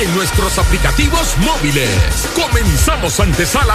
En nuestros aplicativos móviles. Comenzamos antesala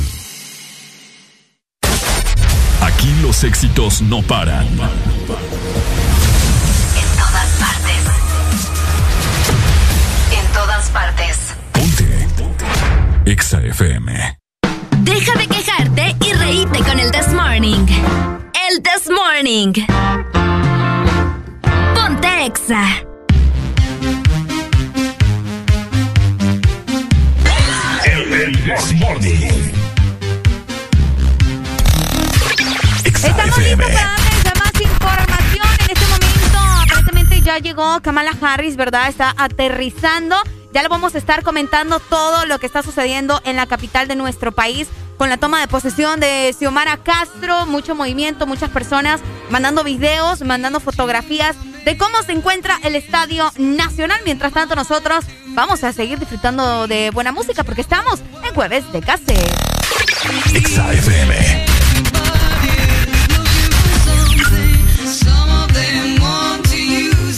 Los éxitos no paran. En todas partes. En todas partes. Exa FM. Deja de quejarte y reíte con el This Morning. El This Morning. Ponte Exa. El Morning. Estamos listos para darles más información. En este momento, aparentemente ya llegó Kamala Harris, ¿verdad? Está aterrizando. Ya lo vamos a estar comentando todo lo que está sucediendo en la capital de nuestro país con la toma de posesión de Xiomara Castro, mucho movimiento, muchas personas mandando videos, mandando fotografías de cómo se encuentra el Estadio Nacional. Mientras tanto, nosotros vamos a seguir disfrutando de buena música porque estamos en Jueves de Cassette.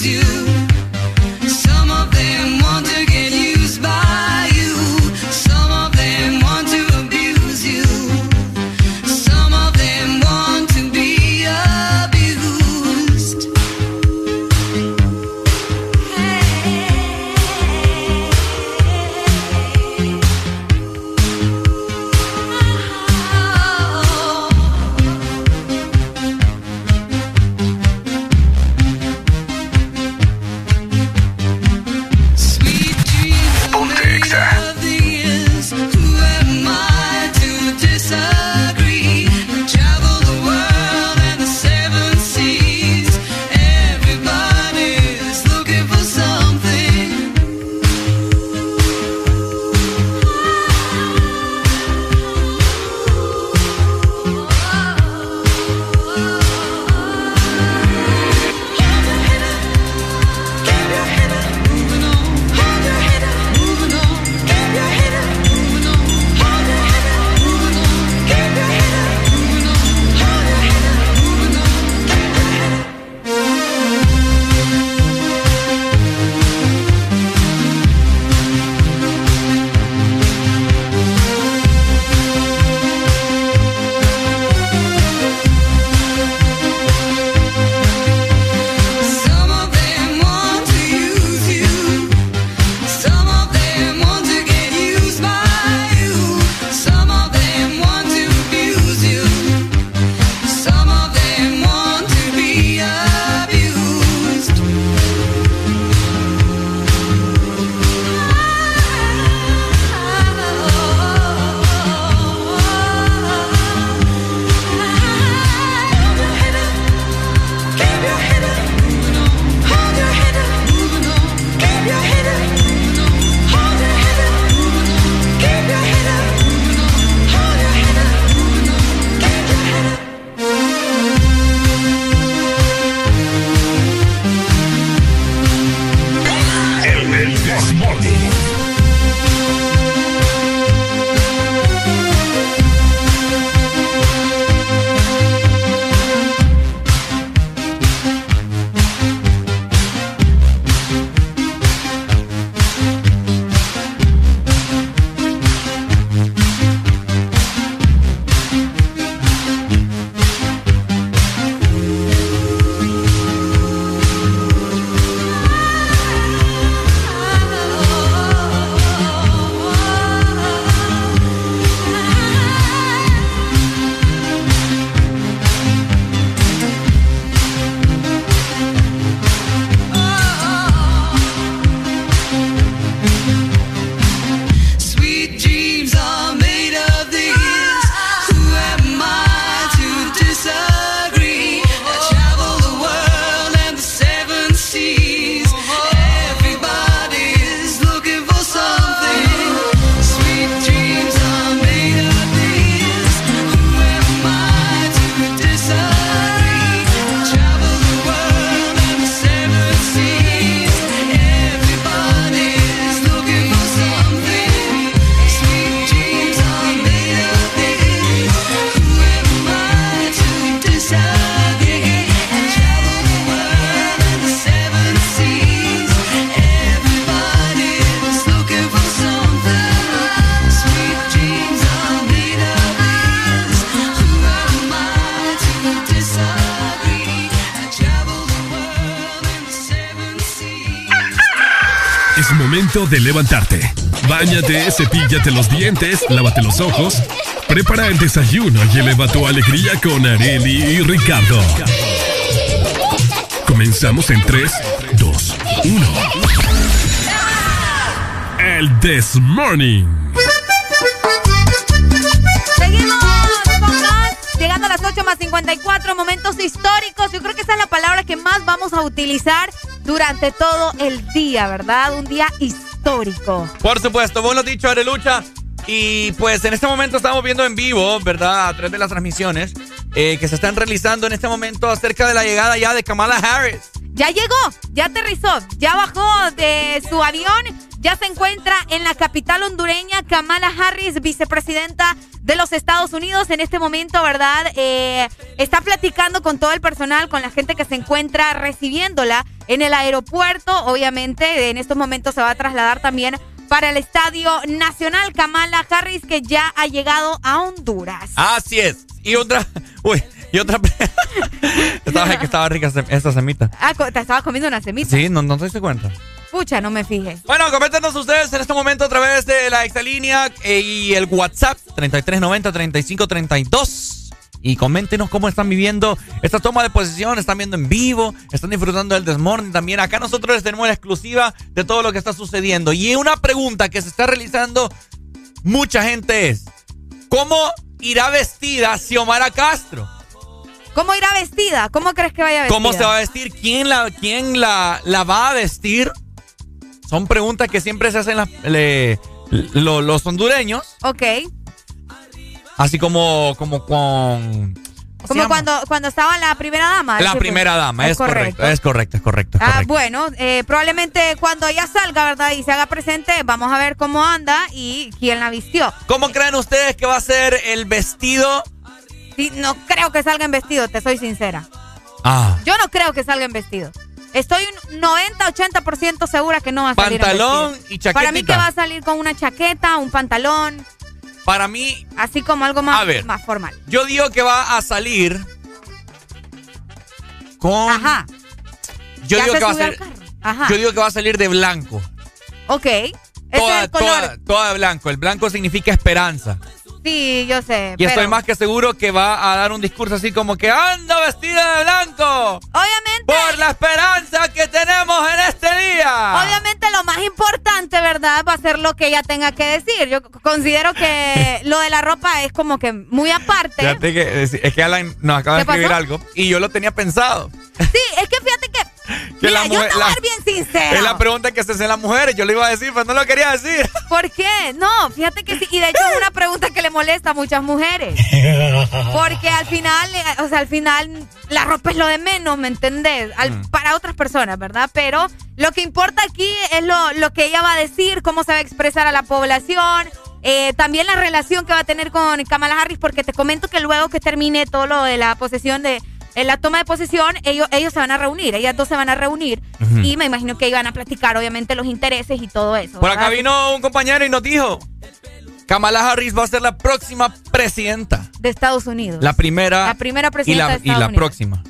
You. De levantarte. Báñate, cepíllate los dientes, lávate los ojos. Prepara el desayuno y eleva tu alegría con Areli y Ricardo. Comenzamos en 3, 2, 1. El This Morning. Seguimos llegando a las 8 más 54 momentos históricos. Yo creo que esa es la palabra que más vamos a utilizar durante todo el día, ¿verdad? Un día histórico. Por supuesto, vos lo has dicho, Arelucha. Y pues en este momento estamos viendo en vivo, ¿verdad? A través de las transmisiones eh, que se están realizando en este momento acerca de la llegada ya de Kamala Harris. Ya llegó, ya aterrizó, ya bajó de su avión, ya se encuentra en la capital hondureña Kamala Harris, vicepresidenta de los Estados Unidos. En este momento, ¿verdad? Eh, está platicando con todo el personal, con la gente que se encuentra recibiéndola en el aeropuerto. Obviamente, en estos momentos se va a trasladar también para el Estadio Nacional Kamala Harris, que ya ha llegado a Honduras. Así es. Y otra, uy, y otra. estaba, que estaba rica esta semita. Ah, te estabas comiendo una semita. Sí, no, no te diste cuenta. Pucha, no me fijé. Bueno, coméntenos ustedes en este momento a través de la exalínea eh, y el WhatsApp 3390-3532. Y coméntenos cómo están viviendo esta toma de posesión, están viendo en vivo, están disfrutando del desmorning también. Acá nosotros les tenemos la exclusiva de todo lo que está sucediendo. Y una pregunta que se está realizando mucha gente es, ¿cómo irá vestida Xiomara Castro? ¿Cómo irá vestida? ¿Cómo crees que vaya vestida? ¿Cómo se va a vestir? ¿Quién la, quién la, la va a vestir? Son preguntas que siempre se hacen las- le- lo- los hondureños, Ok. Así como, como con... ¿cómo se Como cuando, cuando estaba la primera dama. La Sí, primera pues, dama, es, correcto. es correcto, es correcto. es Ah, correcto. bueno, eh, probablemente cuando ella salga, ¿verdad? Y se haga presente, vamos a ver cómo anda y quién la vistió. ¿Cómo creen ustedes que va a ser el vestido? Sí, no creo que salga en vestido, te soy sincera. Ah, Yo no creo que salga en vestido. Estoy un 90-80% segura que no va a salir en pantalón vestido. y chaquetita. Para mí que va a salir con una chaqueta, un pantalón, Para mí, así como algo más, A ver. más formal. yo digo que va a salir con... Ajá. Yo Ya digo que va a salir... Ajá. Yo digo que va a salir de blanco. Ok. Ese es Toda, el color. toda, toda de blanco. El blanco significa esperanza. Sí, yo sé. Y estoy más que seguro que va a dar un discurso así como que ando vestida de blanco. Obviamente. Por la esperanza que tenemos en este día. Obviamente lo más importante, ¿verdad? Va a ser lo que ella tenga que decir. Yo considero que lo de la ropa es como que muy aparte. Fíjate que es que Alan nos acaba de ¿Qué escribir pasó? algo y yo lo tenía pensado. Sí, es que fíjate que... Que mira, la yo mujer- te voy a ser bien sincera. Es la pregunta que se hacen las mujeres. Yo lo iba a decir, pero no lo quería decir. ¿Por qué? No, fíjate que sí. Y de hecho es una pregunta que le molesta a muchas mujeres. Porque al final, o sea, al final la ropa es lo de menos, ¿me entendés? Al- Mm. Para otras personas, ¿verdad? Pero lo que importa aquí es lo, lo que ella va a decir, cómo se va a expresar a la población. eh, también la relación que va a tener con Kamala Harris, porque te comento que luego que termine todo lo de la posesión de en la toma de posesión, ellos, ellos se van a reunir, ellas dos se van a reunir y me imagino que iban a platicar obviamente los intereses y todo eso. Por acá vino un compañero y nos dijo: Kamala Harris va a ser la próxima presidenta. de Estados Unidos. La primera. La primera y presidenta la, de Estados y la Unidos. próxima.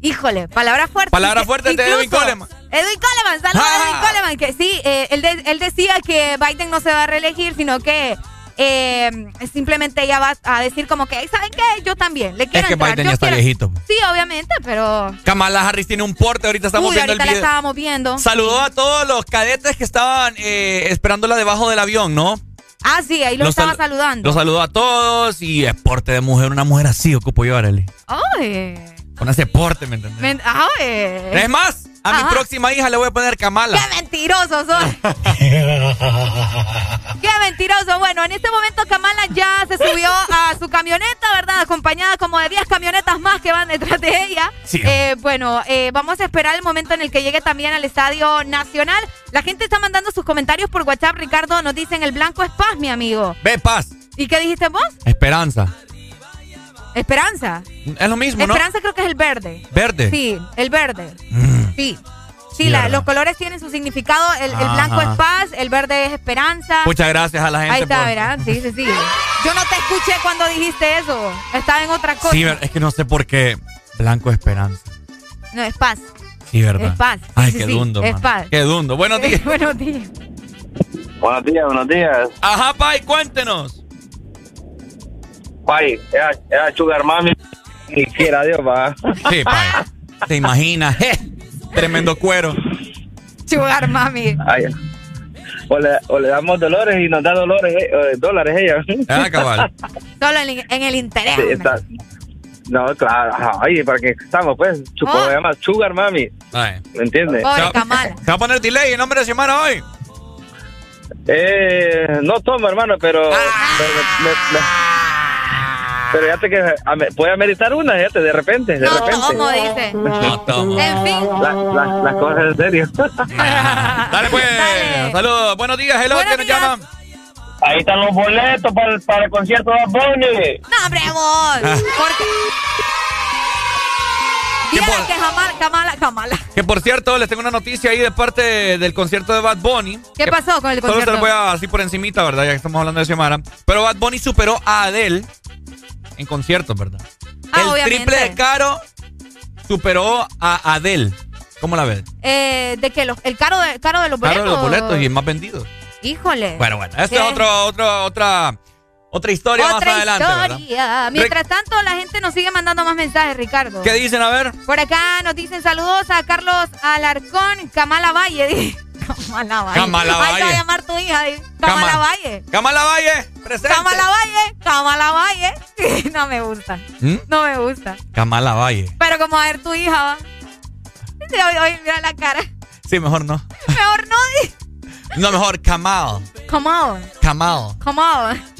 Híjole, palabra fuerte. Palabra fuerte de Edwin Coleman. Edwin Coleman, saludos a Ah. Edwin Coleman, que sí, eh, él, de- él decía que Biden no se va a reelegir, sino que eh, simplemente ella va a decir como que, "Ay, ¿saben qué? Yo también, le quiero Es que entrar, Biden yo ya está quiero-". viejito. Sí, obviamente, pero... Kamala Harris tiene un porte. Ahorita estamos Uy, viendo ahorita el la estábamos viendo. Saludó a todos los cadetes que estaban eh, esperándola debajo del avión, ¿no? Ah, sí, ahí lo Los estaba salu- saludando. Los saludó a todos y es porte de mujer. Una mujer así ocupo yo, Arely. Ay, Con ese porte, ¿me entendés? men- ay. Es más, a mi próxima hija le voy a poner Kamala. ¡Qué mentiroso soy! ¡Qué mentiroso! Bueno, en este momento Kamala ya se subió a su camioneta, ¿verdad? Acompañada como de 10 camionetas más que van detrás de ella. Sí. Eh, bueno, eh, vamos a esperar el momento en el que llegue también al Estadio Nacional. La gente está mandando sus comentarios por WhatsApp. Ricardo nos dicen, el blanco es paz, mi amigo. Ve, paz. ¿Y qué dijiste vos? Esperanza. Esperanza. Es lo mismo, ¿no? Esperanza creo que es el verde. Verde. Sí, el verde. Mm. Sí. Sí, la- los colores tienen su significado. El, blanco es paz, el verde es esperanza. Muchas gracias a la gente Ahí está, por- ¿verdad? Sí, sí, sí. Yo no te escuché cuando dijiste eso. Estaba en otra cosa. Sí, es que no sé por qué. Blanco Esperanza. No, es paz. Sí, verdad. Es paz. Ay, Sí, qué sí, dundo, Es paz. Qué dundo. Buenos días. buenos días. Buenos días, buenos días. Ajá, Pai, cuéntenos. Pai, era, era Sugar Mami. Ni quiera Dios, va. Sí, Pai. ¿Te imaginas? Je, Tremendo cuero. Sugar mami. Ay, o, le, o le damos dolores y nos da dolores, eh, eh, dólares ella. Ah, cabal. Solo en, en el interés. Sí, está- No, claro. Ay, para que estamos, pues. Chupo, Oh. Se llama Sugar Mami. Ay. ¿Me entiendes? ¿Se va a poner delay el nombre de semana hoy? Eh, no tomo, hermano, pero. Ah. pero, me- me- me- pero ya te que puede ameritar una, fíjate, de repente, de No repente. tomo, dice. No tomo. En fin. La- la- Las cosas en serio. Dale, pues. Saludos. Buenos días, hello. Buenos ¿Quién nos llama? Ahí están los boletos para el, para el concierto de Bad Bunny. No, hombre, amor. Ah. Porque... Diera que Kamala, Kamala, Kamala. Que por cierto, les tengo una noticia ahí de parte del concierto de Bad Bunny. ¿Qué Que pasó con el Solo se concierto? lo voy a así por encimita, ¿verdad? Ya que estamos hablando de semana. Pero Bad Bunny superó a Adele en conciertos, ¿verdad? Ah, el obviamente. triple de caro superó a Adele. ¿Cómo la ves? Eh, de que los, el caro de, caro de los boletos. Caro de los boletos y el más vendido. Híjole. Bueno, bueno, ¿Qué? es otro, otro, otra, otra historia más adelante, ¿verdad? historia. Mientras tanto, la gente nos sigue mandando más mensajes, Ricardo. ¿Qué dicen? A ver. Por acá nos dicen saludos a Carlos Alarcón, Kamala Valle. dice. Kamala Valle. Kamala Ay, te va a llamar tu hija. dice. Kamala Cama- Valle. Kamala Valle, presente. Kamala Valle. Kamala Valle. no me gusta. ¿Mm? No me gusta. Kamala Valle. Pero como a ver tu hija, va. Sí, oye, mira la cara. Sí, mejor no. Mejor no. No, mejor Kamal. Come on. Kamal.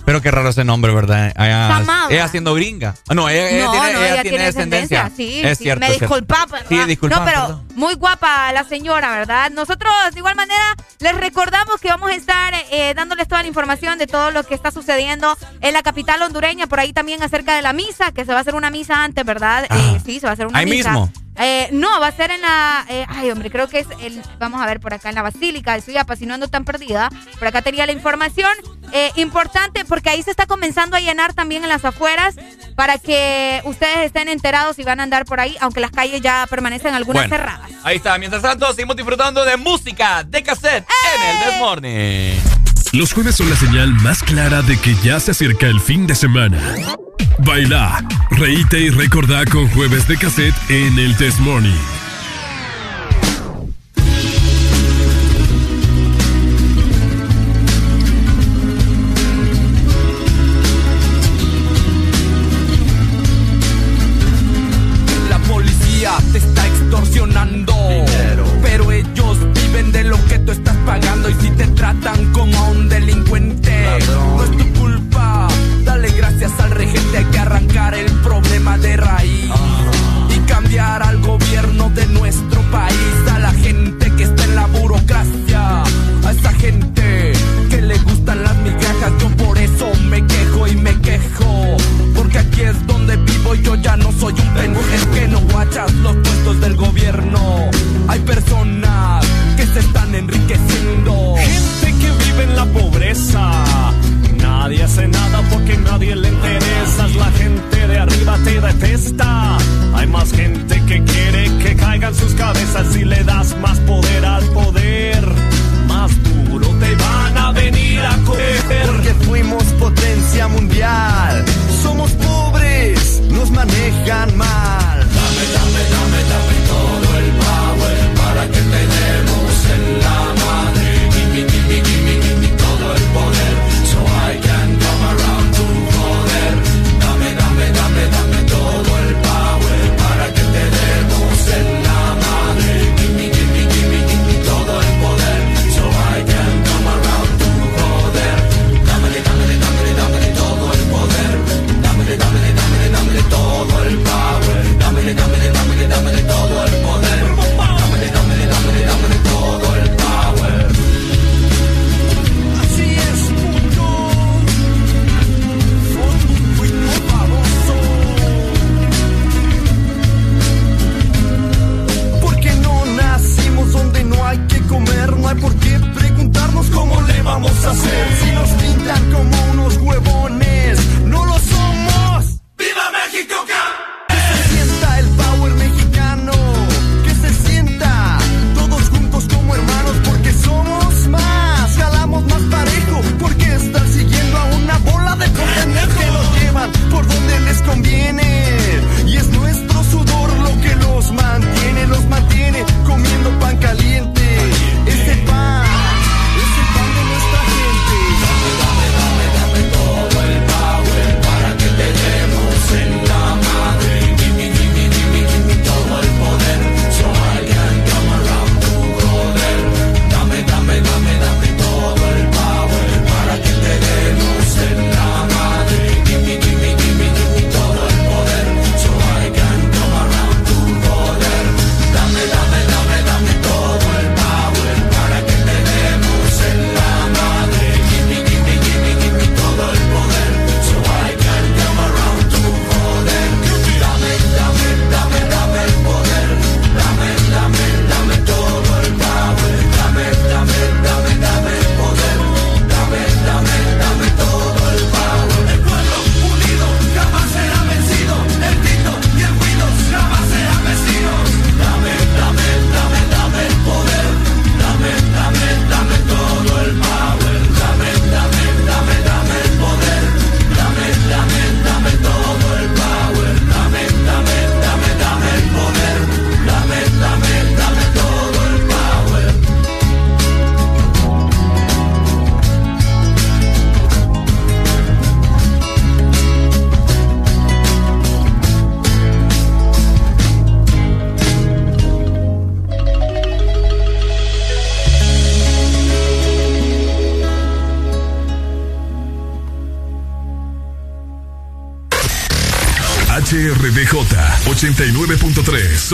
Pero qué raro ese nombre, ¿verdad? Ella, ella siendo gringa. Ah, No, ella, ella no, tiene, no, ella tiene descendencia. Sí, es sí, cierto. me disculpa, ¿verdad? Sí, disculpa. No, pero perdón. muy guapa la señora, ¿verdad? Nosotros, de igual manera, les recordamos que vamos a estar eh, dándoles toda la información de todo lo que está sucediendo en la capital hondureña, por ahí también acerca de la misa, que se va a hacer una misa antes, ¿verdad? Eh, sí, se va a hacer una Ah. ahí misa. mismo. Eh, no, va a ser en la. eh, ay, hombre, creo que es el. Vamos a ver por acá en la Basílica de Suyapa, si no ando tan perdida. Por acá tenía la información. Eh, importante, porque ahí se está comenzando a llenar también en las afueras para que ustedes estén enterados y van a andar por ahí, aunque las calles ya permanecen algunas Bueno, cerradas. Ahí está. Mientras tanto, seguimos disfrutando de música de cassette en ¡Eh! el This Morning. Los jueves son la señal más clara de que ya se acerca el fin de semana. Baila, reíte y recordá con jueves de cassette en el Test Morning.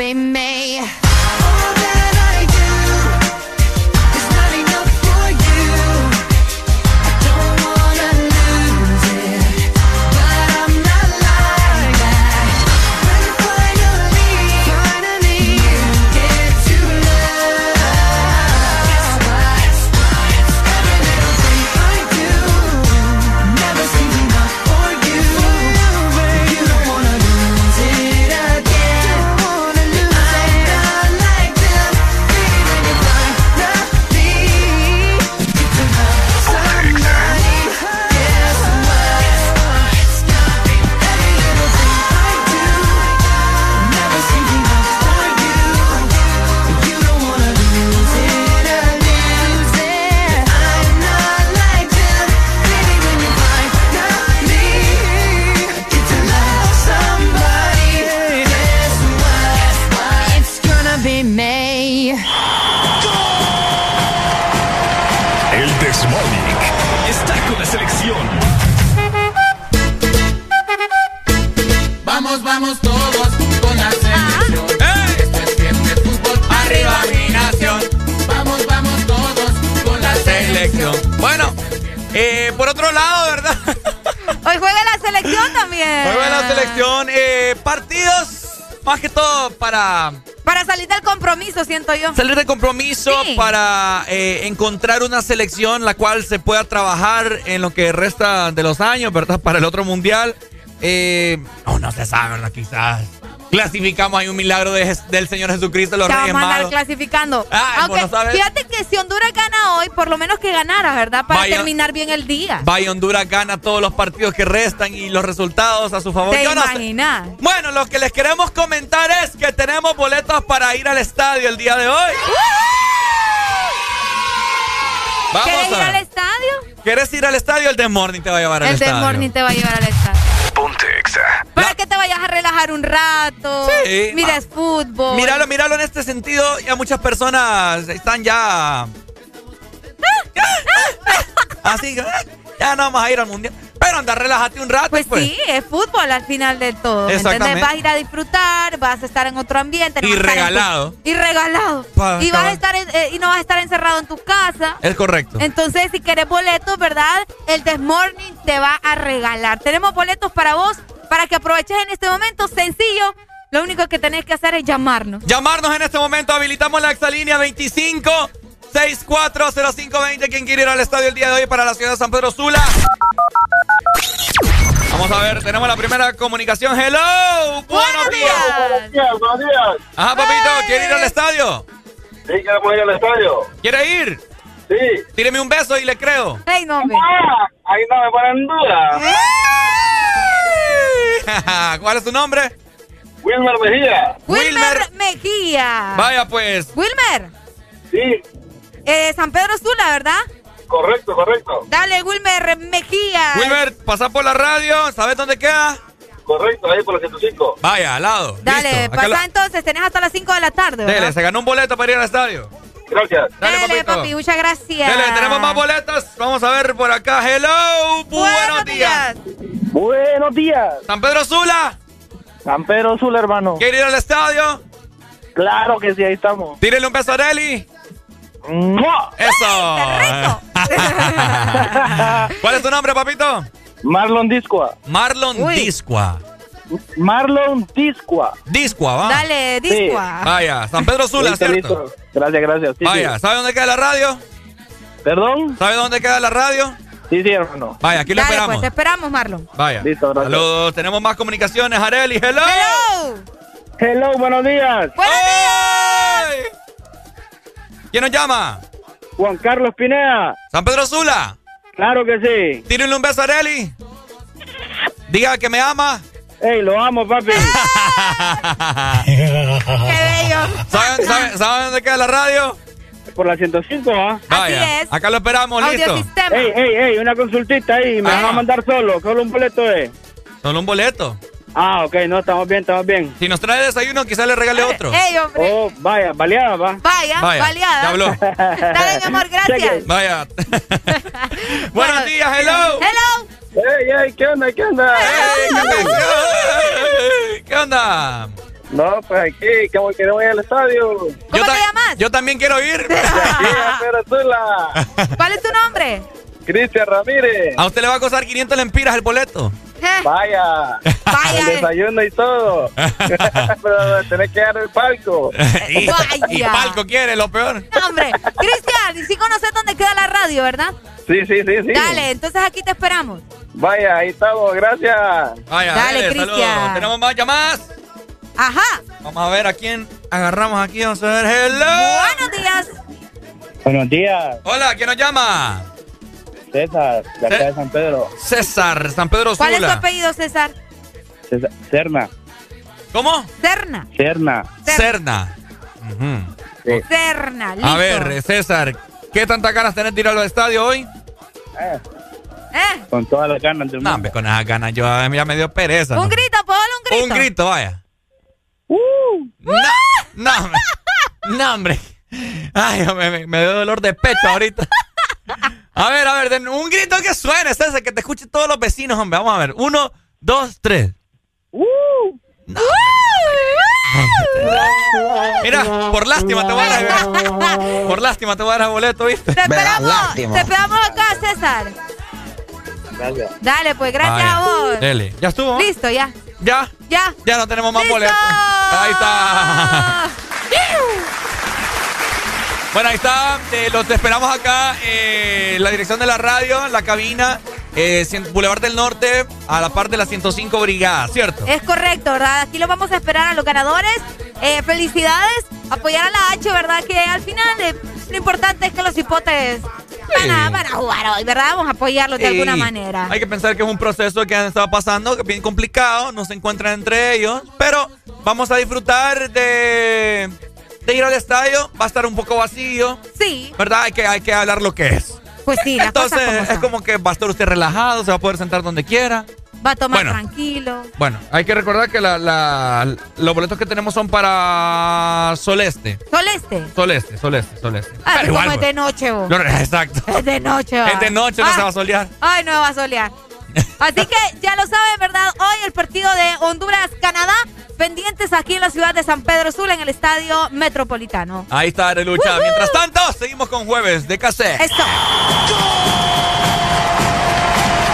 It's salir de compromiso, Sí. para eh, encontrar una selección la cual se pueda trabajar en lo que resta de los años, ¿verdad? Para el otro mundial. Eh, no, no se sabe, ¿verdad? Quizás clasificamos ahí un milagro de del Señor Jesucristo, los Te Reyes vamos a andar Magos. clasificando. Ay, Aunque, no fíjate que si Honduras gana hoy, por lo menos que ganara, ¿verdad? Para terminar bien el día. Vaya Honduras gana todos los partidos que restan y los resultados a su favor. ¿Te Yo no sé. imaginas? Bueno, lo que les queremos comentar es que tenemos boletos para ir al estadio el día de hoy. Vamos ¿Quieres ir al estadio? ¿Quieres ir al estadio? El de Morning te va a llevar al El de estadio. Morning te va a llevar al estadio. Ponte Exa. Para que te vayas a relajar un rato. Sí. Mires fútbol. Míralo, míralo en este sentido. Ya muchas personas están ya. Así. ya no vamos a ir al mundial. Pero anda, relájate un rato. Pues, sí, es fútbol al final de todo. ¿me Exactamente. ¿Entendés? Vas a ir a disfrutar, vas a estar en otro ambiente. Y tu- regalado. y regalado. Pa- y vas a cabal. estar en- eh, y no vas a estar encerrado en tu casa. Es correcto. Entonces, si querés boletos, ¿verdad? El This Morning te va a regalar. Tenemos boletos para vos, para que aproveches en este momento. Sencillo. Lo único que tenés que hacer es llamarnos. Llamarnos en este momento, habilitamos la exalínea 25 640520. ¿Quién quiere ir al estadio el día de hoy para la ciudad de San Pedro Sula? Vamos a ver, tenemos la primera comunicación. Hello, buenos días. Buenos días, buenos días. Ajá, papito, ¿quiere ir al estadio? Sí, queremos ir al estadio. ¿Quiere ir? Sí. Tíreme un beso y le creo. ¡Ey, no, hombre! Ah, ahí no me ponen duda. ¿Cuál es tu nombre? Wilmer Mejía. Wilmer Mejía. Vaya pues. Wilmer. Sí. Eh, San Pedro Sula, ¿verdad? Correcto, correcto. Dale, Wilmer Mejía. Wilmer, pasa por la radio, ¿sabes dónde queda? Correcto, ahí por la 105. Vaya, al lado. Dale, Listo. Pasa entonces, tenés hasta las 5 de la tarde, ¿verdad? Dele, se ganó un boleto para ir al estadio. Gracias. Dale, Dale, papito. papi, muchas gracias. Dele, tenemos más boletas. Vamos a ver por acá. Hello, buenos, días. Buenos días. San Pedro Sula. San Pedro Sula, hermano. ¿Quiere ir al estadio? Claro que sí, ahí estamos. Tírele un beso a Eso. ¿Cuál es tu nombre, papito? Marlon Discoa. Marlon Uy. Discua. Marlon Discoa. Discua, va. Dale, discua. Vaya, San Pedro Sula, Listo, ¿cierto? listo. Gracias, gracias. Sí, Vaya, sí. ¿sabe dónde queda la radio? ¿Perdón? ¿Sabe dónde queda la radio? Sí, sí, hermano. Vaya, aquí lo Dale, esperamos. pues, te esperamos, Marlon. Vaya. Listo, gracias. Saludos, tenemos más comunicaciones. Areli, hello. Hello. Hello, buenos días. Buenos ¡Ay! ¿Quién nos llama? Juan Carlos Pineda. San Pedro Sula. Claro que sí. Tírele un beso a Areli. Diga que me ama. Ey, lo amo, papi. Qué bello. ¿Saben, saben- saben dónde queda la radio? Por la 105, ¿ah? Vaya, es. acá lo esperamos, listo. Ey, ey, ey, una consultita ahí. Me Ajá. van a mandar solo. Solo un boleto es. Solo un boleto. Ah, ok, no, estamos bien, estamos bien. Si nos trae desayuno, quizás le regale otro. Ey, hombre. Oh, vaya, baleada, va. Vaya, Vaya, baleada. ya habló. Dale, mi amor, gracias. Vaya. Buenos días, hello. Hello. Ey, ey, ¿qué onda, qué onda? Ey, ¿Qué onda? No, pues aquí, que queremos ir al estadio. ¿Cómo Yo te llamas? Yo también quiero ir. ¿Cuál es tu nombre? Cristian Ramírez. A usted le va a costar 500 lempiras el boleto. Eh, Vaya. El Vaya. desayuno y todo. Pero tenés que dar el palco. y, Vaya. y palco quiere, lo peor. No, hombre. Cristian, y sí conoces dónde queda la radio, ¿verdad? Sí, sí, sí, sí. Dale, entonces aquí te esperamos. Vaya, ahí estamos, gracias. Vaya, Dale, Cristian. saludos. Tenemos más llamadas. Ajá. Vamos a ver a quién agarramos aquí. Vamos a ver. Hello. Buenos días. Buenos días, Hola, ¿quién nos llama? César, de acá de San Pedro. César, San Pedro ¿Cuál es tu Sula. apellido, César? César- Serna, ¿Cómo? Cerna. Ujú. Serna, listo. A ver, César, ¿qué tantas ganas tenés de ir al estadio hoy? Eh, ¿Eh? con todas las ganas del No, mundo. hombre, con esas ganas yo ya me dio pereza. Un ¿no? grito, ponle un grito. Un grito, vaya. Uh, No, no, hombre. No, hombre. Ay, me, me, me dio dolor de pecho ahorita. A ver, a ver, den un grito que suene, César, que te escuchen todos los vecinos, hombre. Vamos a ver. Uno, dos, tres. uh. Mira, por lástima te voy a dar. Por lástima te voy a dar el boleto, ¿viste? Te esperamos, te esperamos acá, César. Gracias. Dale, pues, gracias Vaya, a vos. Dele. ¿Ya estuvo? Listo, ya. ¿Ya? Ya. Ya no tenemos más boletos. Ahí está. Bueno, ahí está. Eh, los esperamos acá. eh, la dirección de la radio, la cabina, eh, Boulevard del Norte, a la par de la 105 Brigada, ¿cierto? Es correcto, ¿verdad? Aquí los vamos a esperar a los ganadores. Felicidades. Apoyar a la H, ¿verdad? Que al final lo importante es que los hipotes van a, van a jugar hoy, ¿verdad? Vamos a apoyarlos de Sí. alguna manera. Hay que pensar que es un proceso que han estado pasando, que es bien complicado, no se encuentran entre ellos, pero vamos a disfrutar de, de ir al estadio. Va a estar un poco vacío, Sí, ¿verdad? Hay que, hay que hablar lo que es. pues sí, las Entonces como es son. como que va a estar usted relajado, se va a poder sentar donde quiera. Va a tomar Bueno. tranquilo. Bueno, hay que recordar que la, la- los boletos que tenemos son para Soleste. Soleste. Soleste, Soleste, Soleste. Ah, Pero como es de noche, vos. no, no, exacto. Es de noche, va. Es de noche, no Ah, se va a solear. Ay, no va a solear. Así que ya lo saben, ¿verdad? Hoy el partido de Honduras-Canadá, pendientes aquí en la ciudad de San Pedro Sula, en el estadio metropolitano. Ahí está Arelucha. Mientras tanto, seguimos con jueves de cassette. Eso.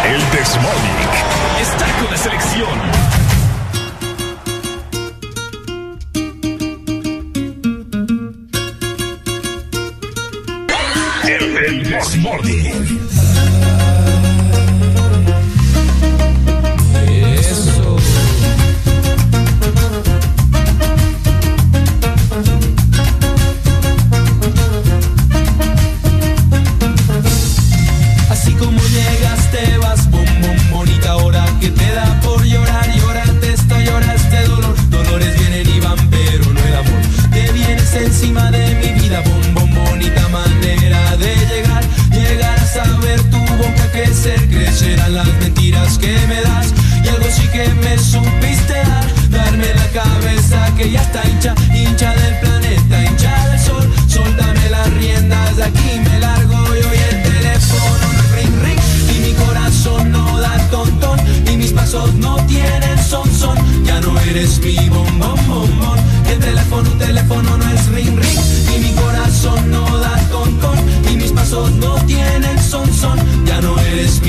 El Desmorning está con la selección. El, el. Vida, bom, bom, bonita manera de llegar, llegar a saber tu boca crecer, crecerán las mentiras que me das, y algo sí que me supiste dar, darme la cabeza que ya está hincha, hincha del planeta, hincha del sol, soltame las riendas, de aquí me largo yo y el teléfono no ring ring, y mi corazón no da tontón, y mis pasos no tienen son son, ya no eres mi bom bom bom bom, el teléfono, teléfono no es ring ring, y mi corazón no da tontón, y mis pasos no tienen son son, ya no eres mi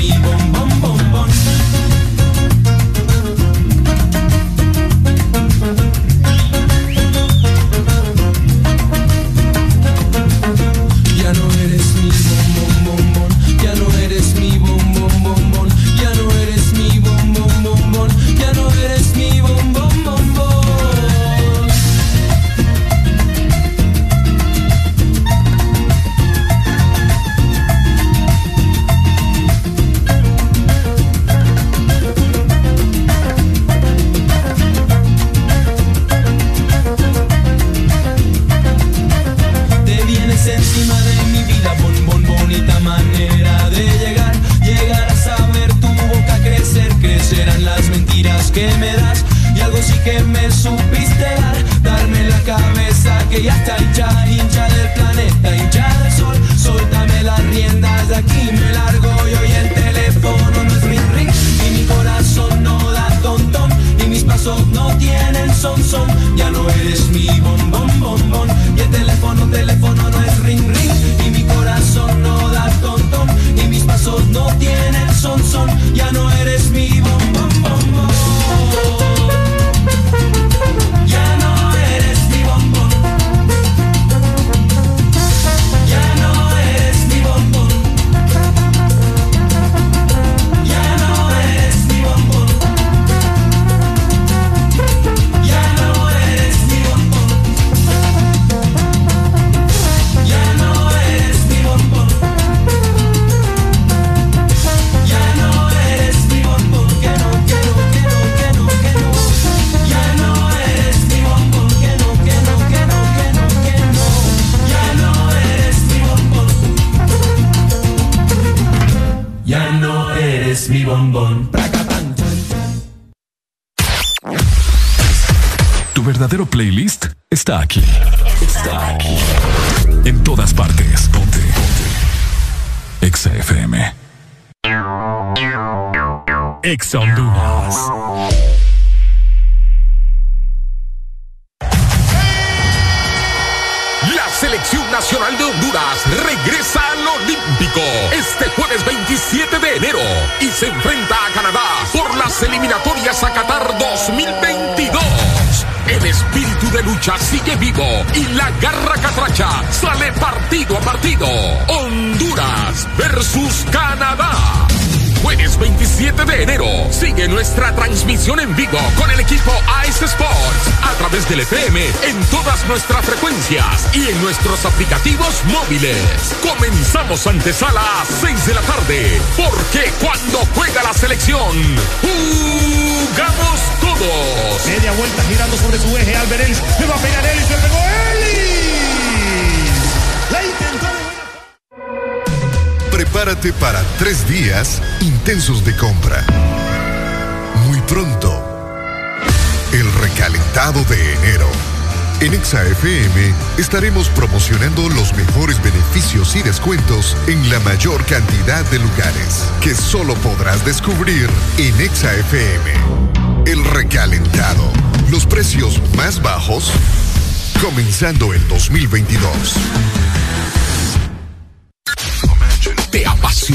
transmisión en vivo con el equipo Ice Sports a través del FM en todas nuestras frecuencias y en nuestros aplicativos móviles. Comenzamos antesala a 6 de la tarde porque cuando juega la selección, jugamos todos. Media vuelta girando sobre su eje. Albert Ellis. Le va a pegar Ellis. Le pegó Ellis. La intentó de buena Prepárate para tres días intensos de compra. De enero. En Exa FM estaremos promocionando los mejores beneficios y descuentos en la mayor cantidad de lugares que solo podrás descubrir en Exa FM. El recalentado. Los precios más bajos comenzando el 2022. ¿Te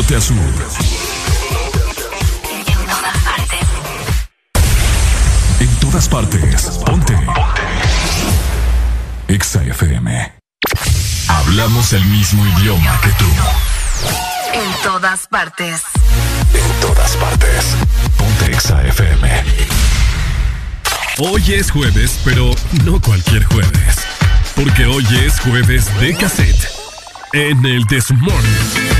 Norte a sur. En todas partes. Ponte. Exa FM. Hablamos el mismo idioma que tú. En todas partes. En todas partes. Ponte Exa FM. Hoy es jueves, pero no cualquier jueves. Porque hoy es jueves de cassette. En el This Morning.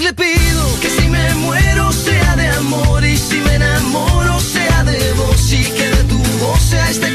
Le pido que si me muero sea de amor y si me enamoro sea de vos y que de tu voz sea este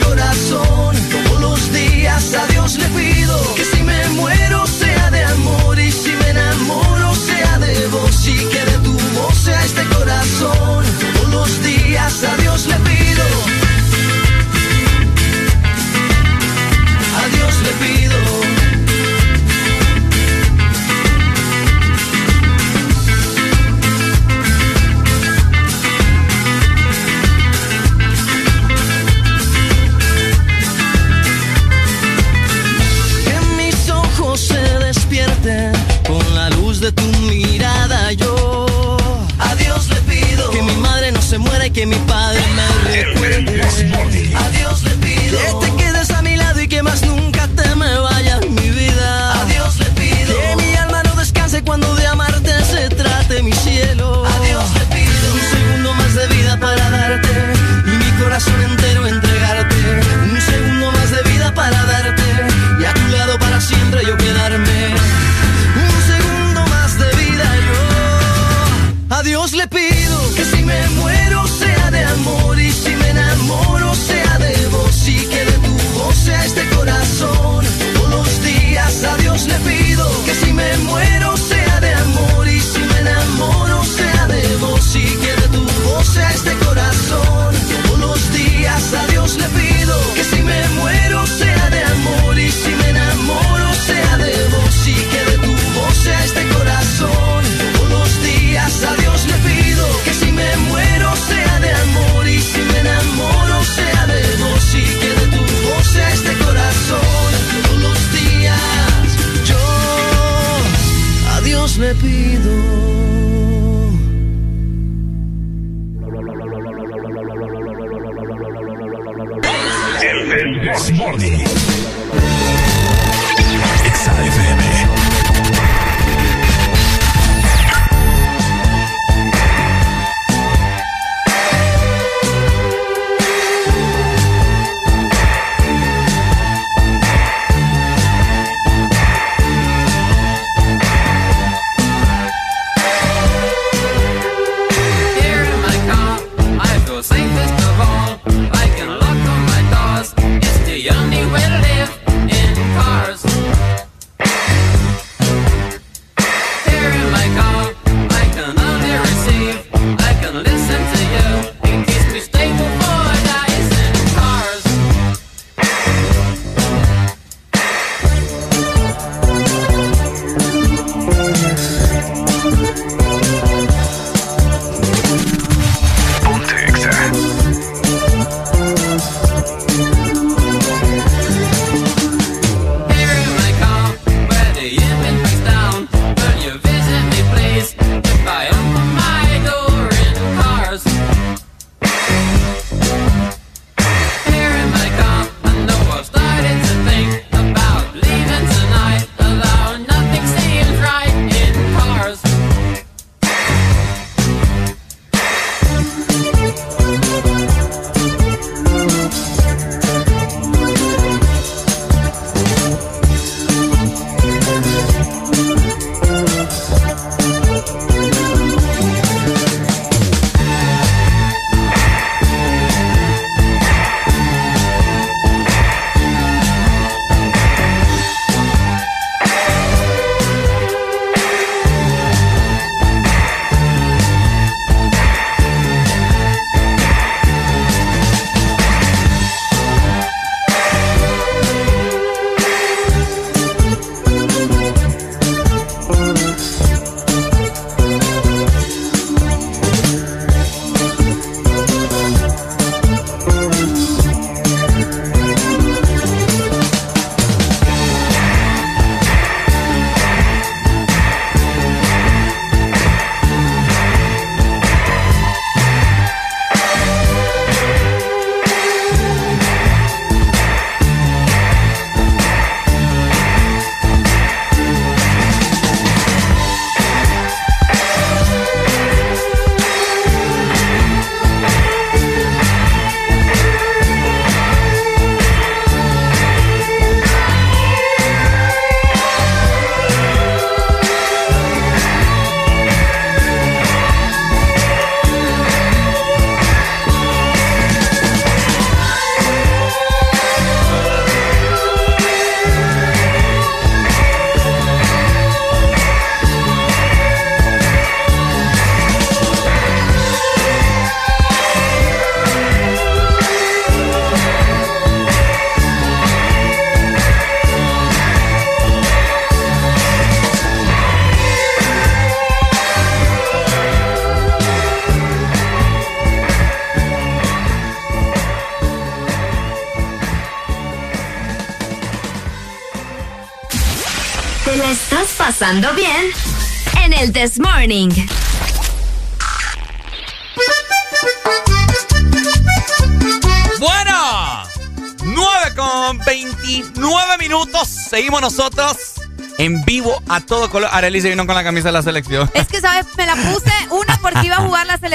pasando bien en el This Morning. Bueno, 9 con 29 minutos. Seguimos nosotros en vivo a todo color. Arely se vino con la camisa de la selección. Es que, ¿sabes? Me la puse,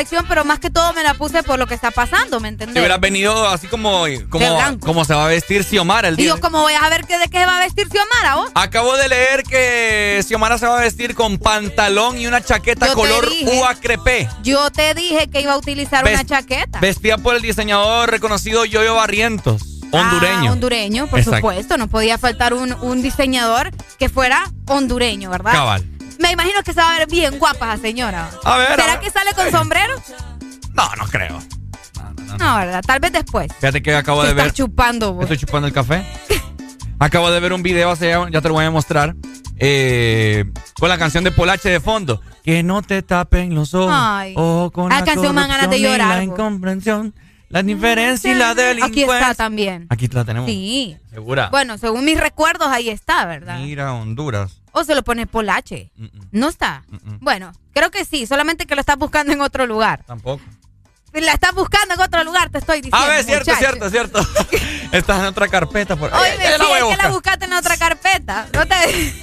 selección, pero más que todo me la puse por lo que está pasando, ¿me Si entendés? hubieras venido así como, como, como se va a vestir Xiomara el Y día. yo, como voy a ver que, de qué va a vestir Xiomara, vos? Acabo de leer que Xiomara se va a vestir con pantalón y una chaqueta Yo te color dije. uva crepé. Yo te dije que iba a utilizar Ves- una chaqueta. Vestida por el diseñador reconocido Yoyo Barrientos, hondureño. Ah, hondureño, por Exacto. supuesto. No podía faltar un, un diseñador que fuera hondureño, ¿verdad? Cabal. Me imagino que se va a ver bien guapa esa señora. A ver, a ¿Será ver. que sale con sombrero? No, no creo. No, ¿verdad? Tal vez después. Fíjate que acabo Te de estás ver. chupando, vos. Estoy chupando el café. Acabo de ver un video, hace ya, ya te lo voy a mostrar. eh, con la canción de Polache de fondo. Que no te tapen los ojos. Ay. Ojo con La la canción me ganas de llorar, La vos. La diferencia y la Aquí delincuencia. está también. Aquí la tenemos. Sí. Segura. Bueno, según mis recuerdos, ahí está, ¿verdad? Mira, Honduras. O se lo pone Polache. No está. Bueno, creo que sí, solamente que lo estás buscando en otro lugar. Tampoco. La estás buscando en otro lugar, te estoy diciendo. A ver, cierto, muchacho. cierto, cierto. Estás en otra carpeta. Por... Oye, sí, la voy a que la buscaste en otra carpeta. No te...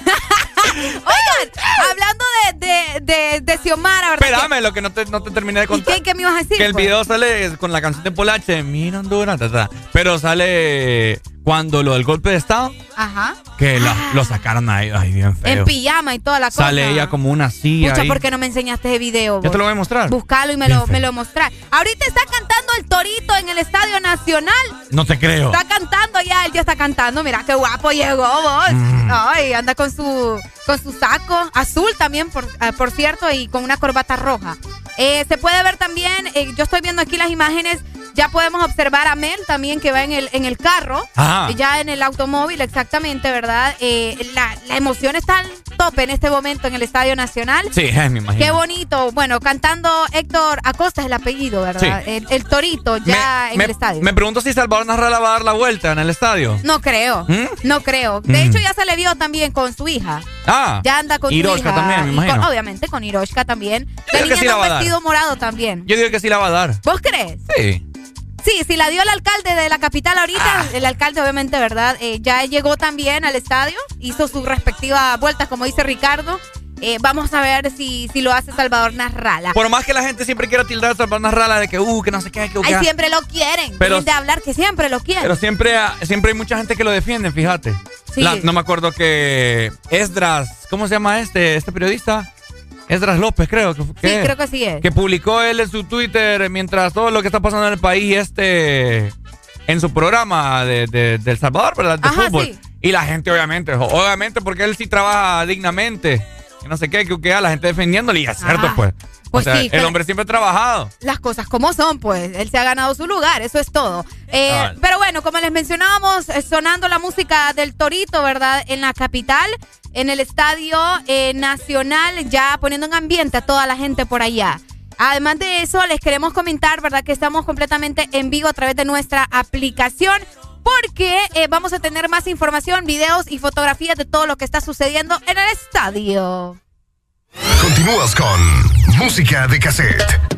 Oigan, hablando de, de, de, de Xiomara, ¿verdad? Espérame, lo que no te, no te terminé de ¿Y contar. qué, qué me ibas a decir? Que el pues? video sale con la canción de Polache, mira Honduras, ta, ta. pero sale cuando lo del golpe de estado, Ajá. que la- lo sacaron ahí, ay, bien feo. En pijama y toda la cosa. Sale ella como una silla Pucha, ahí. ¿por qué no me enseñaste ese video? Yo te lo voy a mostrar. Buscalo y me Bien lo, feo. me lo mostrar. Ahorita está cantando el Torito en el Estadio Nacional. No te creo. Está cantando ya, él ya está cantando. Mira qué guapo llegó vos. Mm. Ay, anda con su con su saco azul también, por, eh, por cierto, y con una corbata roja. Eh, se puede ver también, eh, yo estoy viendo aquí las imágenes, ya podemos observar a Mel también que va en el, en el carro, Ajá. ya en el automóvil, exactamente, ¿verdad? Eh, la, la emoción está al tope en este momento en el Estadio Nacional. Sí, eh, me imagino. Qué bonito. Bueno, cantando Héctor Acosta es el apellido, ¿verdad? Sí. El, el torito ya en me, el estadio. me pregunto si Salvador Narrala va a dar la vuelta en el estadio. No creo. ¿Mm? No creo. De Mm. hecho, ya se le vio también con su hija. Ah, Ya anda con su Hiroshka hija. también, me con- imagino. obviamente con Hiroshka también. Creo La que niña sí la morado también. Yo digo que sí la va a dar. ¿Vos crees? Sí. Sí, si la dio el alcalde de la capital ahorita, Ah. el alcalde obviamente, ¿verdad? Eh, ya llegó también al estadio, hizo su respectiva vuelta, como dice Ricardo. Eh, vamos a ver si, si lo hace Salvador Narrala. Por más que la gente siempre quiera tildar a Salvador Narrala de que, uh, que no sé qué, que, Ay, que- siempre lo quieren. Pero- de hablar que siempre lo quieren. Pero siempre, siempre hay mucha gente que lo defiende, fíjate. Sí. La- no me acuerdo que Esdras, ¿cómo se llama este, este periodista? Esdras López, creo que, sí, que- creo que sí es. que publicó él en su Twitter mientras todo lo que está pasando en el país este en su programa de, de, de El Salvador, ¿verdad? De Ajá, fútbol. sí. Y la gente, obviamente, obviamente, porque él sí trabaja dignamente. Que no sé qué, que, que a la gente defendiéndole. Y es cierto, Ah, pues. pues o sea, sí, el hombre siempre ha trabajado. las cosas como son, pues. Él se ha ganado su lugar, eso es todo. Eh, Ah. Pero bueno, como les mencionábamos, eh, sonando la música del Torito, ¿verdad? En la capital, en el Estadio eh, Nacional, ya poniendo en ambiente a toda la gente por allá. Además de eso, les queremos comentar, ¿verdad? Que estamos completamente en vivo a través de nuestra aplicación. Porque eh, vamos a tener más información, videos y fotografías de todo lo que está sucediendo en el estadio. Continúas con música de cassette.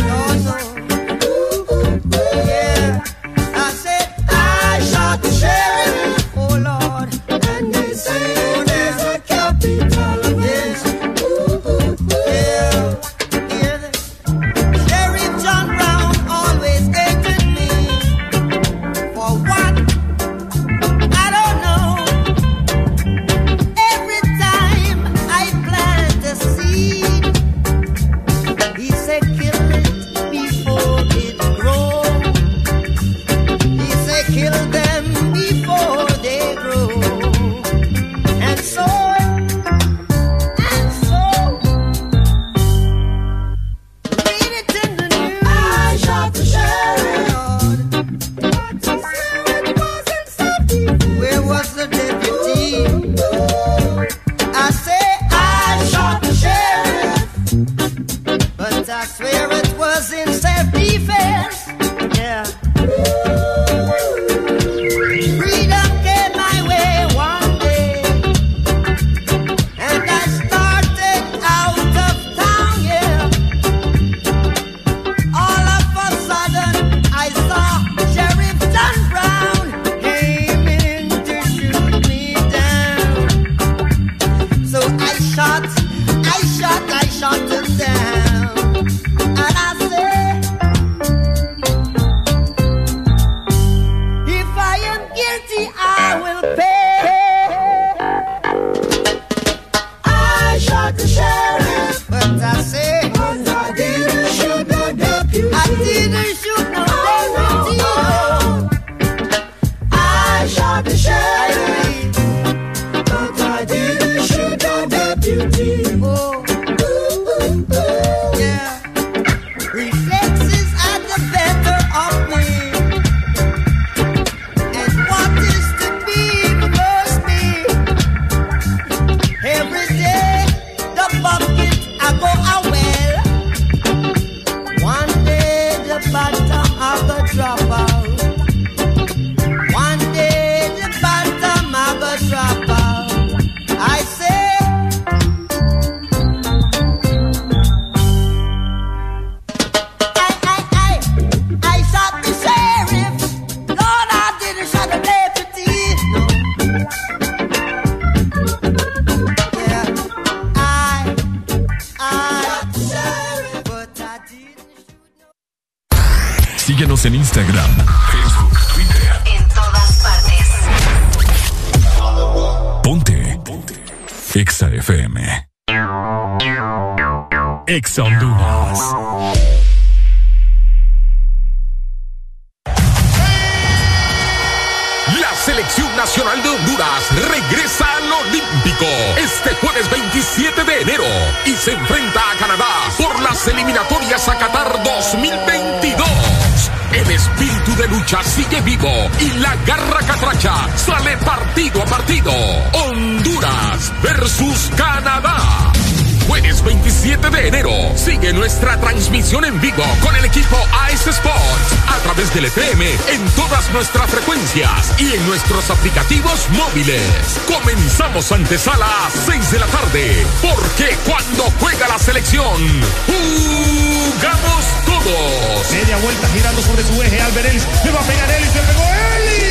en Instagram, Facebook, Twitter. En todas partes. Ponte. Ponte. Exa FM. Exa Honduras. La selección nacional de Honduras regresa al Olímpico este jueves 27 de enero y se enfrenta a Canadá por las eliminatorias a Qatar 2022. El espíritu de lucha sigue vivo y la garra catracha sale partido a partido. Honduras versus Canadá. Jueves 27 de enero. Sigue nuestra transmisión en vivo con el equipo AS Sports a través del FM en todas nuestras frecuencias y en nuestros aplicativos móviles. Comenzamos antesala a 6 de la tarde, porque cuando juega la selección, jugamos todos. Media vuelta girando sobre su eje. Albert Ellis le va a pegar Ellis. Le pegó Ellis.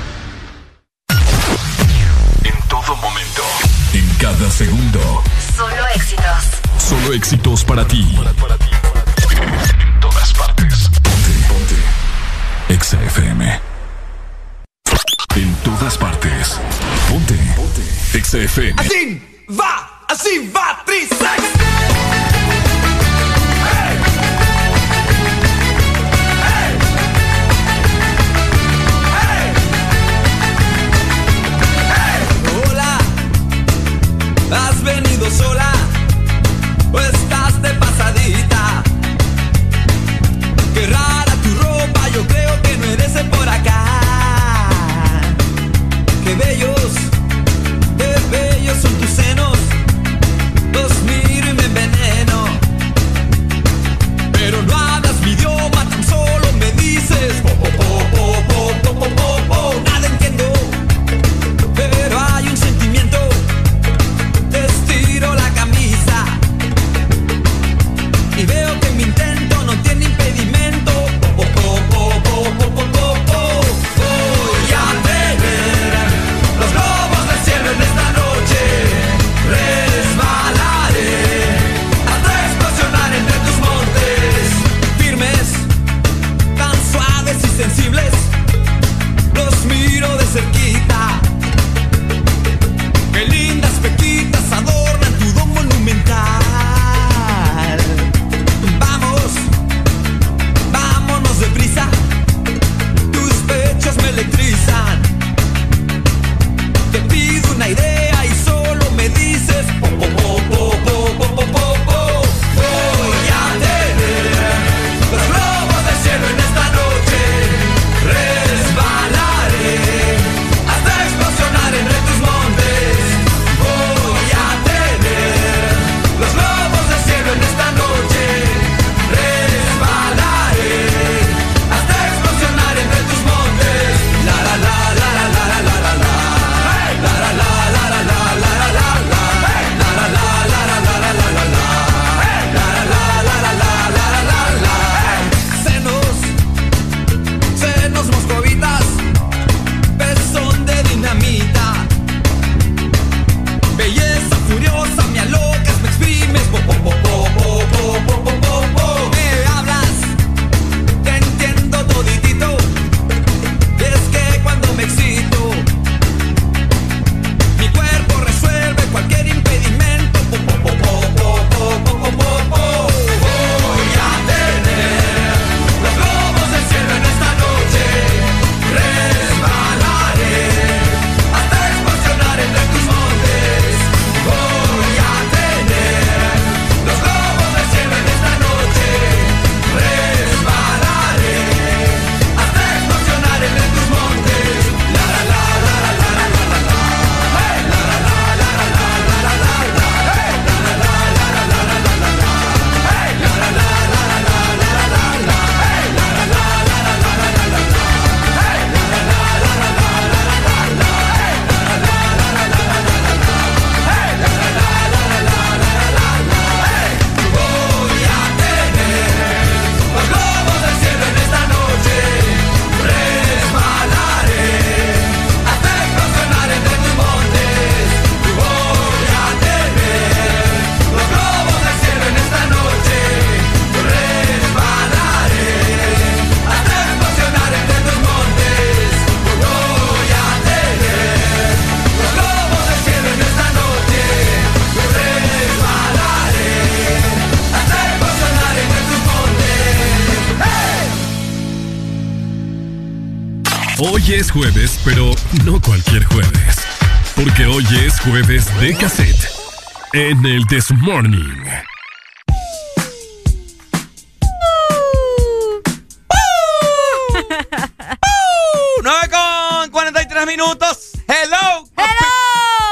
Cada segundo. Solo éxitos. Solo éxitos para ti. En todas partes. Ponte, ponte. Exa FM. En todas partes. Ponte. Ponte. Exa FM. Así va, así va, Trisex. Sola o estás de pasadita. Qué rara tu ropa, yo creo que no eres por acá. Qué bellos, es jueves, pero no cualquier jueves. Porque hoy es jueves de cassette. En el This Morning. 9 con 43 minutos. Hello.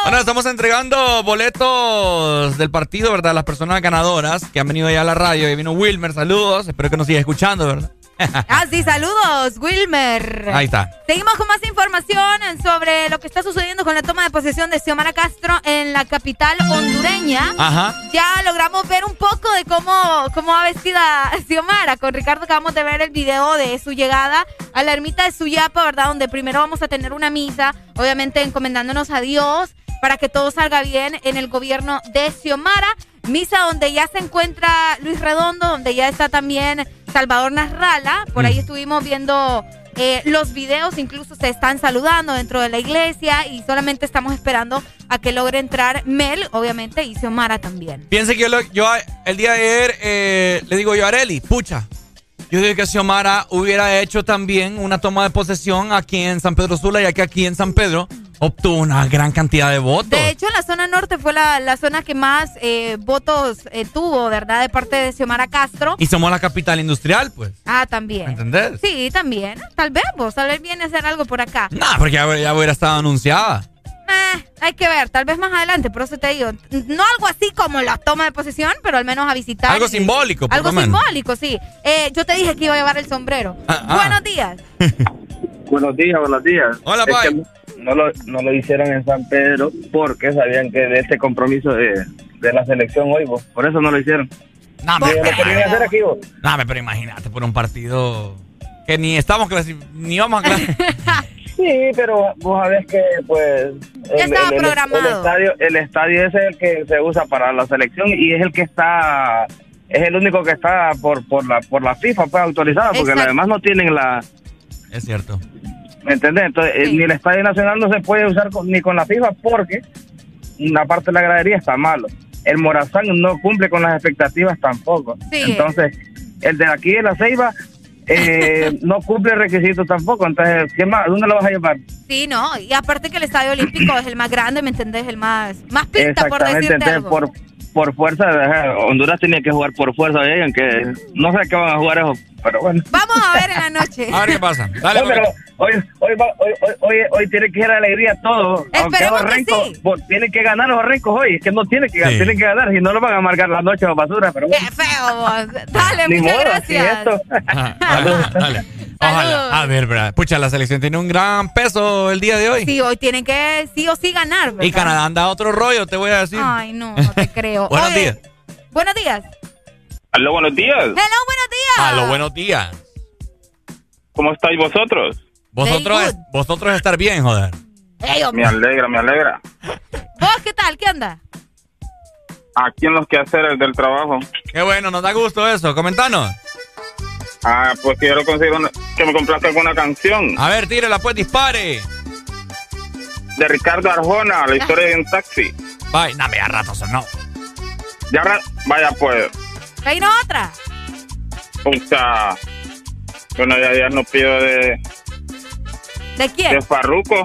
Bueno, estamos entregando boletos del partido, ¿verdad? Las personas ganadoras que han venido ya a la radio. Y vino Wilmer, saludos. Espero que nos siga escuchando, ¿verdad? Ah, sí, saludos, Wilmer. Ahí está. Seguimos con más información sobre lo que está sucediendo con la toma de posesión de Xiomara Castro en la capital hondureña. Ajá. Ya logramos ver un poco de cómo, cómo va vestida Xiomara. Con Ricardo acabamos de ver el video de su llegada a la ermita de Suyapa, ¿verdad? Donde primero vamos a tener una misa, obviamente encomendándonos a Dios para que todo salga bien en el gobierno de Xiomara. Misa donde ya se encuentra Luis Redondo, donde ya está también Salvador Nasralla. Por ahí estuvimos viendo eh, los videos, incluso se están saludando dentro de la iglesia y solamente estamos esperando a que logre entrar Mel, obviamente, y Xiomara también. Piense que yo, lo- yo el día de ayer eh, le digo yo a Areli, pucha. Yo dije que Xiomara hubiera hecho también una toma de posesión aquí en San Pedro Sula, ya que aquí en San Pedro obtuvo una gran cantidad de votos. De hecho, la zona norte fue la, la zona que más eh, votos eh, tuvo, ¿verdad? De parte de Xiomara Castro. Y somos la capital industrial, pues. Ah, también. ¿Entendés? Sí, también. Tal vez, vos, tal vez viene a hacer algo por acá. No, porque ya, ya hubiera estado anunciada. Eh, hay que ver, tal vez más adelante, por eso te digo. No algo así como la toma de posesión, pero al menos a visitar. Algo simbólico, por Algo simbólico, sí. Eh, yo te dije que iba a llevar el sombrero. Ah, ah. Buenos días. Buenos días, buenos días. Hola, Es bye. que no lo, no lo hicieron en San Pedro porque sabían que de este compromiso de, de la selección hoy, vos. por eso no lo hicieron. No, Y lo querían hacer aquí, vos. No, pero imagínate por un partido que ni estamos ni vamos a clasificar. Sí, pero vos sabés que, pues. Ya estaba el, programado. el estadio, el estadio ese es el que se usa para la selección y es el que está. Es el único que está por por la por la FIFA pues autorizado porque Exacto. los demás no tienen la Es cierto. ¿Me entendés? Entonces eh, ni el estadio nacional no se puede usar con- ni con la FIFA porque una parte de la gradería está malo. El Morazán no cumple con las expectativas tampoco. Sí. Entonces el de aquí de la Ceiba eh, no cumple requisitos tampoco. Entonces ¿qué más? ¿Dónde lo vas a llevar? Sí, no. Y aparte que el Estadio Olímpico es el más grande, ¿me entendés? El más, más pista, por decirte entonces algo. por, por fuerza, Honduras tenía que jugar por fuerza, oigan, que no sé qué van a jugar eso, pero bueno. Vamos a ver en la noche. A ver qué pasa. Dale, No, pero hoy, hoy, va- hoy, hoy, hoy, hoy tiene que ir alegría todo. Aunque Esperemos los que rencos, sí. tienen que ganar los rencos hoy. Es que no tienen que, Sí. tienen que ganar, si no lo van a amargar la noche o basura. Pero bueno, Qué feo, vos. Dale, ni muchas modo, gracias. Ajá, dale, dale. Ojalá. A ver, ¿verdad? Pucha, la selección tiene un gran peso el día de hoy. Sí, hoy tienen que sí o sí ganar, ¿verdad? Y Canadá anda otro rollo, te voy a decir. Ay, no, no te creo. Buenos Oye, días. Buenos días. Aló, buenos días. Hello, buenos días. A los buenos días. ¿Cómo estáis vosotros? Vosotros, es- vosotros estar bien, joder. Hombre. alegra, me alegra. ¿Vos qué tal? ¿Qué onda? Aquí en los quehaceres del trabajo. Qué bueno, nos da gusto eso. Comentanos. Ah, pues quiero conseguir que me complazca con una canción A ver, tírela, pues, dispare. de Ricardo Arjona, la historia de un taxi. Bye. No, me da rato sonó. Ya, ra- vaya pues, ¿Hay no otra? puta. Bueno, ya, ya no pido de, ¿De quién? de Farruko.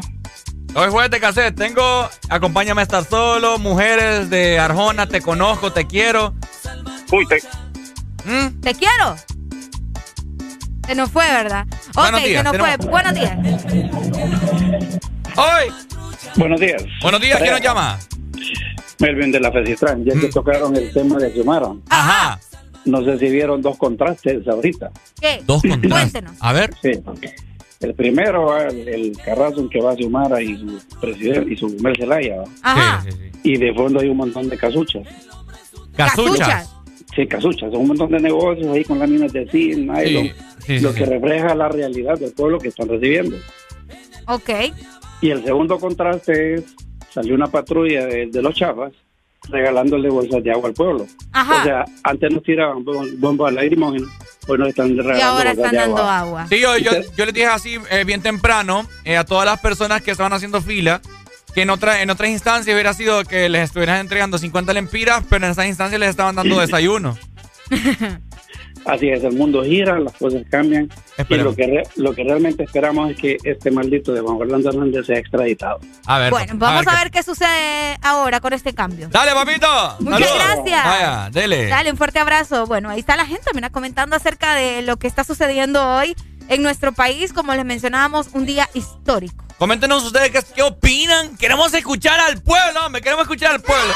Hoy jueves de cassette. Tengo Acompáñame a estar solo, Mujeres de Arjona, Te conozco, Te quiero. Uy, te, ¿Mm? ¿Te quiero? Se nos fue, ¿verdad? Ok, Buenos días, se nos fue. Buenos días. Hoy. Buenos días. Buenos días, ¿quién nos llama? Melvin de la Fecistran, ya que tocaron el tema de Xiomara. Ajá. No sé si vieron dos contrastes ahorita. ¿Qué? Dos contrastes. Cuéntenos. A ver. Sí. El primero, ¿va? el, el carrazo que va Xiomara y su presidente y su. ¿va? Ajá. Sí, sí, sí. Y de fondo hay un montón de casuchas. Casuchas. Sí, casuchas. Son un montón de negocios ahí con láminas de zinc, nylon. Sí, sí, lo sí, que refleja la realidad del pueblo que están recibiendo. Ok. Y el segundo contraste es, salió una patrulla de, de los chavas regalándole bolsas de agua al pueblo. Ajá. O sea, antes nos tiraban bom- bombas lacrimógenas, hoy nos están regalando Y ahora bolsas están de dando agua. agua. Sí, yo, yo, yo les dije así eh, bien temprano eh, a todas las personas que estaban haciendo fila que en, otra, en otras instancias hubiera sido que les estuvieran entregando 50 lempiras, pero en esas instancias les estaban dando desayuno. Así es, el mundo gira, las cosas cambian Y lo que, re- lo que realmente esperamos es que este maldito de Juan Orlando Hernández sea extraditado. A ver. Bueno, vamos a ver qué sucede ahora con este cambio. Dale, papito. Muchas Saludos. gracias. Vaya, dele. Dale, un fuerte abrazo. Bueno, ahí está la gente, mira, comentando acerca de lo que está sucediendo hoy en nuestro país, como les mencionábamos, un día histórico. Coméntenos ustedes qué, qué opinan. Queremos escuchar al pueblo, hombre. Queremos escuchar al pueblo.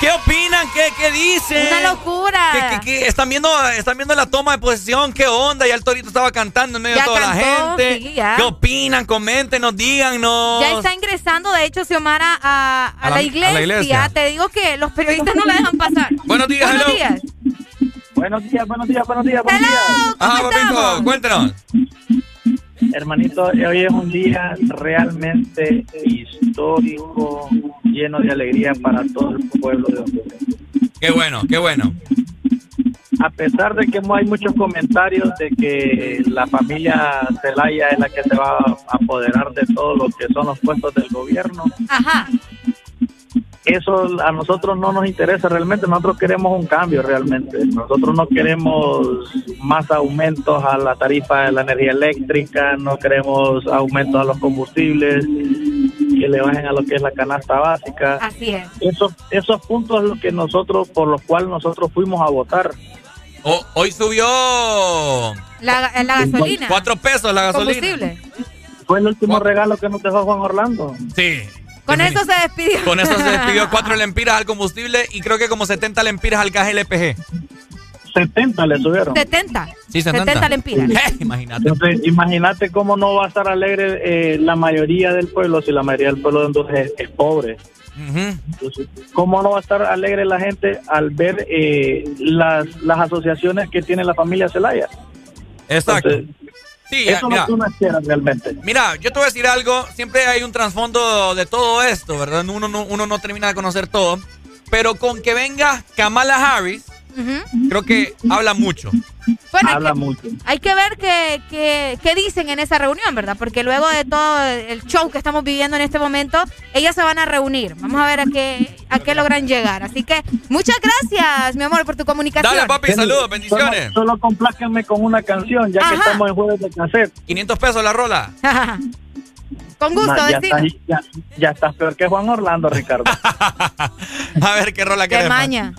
¿Qué opinan? ¿Qué, qué dicen? Una locura. ¿Qué, qué- qué? ¿Están, viendo, ¿Están viendo la toma de posesión? ¿Qué onda? Ya el torito estaba cantando en medio Ya de toda la gente. sí, ya. ¿Qué opinan? Coméntenos, díganos. Ya está ingresando, de hecho, Xiomara a, a A la- la, a iglesia. la iglesia. Te digo que los periodistas no la dejan pasar. Buenos días, Buenos hello. días. Buenos días, buenos días, buenos días, buenos días. Ajá, papito, cuéntenos. Hermanito, hoy es un día realmente histórico, lleno de alegría para todo el pueblo de Honduras. Qué bueno, qué bueno. A pesar de que hay muchos comentarios de que la familia Zelaya es la que se va a apoderar de todo lo que son los puestos del gobierno, Ajá. Eso a nosotros no nos interesa realmente, nosotros queremos un cambio realmente. Nosotros no queremos más aumentos a la tarifa de la energía eléctrica, no queremos aumentos a los combustibles, que le bajen a lo que es la canasta básica. Así es. Esos, esos puntos es lo que nosotros, por los cuales nosotros fuimos a votar. O- hoy subió La, la gasolina. cuatro pesos la gasolina. Combustible. Fue el último regalo que nos dejó Juan Orlando. Sí. Con eso se despidió. Con eso se despidió cuatro lempiras al combustible y creo que como 70 lempiras al gas LPG. 70 le subieron. 70. Sí, 70. 70 lempiras. Imagínate. Entonces, imagínate cómo no va a estar alegre eh, la mayoría del pueblo si la mayoría del pueblo de Honduras es, es pobre. Entonces, ¿Cómo no va a estar alegre la gente al ver eh, las, las asociaciones que tiene la familia Zelaya? Exacto. Entonces, Sí, eso mira. es lo que uno espera realmente. Mira, yo te voy a decir algo. Siempre hay un trasfondo de todo esto, ¿verdad? Uno no, uno no termina de conocer todo. Pero con que venga Kamala Harris, Creo que habla mucho. Bueno, hay Habla que- mucho. Hay que ver qué, qué, qué dicen en esa reunión, ¿verdad? Porque luego de todo el show que estamos viviendo en este momento, ellas se van a reunir. Vamos a ver a qué, a qué logran llegar. Así que muchas gracias, mi amor, por tu comunicación. Dale, papi, saludos, bendiciones. Solo, solo complázcanme con una canción, ya que estamos en jueves de cassette. 500 pesos la rola. Con gusto, Ma, ya, estás, ya, ya estás peor que Juan Orlando, Ricardo. A ver qué rola Qué querés. man.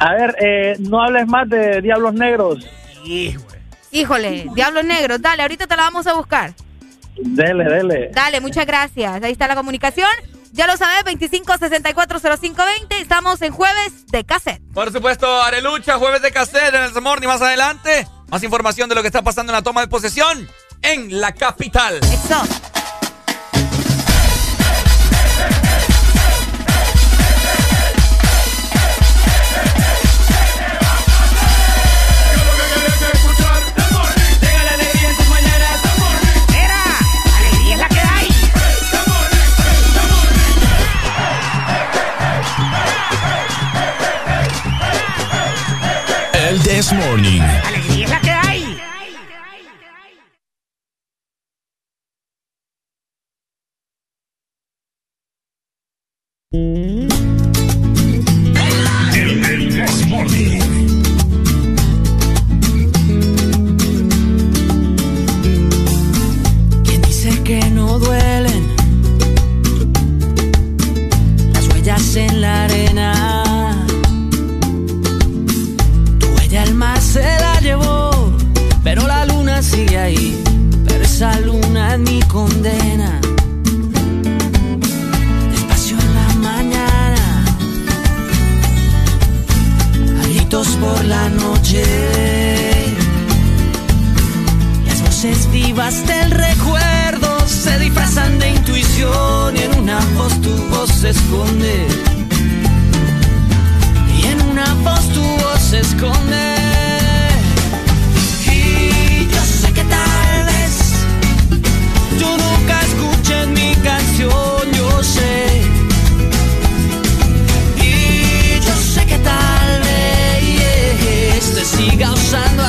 A ver, eh, no hables más de Diablos Negros. Híjole, Diablos Negros. Dale, ahorita te la vamos a buscar. Dele, dele. Dale, muchas gracias. Ahí está la comunicación. Ya lo sabes, 25640520. Estamos en jueves de cassette. Por supuesto, Arelucha, jueves de cassette en el Morning más adelante. Más información de lo que está pasando en la toma de posesión en la capital. Eso. Morning. Alegría es la que hay. El, el Morning. Que no duelen las huellas en la ahí. Pero luna es mi condena. Despacio en la mañana, gritos por la noche. Las voces vivas del recuerdo se disfrazan de intuición y en una voz tu voz se esconde. Y en una voz tu voz se esconde.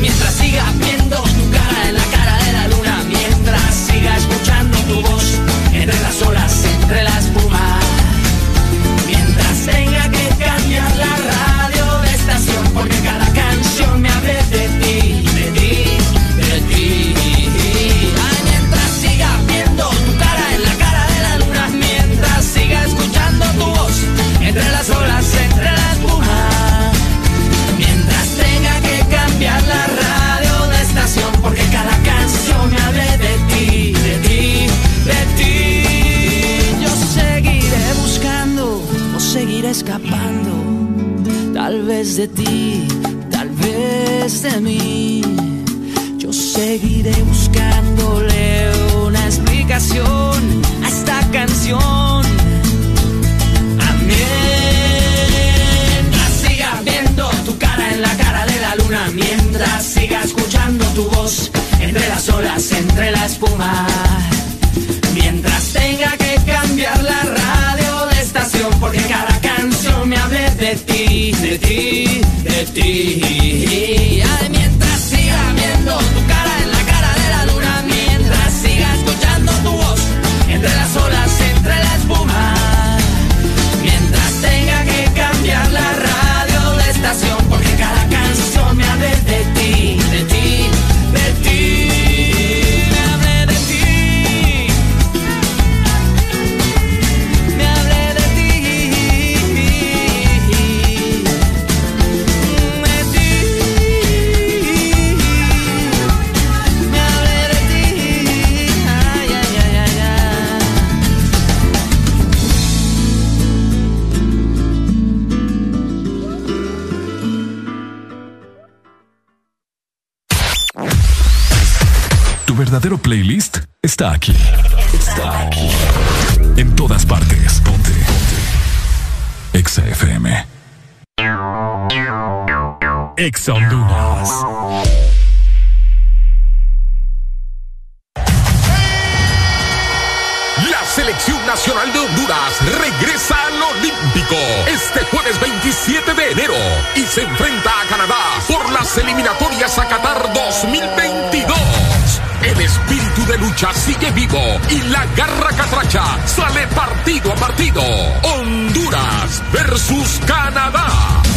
Mientras siga viendo tu cara en la cara de la luna, mientras siga escuchando tu voz entre las olas, entre la espuma. Escapando, tal vez de ti, tal vez de mí. Yo seguiré buscándole una explicación a esta canción. Mientras siga viendo tu cara en la cara de la luna, mientras siga escuchando tu voz entre las olas, entre la espuma. Mientras tenga que cambiar la ti, de ti, de ti. Ay, mientras siga viendo está aquí. Está aquí. En todas partes. Ponte. Ponte. Exa FM. Exa Honduras. La selección nacional de Honduras regresa al Olímpico este jueves 27 de enero y se enfrenta a Canadá por las eliminatorias a Qatar 2022. El de lucha sigue vivo y la garra catracha sale partido a partido. Honduras versus Canadá.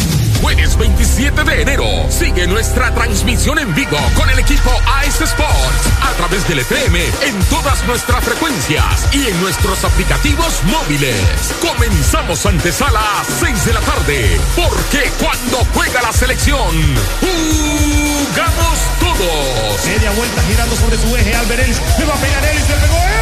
Jueves 27 de enero. Sigue nuestra transmisión en vivo con el equipo Ice Sports a través del FM en todas nuestras frecuencias y en nuestros aplicativos móviles. Comenzamos antesala a 6 de la tarde, porque cuando juega la selección, jugamos todos. Media vuelta girando sobre su eje. Albert Ellis. Le va a pegar Ellis. Le pegó Ellis.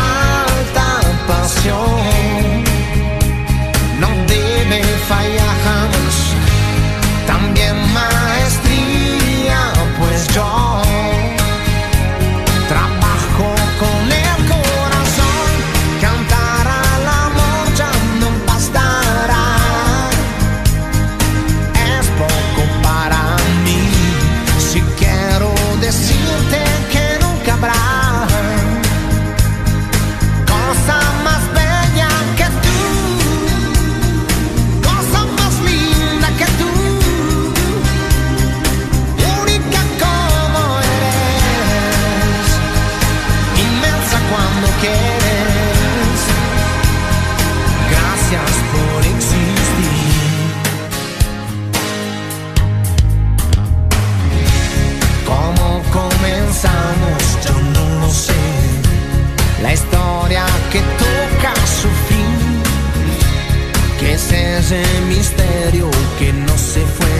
ese misterio que no se fue,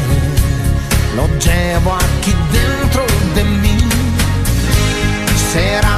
lo llevo aquí dentro de mí. Serán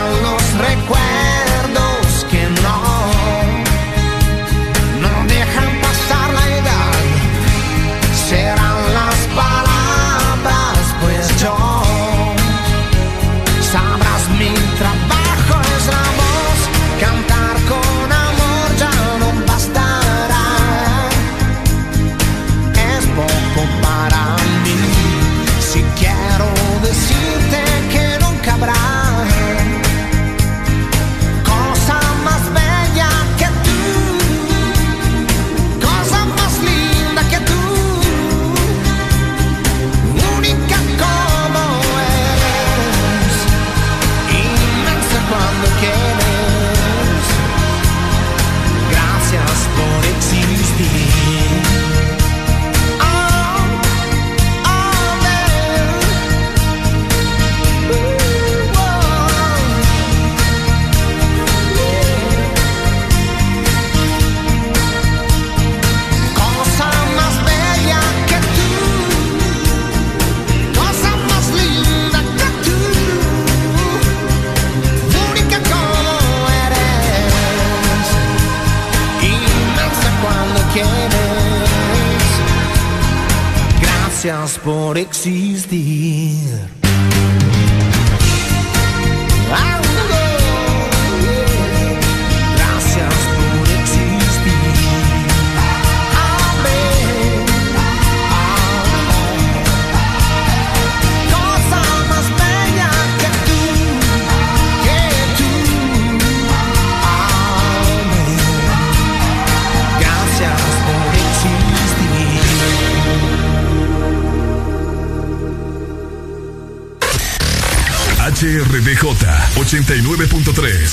por existir.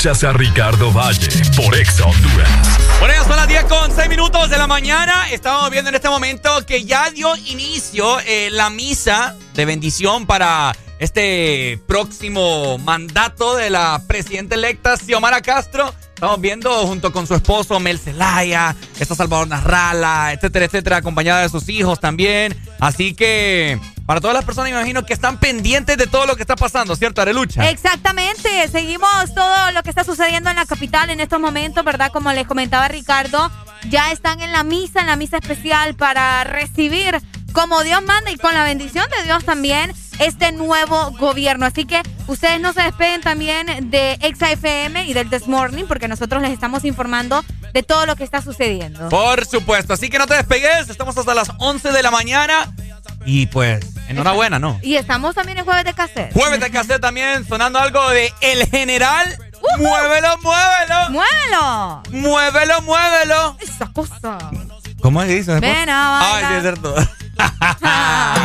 Escuchas a Ricardo Valle por Exa Honduras. Bueno, ya son las 10 con 6 minutos de la mañana. Estamos viendo en este momento que ya dio inicio eh, la misa de bendición para este próximo mandato de la presidenta electa Xiomara Castro. Estamos viendo junto con su esposo Mel Zelaya, está Salvador Narrala, etcétera, etcétera, acompañada de sus hijos también. Así que para todas las personas, me imagino que están pendientes de todo lo que está pasando, ¿cierto, Arelucha? Exactamente. Seguimos todo lo que está sucediendo en la capital en estos momentos, ¿verdad? Como les comentaba Ricardo, ya están en la misa, en la misa especial para recibir como Dios manda y con la bendición de Dios también este nuevo gobierno. Así que ustedes no se despeguen también de ExaFM y del This Morning porque nosotros les estamos informando de todo lo que está sucediendo. Por supuesto, así que no te despegues, estamos hasta las 11 de la mañana y pues Enhorabuena, ¿no? Y estamos también en Jueves de Cassette. Jueves de Cassette también sonando algo de El General. Uh-huh. ¡Muévelo, muévelo! ¡Muévelo! ¡Muévelo, muévelo! Esa cosa. ¿Cómo es que dice? Ven a. Ay, sí, es cierto.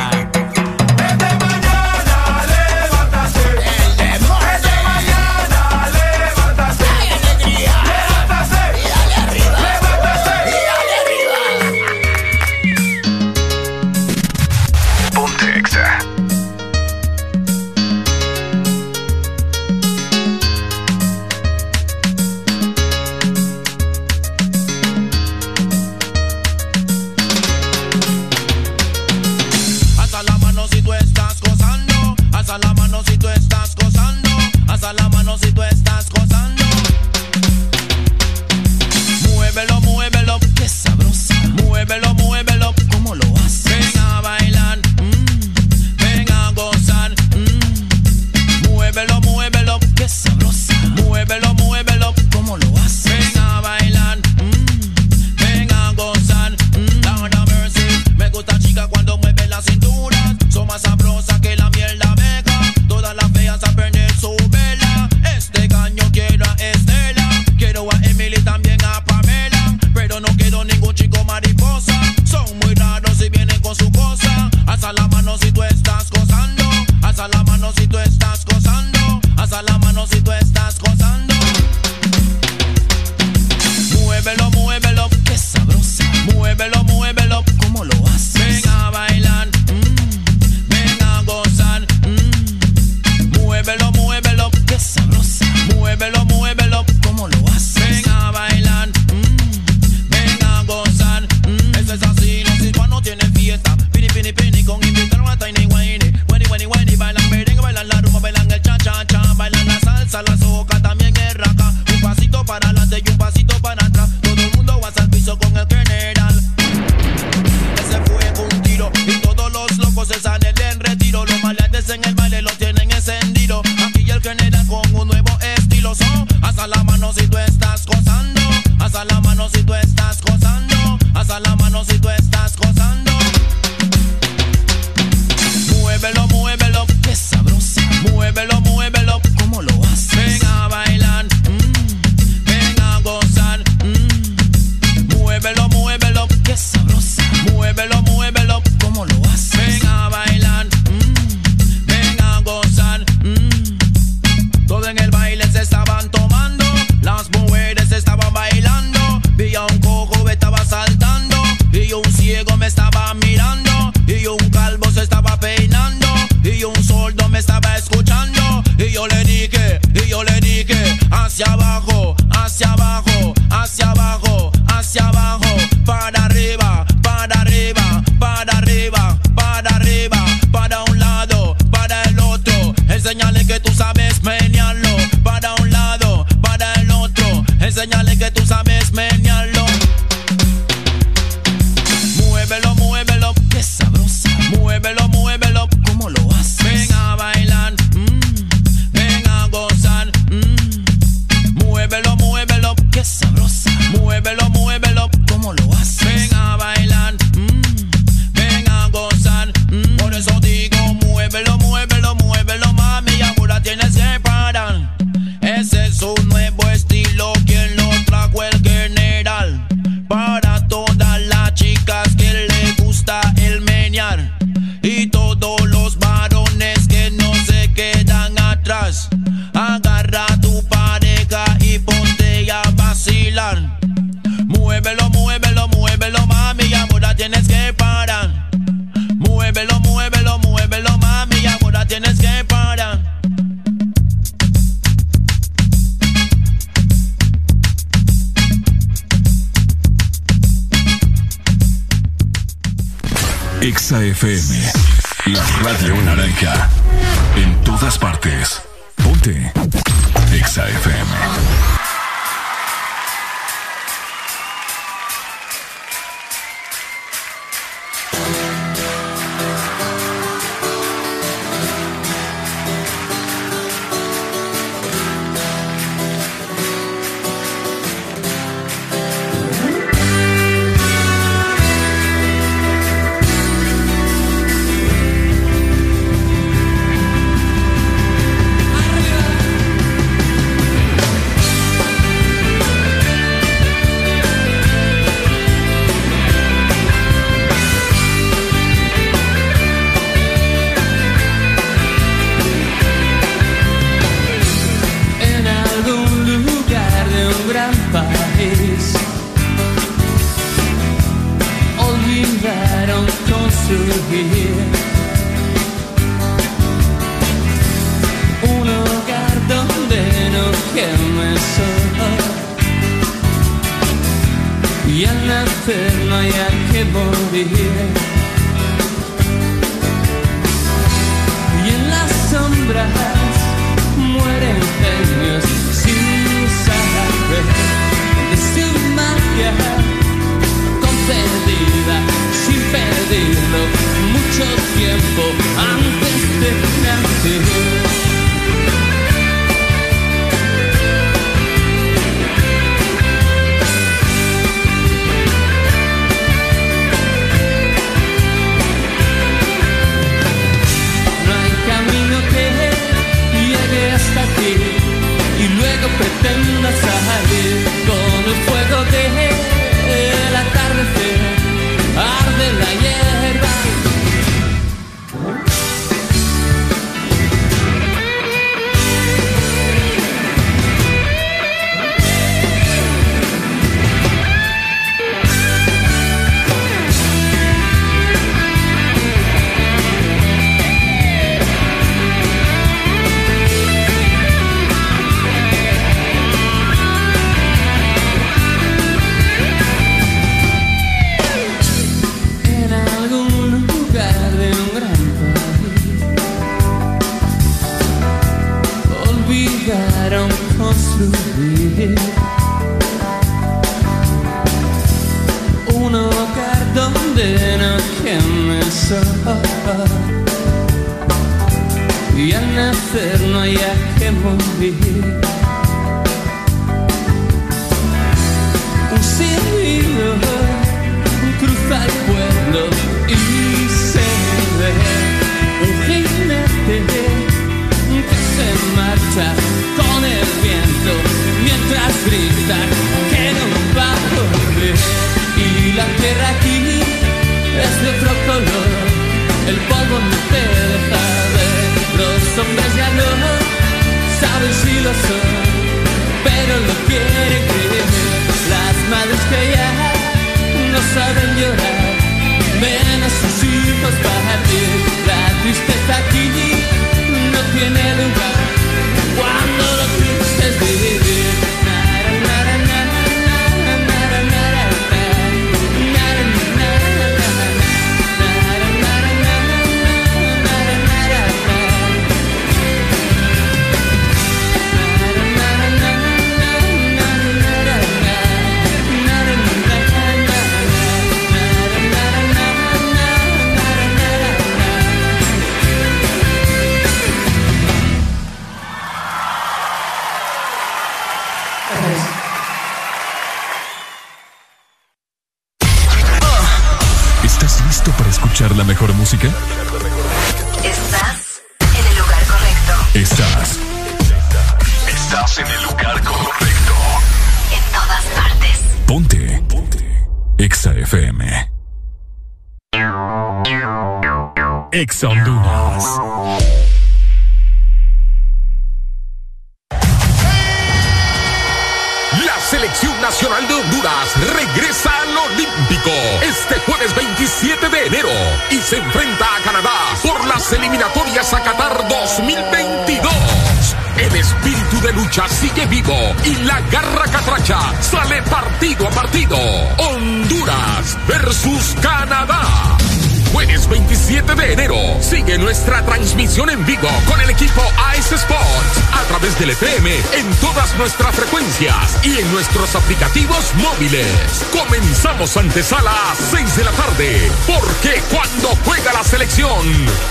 y en nuestros aplicativos móviles. Comenzamos antesala a 6 de la tarde, porque cuando juega la selección,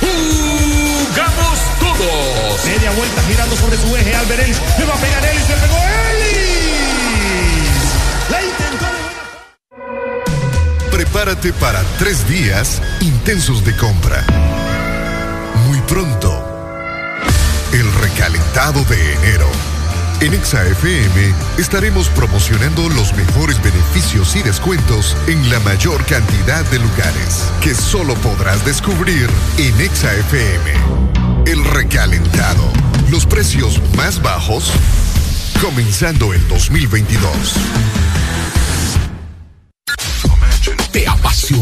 jugamos todos. Media vuelta girando sobre su eje. Alberens le va a pegar Ellis. Le pegó Ellis. La intentó de Prepárate para tres días intensos de compra. Muy pronto, el recalentado de enero. En ExaFM estaremos promocionando los mejores beneficios y descuentos en la mayor cantidad de lugares que solo podrás descubrir en ExaFM. El recalentado. Los precios más bajos comenzando el 2022.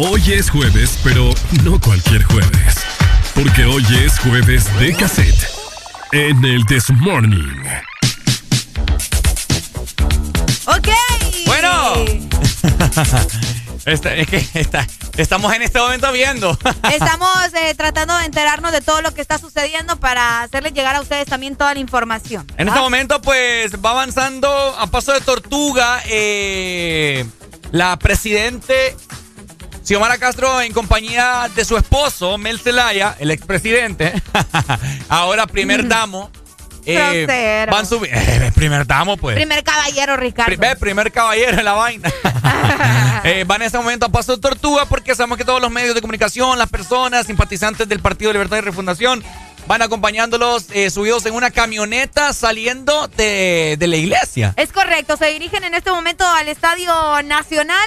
Hoy es jueves, pero no cualquier jueves. Porque hoy es jueves de cassette. En el This Morning. Ok. Bueno. Este, es que está, estamos en este momento viendo. Estamos eh, tratando de enterarnos de todo lo que está sucediendo para hacerles llegar a ustedes también toda la información. En este momento, pues, va avanzando a paso de tortuga eh, la presidente Xiomara Castro en compañía de su esposo, Mel Zelaya, el expresidente, ahora primer damo. eh, van subiendo. Eh, primer damo, pues. Primer caballero, Ricardo. Ve, primer caballero en la vaina. Eh, van en este momento a paso de tortuga porque sabemos que todos los medios de comunicación, las personas, simpatizantes del Partido Libertad y Refundación, van acompañándolos eh, subidos en una camioneta saliendo de, de la iglesia. Es correcto, se dirigen en este momento al Estadio Nacional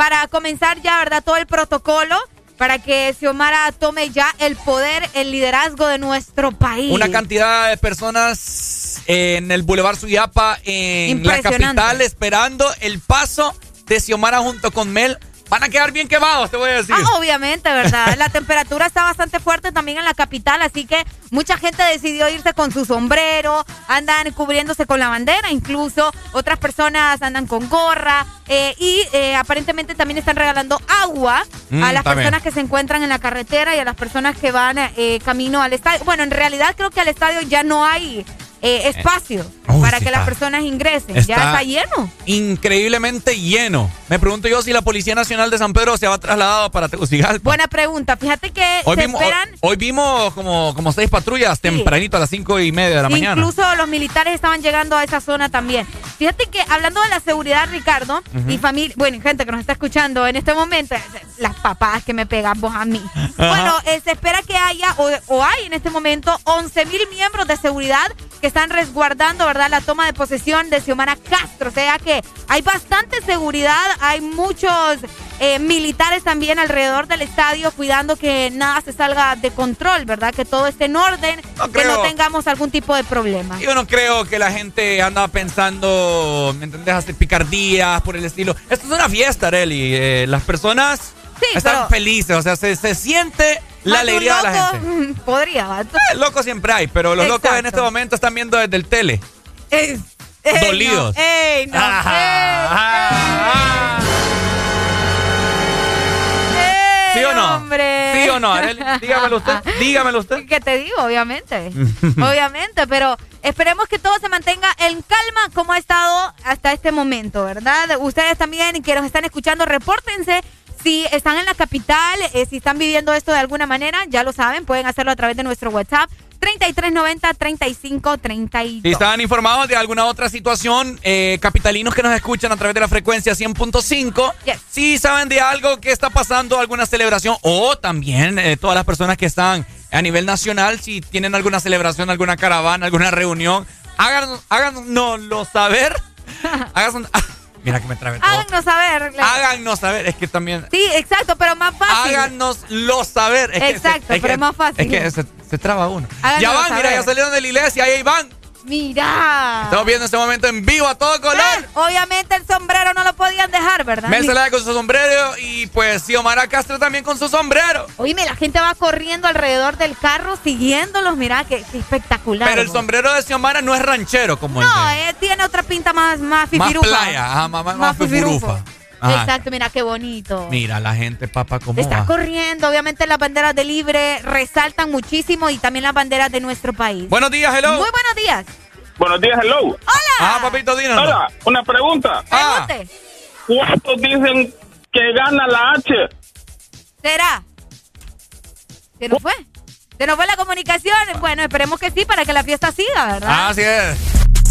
para comenzar ya, ¿verdad? Todo el protocolo para que Xiomara tome ya el poder, el liderazgo de nuestro país. Una cantidad de personas en el Boulevard Suyapa, en la capital, esperando el paso de Xiomara junto con Mel. Van a quedar bien quemados, te voy a decir. Ah, obviamente, ¿verdad? La temperatura está bastante fuerte también en la capital, así que mucha gente decidió irse con su sombrero, andan cubriéndose con la bandera, incluso otras personas andan con gorra eh, y eh, aparentemente también están regalando agua Mm, a las está bien. personas que se encuentran en la carretera y a las personas que van eh, camino al estadio. Bueno, en realidad creo que al estadio ya no hay eh, espacio Uy, para sí que las personas ingresen, ya Está- lleno. Increíblemente lleno. Me pregunto yo si la Policía Nacional de San Pedro se va trasladado para Tegucigalpa. Buena pregunta, fíjate que Hoy se vimos, esperan... hoy, hoy vimos como, como seis patrullas tempranito a las cinco y media de la mañana. Incluso los militares estaban llegando a esa zona también. Fíjate que hablando de la seguridad, Ricardo, Ujú. y familia, bueno, gente que nos está escuchando en este momento, las papás que me pegan vos a mí. Bueno, eh, se espera que haya, o, o hay en este momento, 11 mil miembros de seguridad que están resguardando, ¿verdad?, la toma de posesión de Xiomara Castro. O sea que hay bastante seguridad, hay muchos eh, militares también alrededor del estadio cuidando que nada se salga de control, ¿verdad? Que todo esté en orden, que no tengamos algún tipo de problema. Yo no creo que la gente anda pensando, ¿me entendés? Hacer picardías por el estilo. Esto es una fiesta, Areli. Eh, las personas están pero- felices, o sea, se, se siente la alegría de la loco, gente. mm, Podría, ¿vato? Eh, locos siempre hay, pero los locos en este momento están viendo desde el tele. Ey, ey, Dolidos. no, ey, no, ey, ¿Sí o no? hombre. ¿Sí o no? Dígamelo usted. Dígamelo usted. ¿Qué te digo? Obviamente. Obviamente, pero esperemos que todo se mantenga en calma como ha estado hasta este momento, ¿verdad? Ustedes también que nos están escuchando, repórtense. Si están en la capital, eh, si están viviendo esto de alguna manera, ya lo saben, pueden hacerlo a través de nuestro WhatsApp 3390-3532. Si estaban informados de alguna otra situación, eh, capitalinos que nos escuchan a través de la frecuencia 100.5, si saben de algo que está pasando, alguna celebración, o también eh, todas las personas que están a nivel nacional, si tienen alguna celebración, alguna caravana, alguna reunión, háganos, háganoslo saber. Háganos- mira que me trabe todo. Háganos saber. Háganos saber, es que también... Sí, exacto, pero más fácil. Háganoslo saber. Es Exacto, es pero que- es más fácil. Es que se, se traba uno. Háganoslo ya van, mira, ya salieron de la iglesia, ahí van. Mira. Estamos viendo este momento en vivo a todo color. Obviamente el sombrero no lo podían dejar, ¿verdad? Zelaya con su sombrero y pues Xiomara Castro también con su sombrero. Oíme, la gente va corriendo alrededor del carro siguiéndolos. Mira, qué, qué espectacular. Pero el vos. sombrero de Xiomara no es ranchero como el No, de... eh, tiene otra pinta más, más Más playa, ajá, más, más, más fifirufo. fifirufa. Exacto, mira qué bonito. Mira, la gente, papá, cómo Está va. corriendo, obviamente las banderas de libre resaltan muchísimo y también las banderas de nuestro país. Buenos días, hello. Muy buenos días. Buenos días, hello. Hola. Ah, papito, dinos. Hola, una pregunta. Pregunte. ¿Cuántos dicen que gana la H? ¿Será? ¿Se nos fue? ¿Se nos fue la comunicación? Bueno, esperemos que sí para que la fiesta siga, ¿verdad? Así es.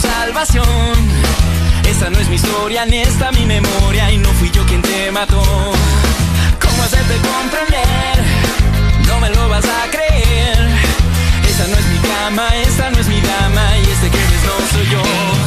Salvación. Esta no es mi historia ni esta mi memoria y no fui yo quien te mató. ¿Cómo hacerte comprender? No me lo vas a creer. Esta no es mi cama, esta no es mi dama y este que ves no soy yo.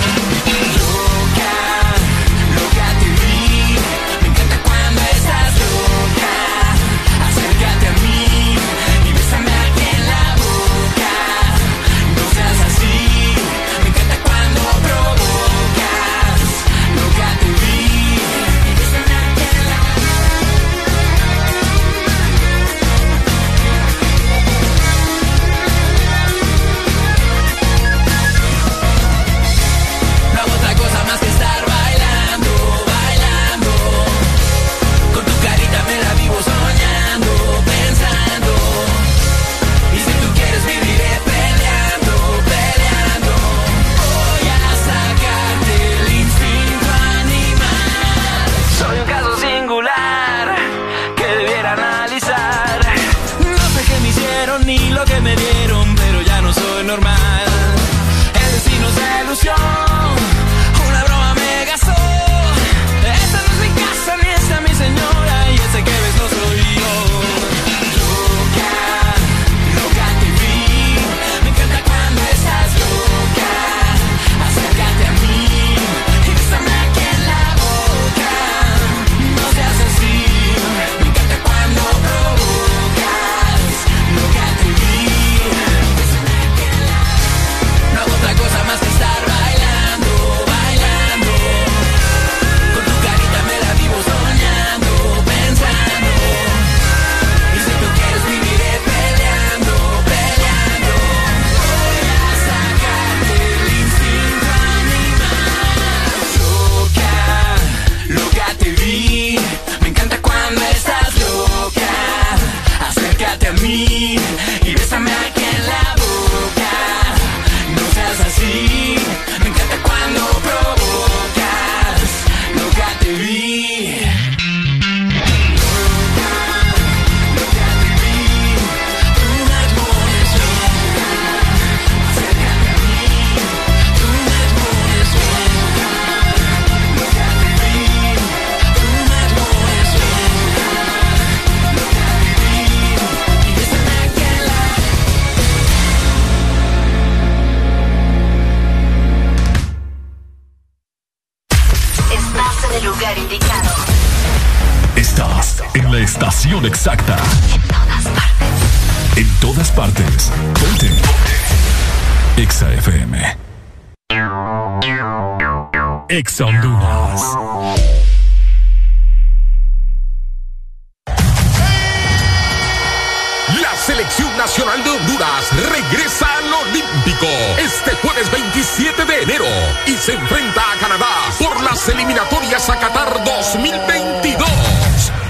Este jueves 27 de enero y se enfrenta a Canadá por las eliminatorias a Qatar 2022.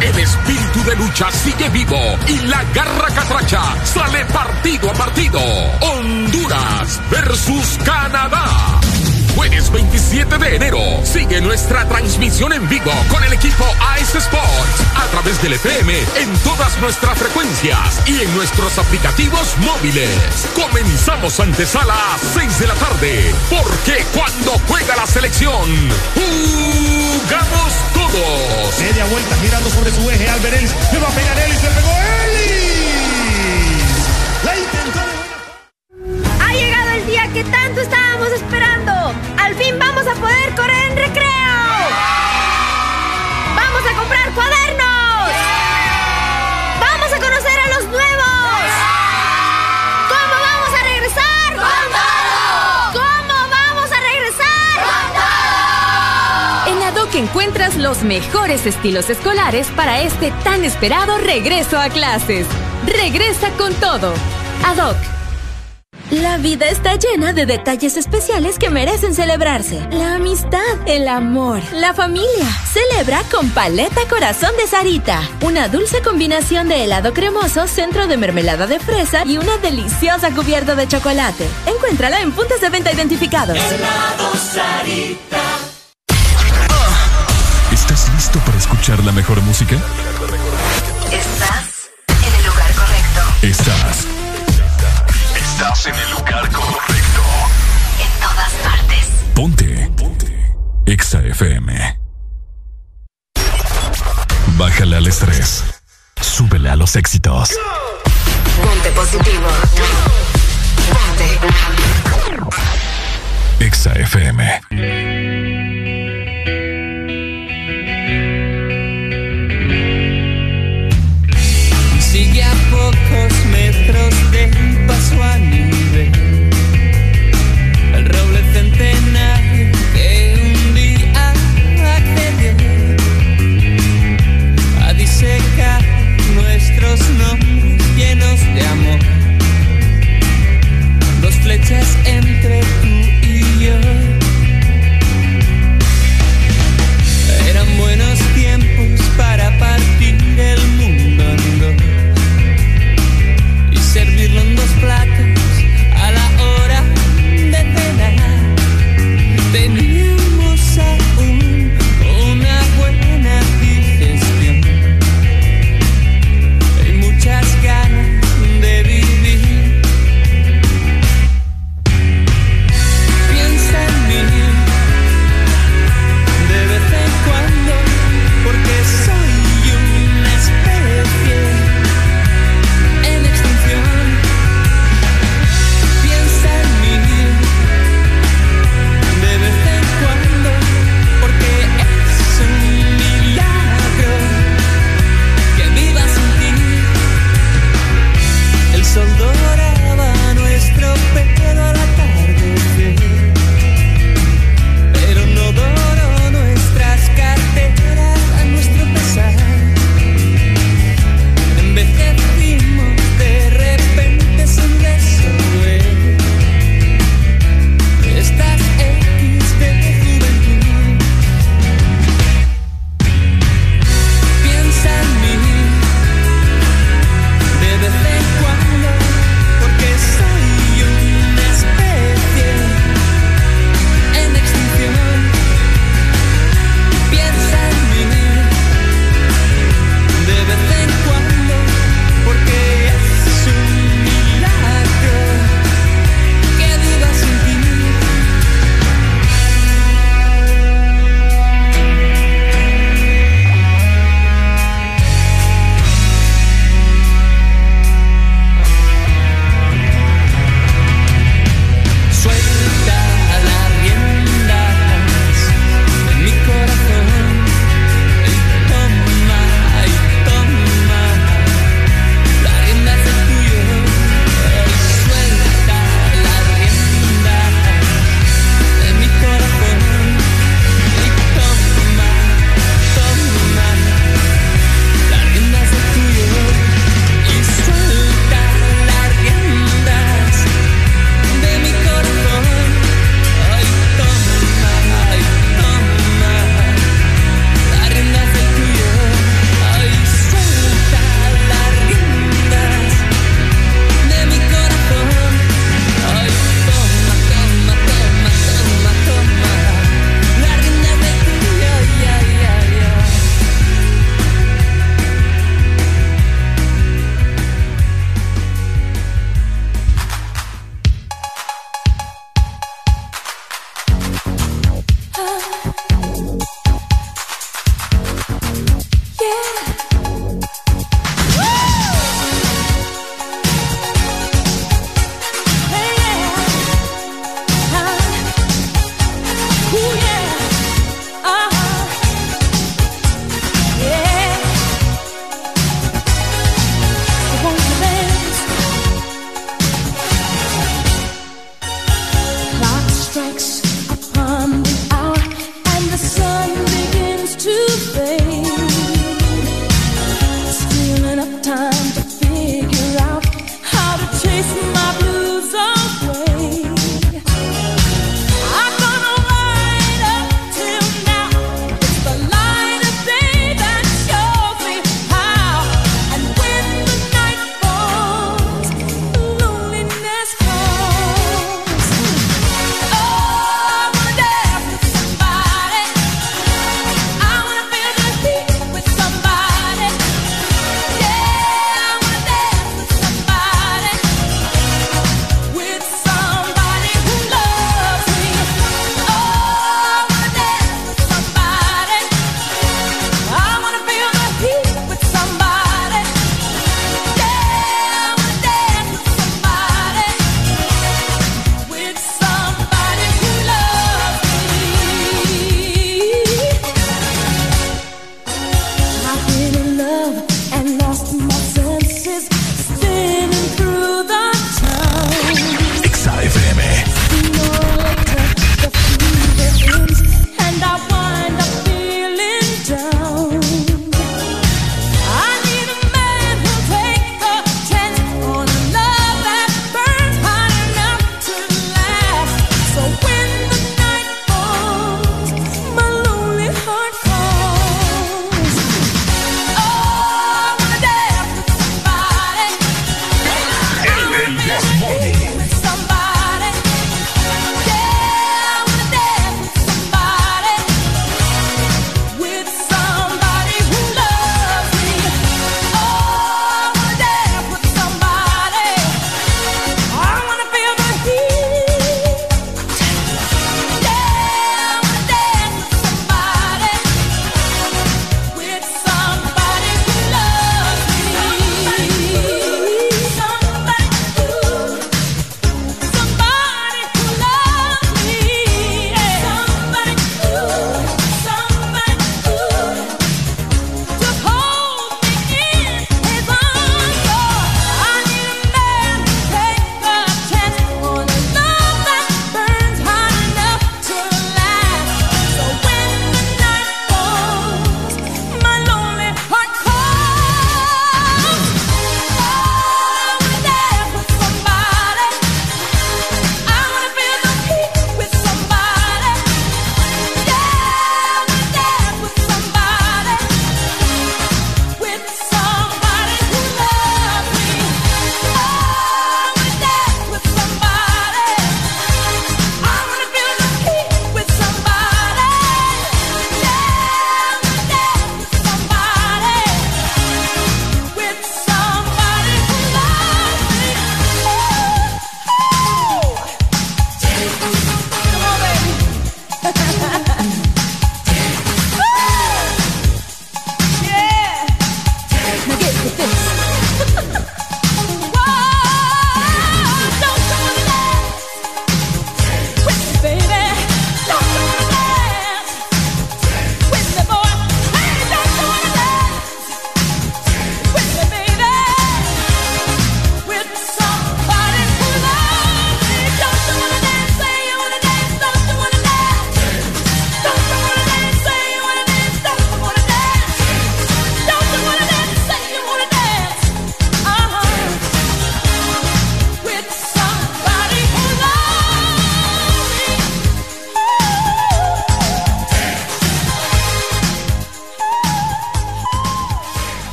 El espíritu de lucha sigue vivo y la garra catracha sale partido a partido. Honduras versus Canadá. Jueves 27 de enero. Sigue nuestra transmisión en vivo con el equipo Ice Sports a través del FM en todas nuestras frecuencias y en nuestros aplicativos móviles. Comenzamos antesala a 6 de la tarde, porque cuando juega la selección, jugamos todos. Media vuelta girando sobre su eje. Albert Ellis le va a pegar Ellis. Le pegó Ellis. La intentó de Ha llegado el día que tanto estábamos esperando a poder correr en recreo. Vamos a comprar cuadernos. Vamos a conocer a los nuevos. ¿Cómo vamos a regresar? ¡Con todo! ¿Cómo vamos a regresar? ¡Con todo! En ADOC encuentras los mejores estilos escolares para este tan esperado regreso a clases. Regresa con todo. ADOC. La vida está llena de detalles especiales que merecen celebrarse. La amistad, el amor, la familia. Celebra con Paleta Corazón de Sarita. Una dulce combinación de helado cremoso, centro de mermelada de fresa y una deliciosa cubierta de chocolate. Encuéntrala en puntos de venta identificados. Helado Sarita. ¿Estás listo para escuchar la mejor música? Estás en el lugar correcto. Estás. Estás en el lugar correcto. En todas partes. Ponte. Ponte. Exa FM. Bájale al estrés. Súbele a los éxitos. Ponte positivo. Ponte. Exa FM. Entre tú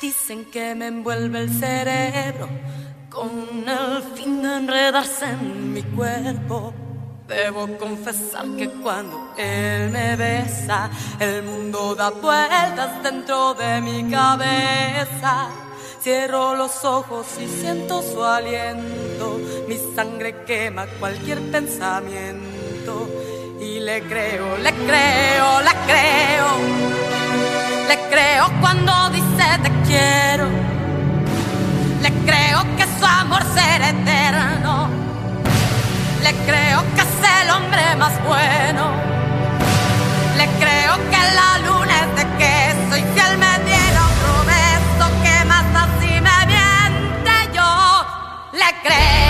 Dicen que me envuelve el cerebro con el fin de enredarse en mi cuerpo. Debo confesar que cuando él me besa, el mundo da vueltas dentro de mi cabeza. Cierro los ojos y siento su aliento. Mi sangre quema cualquier pensamiento. Y le creo, le creo, le creo. Le creo cuando dice te quiero. Le creo que su amor será eterno. Le creo que es el hombre más bueno. Le creo que la luna es de queso y si él me diera otro beso que más así me miente yo. Le creo.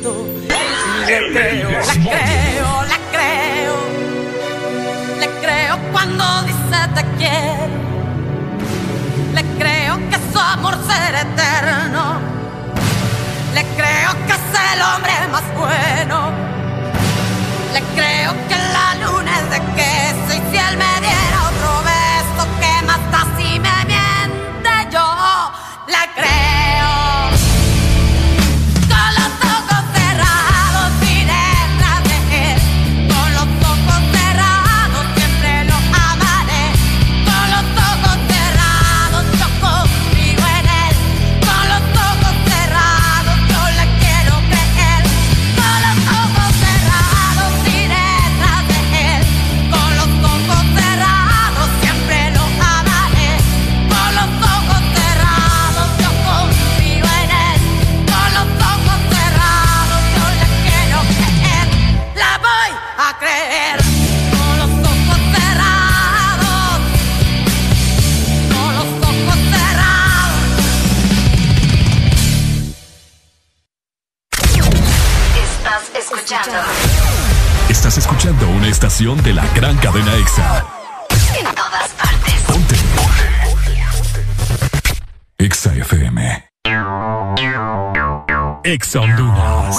Le creo, la creo, la creo. Le creo cuando dice te quiero. Le creo que su amor será eterno. Le creo que es el hombre más bueno. Le creo que la luna es de queso y si él me diera otro beso que da si me miente yo. Le creo. Estación de la gran cadena EXA. En todas partes. Ponte. EXA FM. EXA Honduras.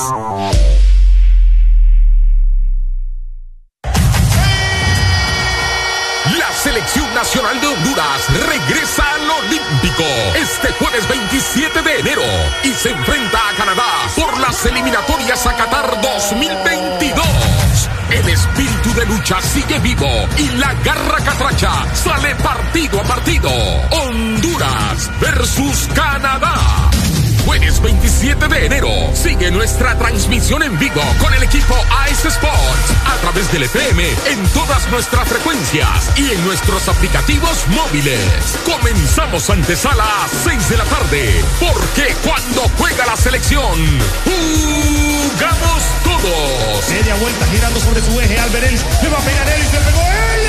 La selección nacional de Honduras regresa al Olímpico este jueves 27 de enero y se enfrenta a Canadá por las eliminatorias a Qatar 2022. El espíritu de lucha sigue vivo y la garra catracha sale partido a partido. Honduras versus Canadá. Jueves 27 de enero. Sigue nuestra transmisión en vivo con el equipo Ice Sports a través del FM en todas nuestras frecuencias y en nuestros aplicativos móviles. Comenzamos antesala a 6 de la tarde, porque cuando juega la selección, jugamos todos. Media vuelta girando sobre su eje. Albert Ellis le va a pegar Ellis. Le pegó Ellis.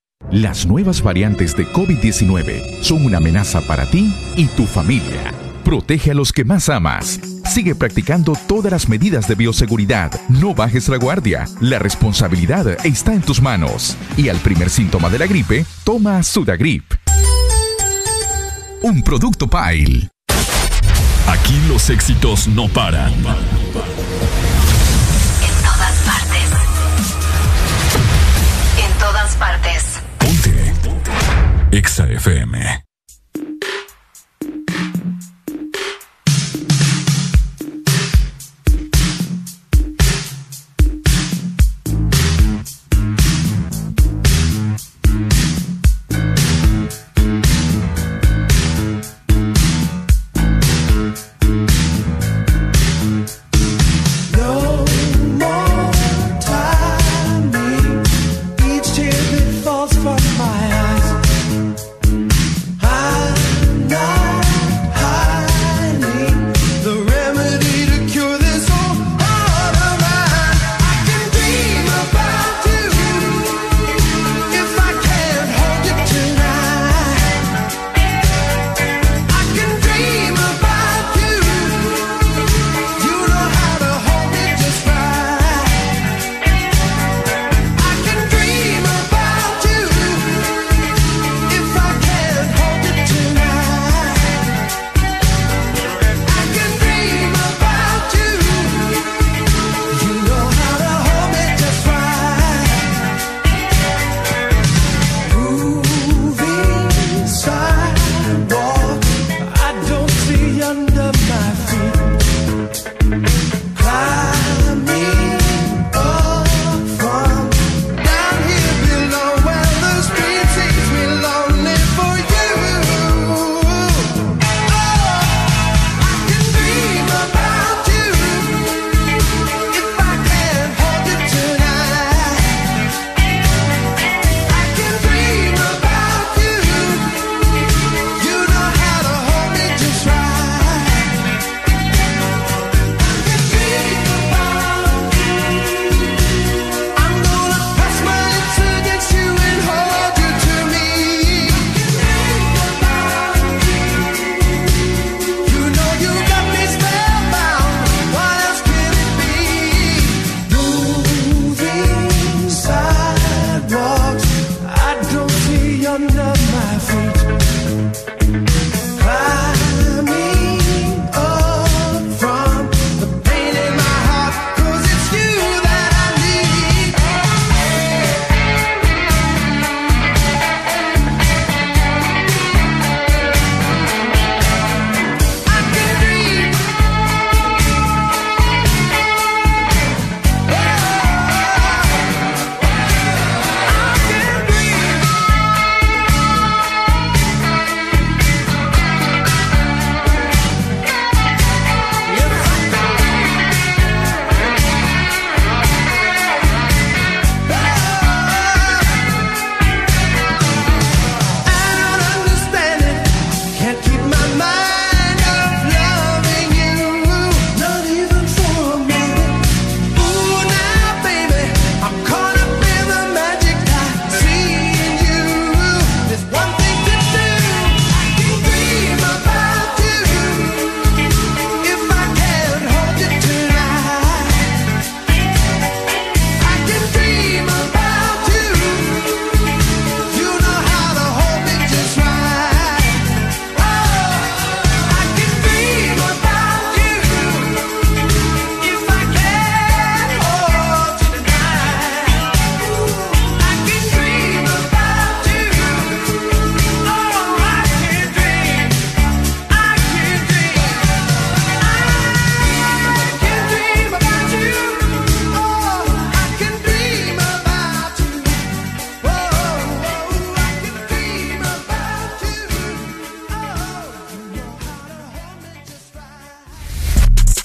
Las nuevas variantes de COVID-19 son una amenaza para ti y tu familia. Protege a los que más amas. Sigue practicando todas las medidas de bioseguridad. No bajes la guardia. La responsabilidad está en tus manos. Y al primer síntoma de la gripe, toma Sudagrip. Un producto Pile. Aquí los éxitos no paran. EXA FM.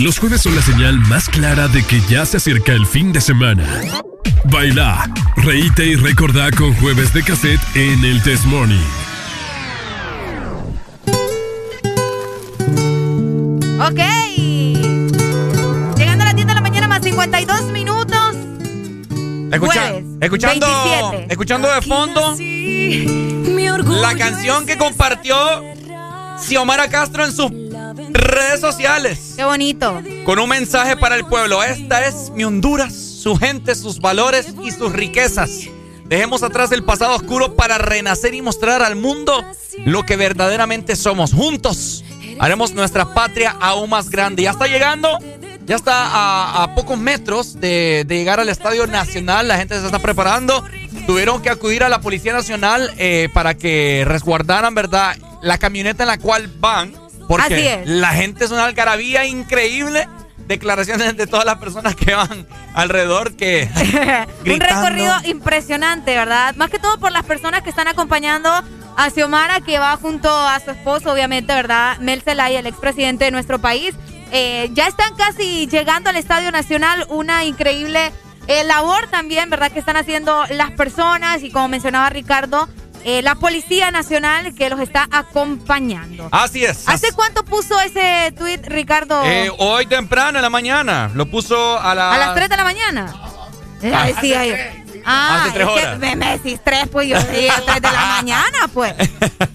Los jueves son la señal más clara de que ya se acerca el fin de semana. Baila, reíte y recordá con jueves de cassette en el Test Morning. Ok. Llegando a las 10 de la mañana más 52 minutos. Escucha- Jueves, escuchando, 27. escuchando de fondo la canción que compartió Xiomara Castro en sus redes sociales. Qué bonito. Con un mensaje para el pueblo. Esta es mi Honduras, su gente, sus valores y sus riquezas. Dejemos atrás el pasado oscuro para renacer y mostrar al mundo lo que verdaderamente somos. Juntos haremos nuestra patria aún más grande. Ya está llegando, ya está a, a pocos metros de, de llegar al Estadio Nacional. La gente se está preparando. Tuvieron que acudir a la Policía Nacional eh, para que resguardaran, ¿verdad? La camioneta en la cual van. Porque Así es. la gente es una algarabía increíble. Declaraciones de todas las personas que van alrededor que Un recorrido impresionante, ¿verdad? Más que todo por las personas que están acompañando a Xiomara, que va junto a su esposo, obviamente, ¿verdad? Mel Zelaya, el expresidente de nuestro país. Eh, ya están casi llegando al Estadio Nacional, una increíble eh, labor también, ¿verdad? Que están haciendo las personas y como mencionaba Ricardo, eh, la Policía Nacional que los está acompañando. Así es. ¿Hace cuánto puso ese tweet, Ricardo? Eh, hoy temprano en la mañana. Lo puso a la. ¿A las 3 de la mañana? Ah. decía yo. Ah, Hace tres es que horas. me, me decís 3, pues yo decía 3 de la mañana, pues.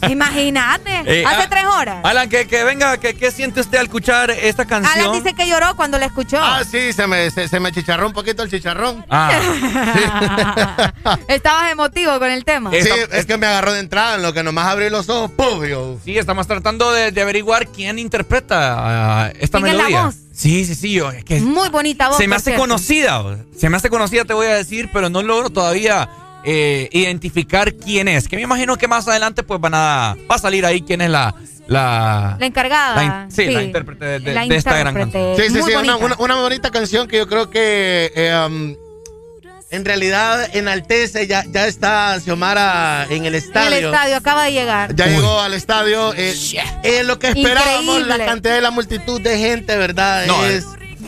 Imagínate. Eh, Hace ah, 3 horas. Alan, que, que venga, que, ¿qué siente usted al escuchar esta canción? Alan dice que lloró cuando la escuchó. Ah, sí, se me, se, se me chicharró un poquito el chicharrón. Ah. Estabas emotivo con el tema. Sí, es que me agarró de entrada en lo que nomás abrí los ojos, ¡pum! Sí, estamos tratando de, de averiguar quién interpreta ah, esta ¿Quién es la melodía. voz? Sí, sí, sí. yo- es que Muy bonita voz. se me hace cierto. conocida. Se me hace conocida, te voy a decir, pero no logro todavía eh, identificar quién es. Que me imagino que más adelante pues van a va a salir ahí quién es la la, La encargada. la in- sí, la intérprete de, de- La de esta gran canción. Sí, sí, Muy sí, una, bonita. una- una bonita canción que yo creo que eh, um, en realidad enaltece, ya, ya está Xiomara en el En estadio. el estadio, acaba de llegar. Ya llegó al estadio. eh, eh, lo que esperábamos, Increíble. la cantidad de la multitud de gente, ¿verdad? No, es,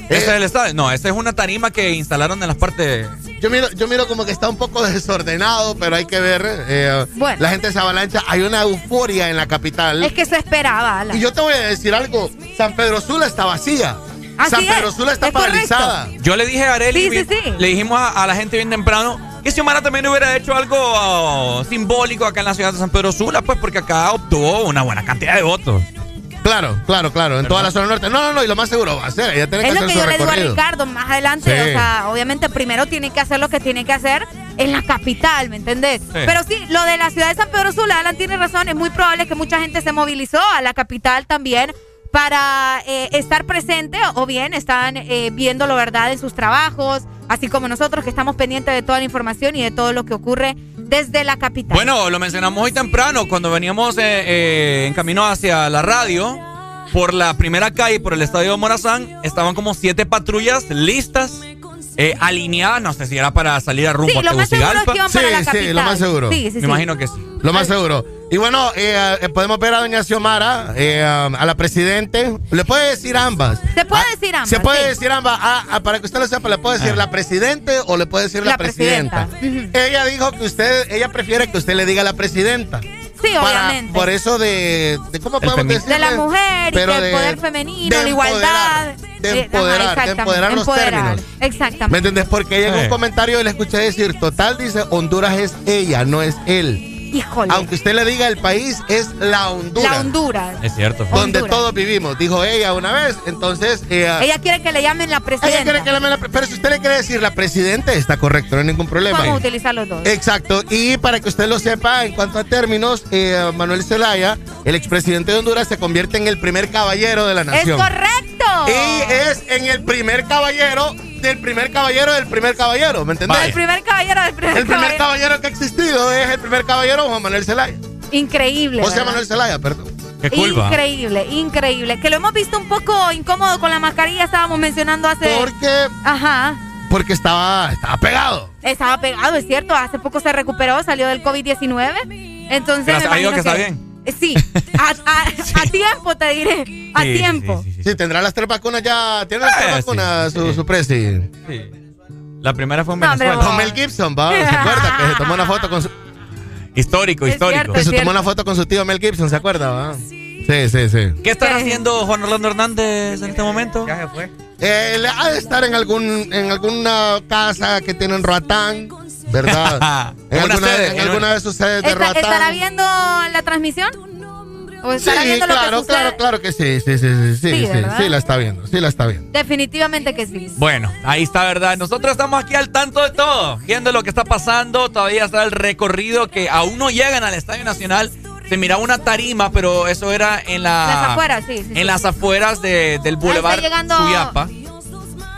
¿Ese es el estadio? No, esa es una tarima que instalaron en las partes. yo, miro, yo miro como que está un poco desordenado, pero hay que ver. eh, Bueno. La gente se avalancha. Hay una euforia en la capital. Es que se esperaba, Alan. Y yo te voy a decir algo. San Pedro Sula está vacía. Así San Pedro Sula está es correcto. paralizada. Yo le dije a Areli, Sí, sí, sí. le dijimos a, a la gente bien temprano que Xiomara también hubiera hecho algo oh, simbólico acá en la ciudad de San Pedro Sula, pues porque acá obtuvo una buena cantidad de votos. Claro, claro, claro. En toda la zona norte. No, no, no. Y lo más seguro va a ser. Ella tiene que Es lo hacer que su yo le digo a. Ricardo más adelante. Sí. O sea, obviamente primero tiene que hacer lo que tiene que hacer en la capital, ¿me entendés? Pero sí, lo de la ciudad de San Pedro Sula, Alan tiene razón. Es muy probable que mucha gente se movilizó a la capital también para eh, estar presente o bien están eh, viéndolo, ¿verdad?, en sus trabajos, así como nosotros que estamos pendientes de toda la información y de todo lo que ocurre desde la capital. Bueno, lo mencionamos hoy temprano, cuando veníamos eh, eh, en camino hacia la radio, por la primera calle, por el estadio Morazán, estaban como siete patrullas listas, eh, alineadas, no sé si era para salir a rumbo Sí, a lo más seguro es Tegucigalpa. que iban para la Sí, sí, lo más seguro. Sí, sí, Me sí. imagino que sí. Lo más seguro. Y bueno, eh, eh, podemos ver a doña Xiomara, eh, um, a la presidente. Le puede decir ambas. Se puede Ah, decir ambas. Se puede sí. decir ambas. Ah, ah, para que usted lo sepa, le puede decir Ah. la presidente o le puede decir la, La presidenta. Ella dijo que usted, ella prefiere que usted le diga la presidenta. Sí, Para- obviamente. por eso de, de ¿cómo podemos decir? de la mujer y del de- poder femenino, de la igualdad. empoderar, de Eh, ajá, empoderar, de empoderar los empoderar. términos. ¿Me Exactamente. entiendes? Porque ella en Sí. un comentario le escuché decir, total, dice, Honduras es ella, no es él. Híjole. Aunque usted le diga el país, es la Honduras. La Honduras. Es cierto. Donde Honduras. todos vivimos, dijo ella una vez. Entonces, eh, Ella quiere que le llamen la ella presidenta. quiere que la, la- pero si usted le quiere decir la presidente, está correcto, no hay ningún problema. Vamos a utilizar los dos. Exacto, y para que usted lo sepa, en cuanto a términos, eh, Manuel Zelaya, el expresidente de Honduras, se convierte en el primer caballero de la ¡Es nación. correcto! Y es en el primer caballero del primer caballero del primer caballero, ¿me entendés? El primer caballero del primer, El primer caballero. caballero que ha existido es el primer caballero Juan Manuel Zelaya. Increíble. José ¿verdad? Manuel Zelaya, perdón. Qué culpa. Increíble, increíble. Que lo hemos visto un poco incómodo con la mascarilla, estábamos mencionando hace. Porque, Ajá. porque estaba, estaba pegado. Estaba pegado, es cierto. Hace poco se recuperó, salió del COVID-19. Entonces. Gracias me a Dios imagino que está bien. Sí, a, a- a tiempo te diré, a Sí, tiempo. Sí, tendrá las tres vacunas ya. ¿Tiene las tres Eh, sí, vacunas su, su presi? La primera fue en No, Venezuela. Con Mel Gibson, va. ¿Se acuerda? Que se tomó una foto con su. Histórico, Es histórico. cierto, Que se tomó una foto con su tío Mel Gibson, ¿se acuerda? va? Sí, sí, sí. ¿Qué estará haciendo Juan Orlando Hernández en este momento? Ya se fue. Eh, le ha de estar en algún en alguna casa que tiene en Roatán, ¿verdad? en alguna, sede, en alguna Está- Roatán. ¿Estará viendo la transmisión? ¿O estará sí, viendo lo que claro, sucede? claro, claro que sí, sí, sí, sí, sí, Sí, sí, la está viendo, sí la está viendo. Definitivamente que sí. Bueno, ahí está, ¿verdad? Nosotros estamos aquí al tanto de todo, viendo lo que está pasando. Todavía está el recorrido que aún no llegan al Estadio Nacional. Se miraba una tarima, pero eso era en la. Las afueras, sí, sí, En sí. las afueras de- del Ahí Boulevard llegando- Suyapa.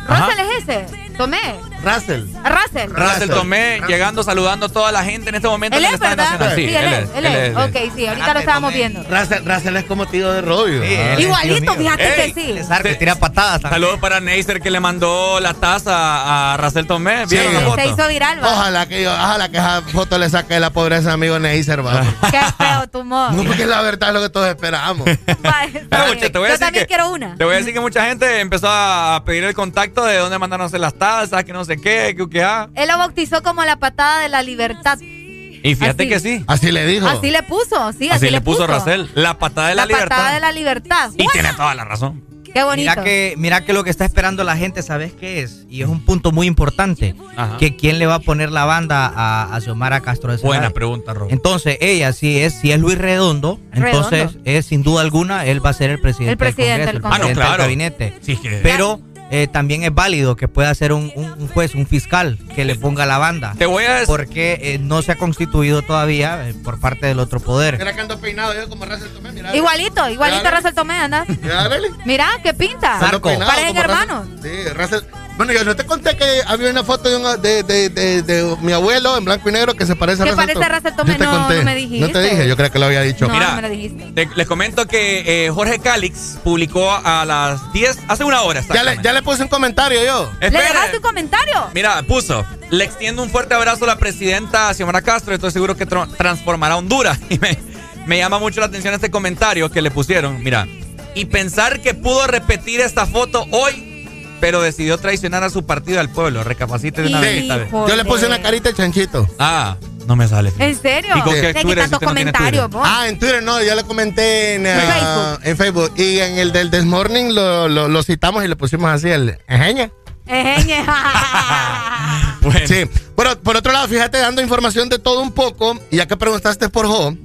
Ajá. Russell es ese, Tomé. Russell. Russell. Russell Tomé llegando, saludando a toda la gente en este momento Él es, ¿verdad? Nacional. Sí, él es, él es. Ok, sí, ahorita lo estábamos viendo. Russell, Russell es como tío de Robio. ¿ah? Igualito, fíjate Ey, que sí. Se- tira patadas. Saludos para Neisser que le mandó la taza a Russell Tomé. ¿Vieron la Se foto? hizo viral, va. Ojalá que yo, ojalá que esa foto le saque la pobreza amigo Neisser, va. Qué feo tu modo. No, porque la verdad es lo que todos esperamos. Pero, mucha, te voy a Yo decir también que- quiero una. Te voy a decir que mucha gente empezó a pedir el contacto de dónde mandaron a hacer las tazas, que no sé qué, que, que ah. Él lo bautizó como la patada de la libertad. Y fíjate Así. que sí. Así le dijo. Así le puso, sí, así, Así le puso Racel. La patada de la, La, libertad. patada de la libertad. Y tiene toda la razón. Qué bonito. Mira que, mira que lo que está esperando la gente, ¿sabes qué es? Y es un punto muy importante. Ajá. Que quién le va a poner la banda a, a Xiomara Castro de Buena pregunta, Rob. Entonces, ella, si es, si es Luis Redondo, entonces es sin duda alguna, él va a ser el presidente, El presidente del del Congreso, el Congreso. Ah, no, presidente claro. del gabinete. Sí, que- Pero eh, también es válido que pueda ser un, un- un juez, un fiscal, que le ponga la banda. Te voy a decir. Porque eh, no se ha constituido todavía eh, por parte del otro poder. Mira que ando peinado yo como Russell Tomé, mira. Igualito, igualito Russell Tomé, anda. Mira. Mira, qué pinta. Como Russell- hermanos. Sí, Russell. Bueno, yo no te conté que había una foto de, una- de, de, de, de mi abuelo en blanco y negro que se parece a Que parece a Tomé, no, conté. no me dijiste. No te dije, yo creo que lo había dicho. No, Mira, no me lo dijiste. Te- les comento que eh, Jorge Calix publicó a las 10, hace una hora. Ya le, ya le puse un comentario yo. ¿Le dejaste un comentario? Mira, puso, le extiendo un fuerte abrazo a la presidenta Xiomara Castro, estoy seguro que transformará Honduras. Y me, me llama mucho la atención este comentario que le pusieron, mira, y pensar que pudo repetir esta foto hoy, pero decidió traicionar a su partido al pueblo, recapacite de una vez. Yo le puse una carita de chanchito. Ah, no me sale. ¿En serio? ¿Y con qué Twitter tantos no tiene comentarios, vos. Ah, en Twitter no, yo le comenté en, En ah, Facebook. en Facebook. Y en el del This Morning lo, lo, lo citamos y le pusimos así el ejeña. Ejeñe. Bueno. Sí. Bueno, por otro lado, fíjate, dando información de todo un poco, y ya que preguntaste por Jo,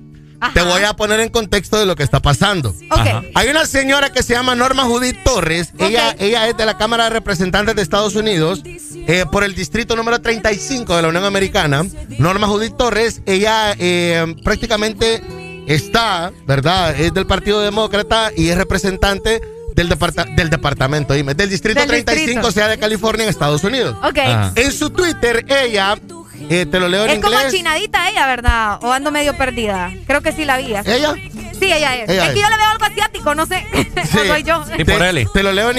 te voy a poner en contexto de lo que está pasando. Ok. Hay una señora que se llama Norma Judith Torres. Ella, ella es de la Cámara de Representantes de Estados Unidos eh, por el distrito número 35 de la Unión Americana. Norma Judith Torres, ella eh, prácticamente está, ¿verdad? Es del Partido Demócrata y es representante del, departa- del departamento, dime, del distrito Del 35, distrito. sea de California en Estados Unidos. Ok. Ajá. En su Twitter, ella, eh, te lo leo en Es como chinadita ella, ¿verdad? O ando medio perdida. Creo que sí la vi. así. ¿Ella? Sí, ella es. Ella es que es. yo le veo algo asiático, no sé. o soy yo. Y por Eli. Te lo leo en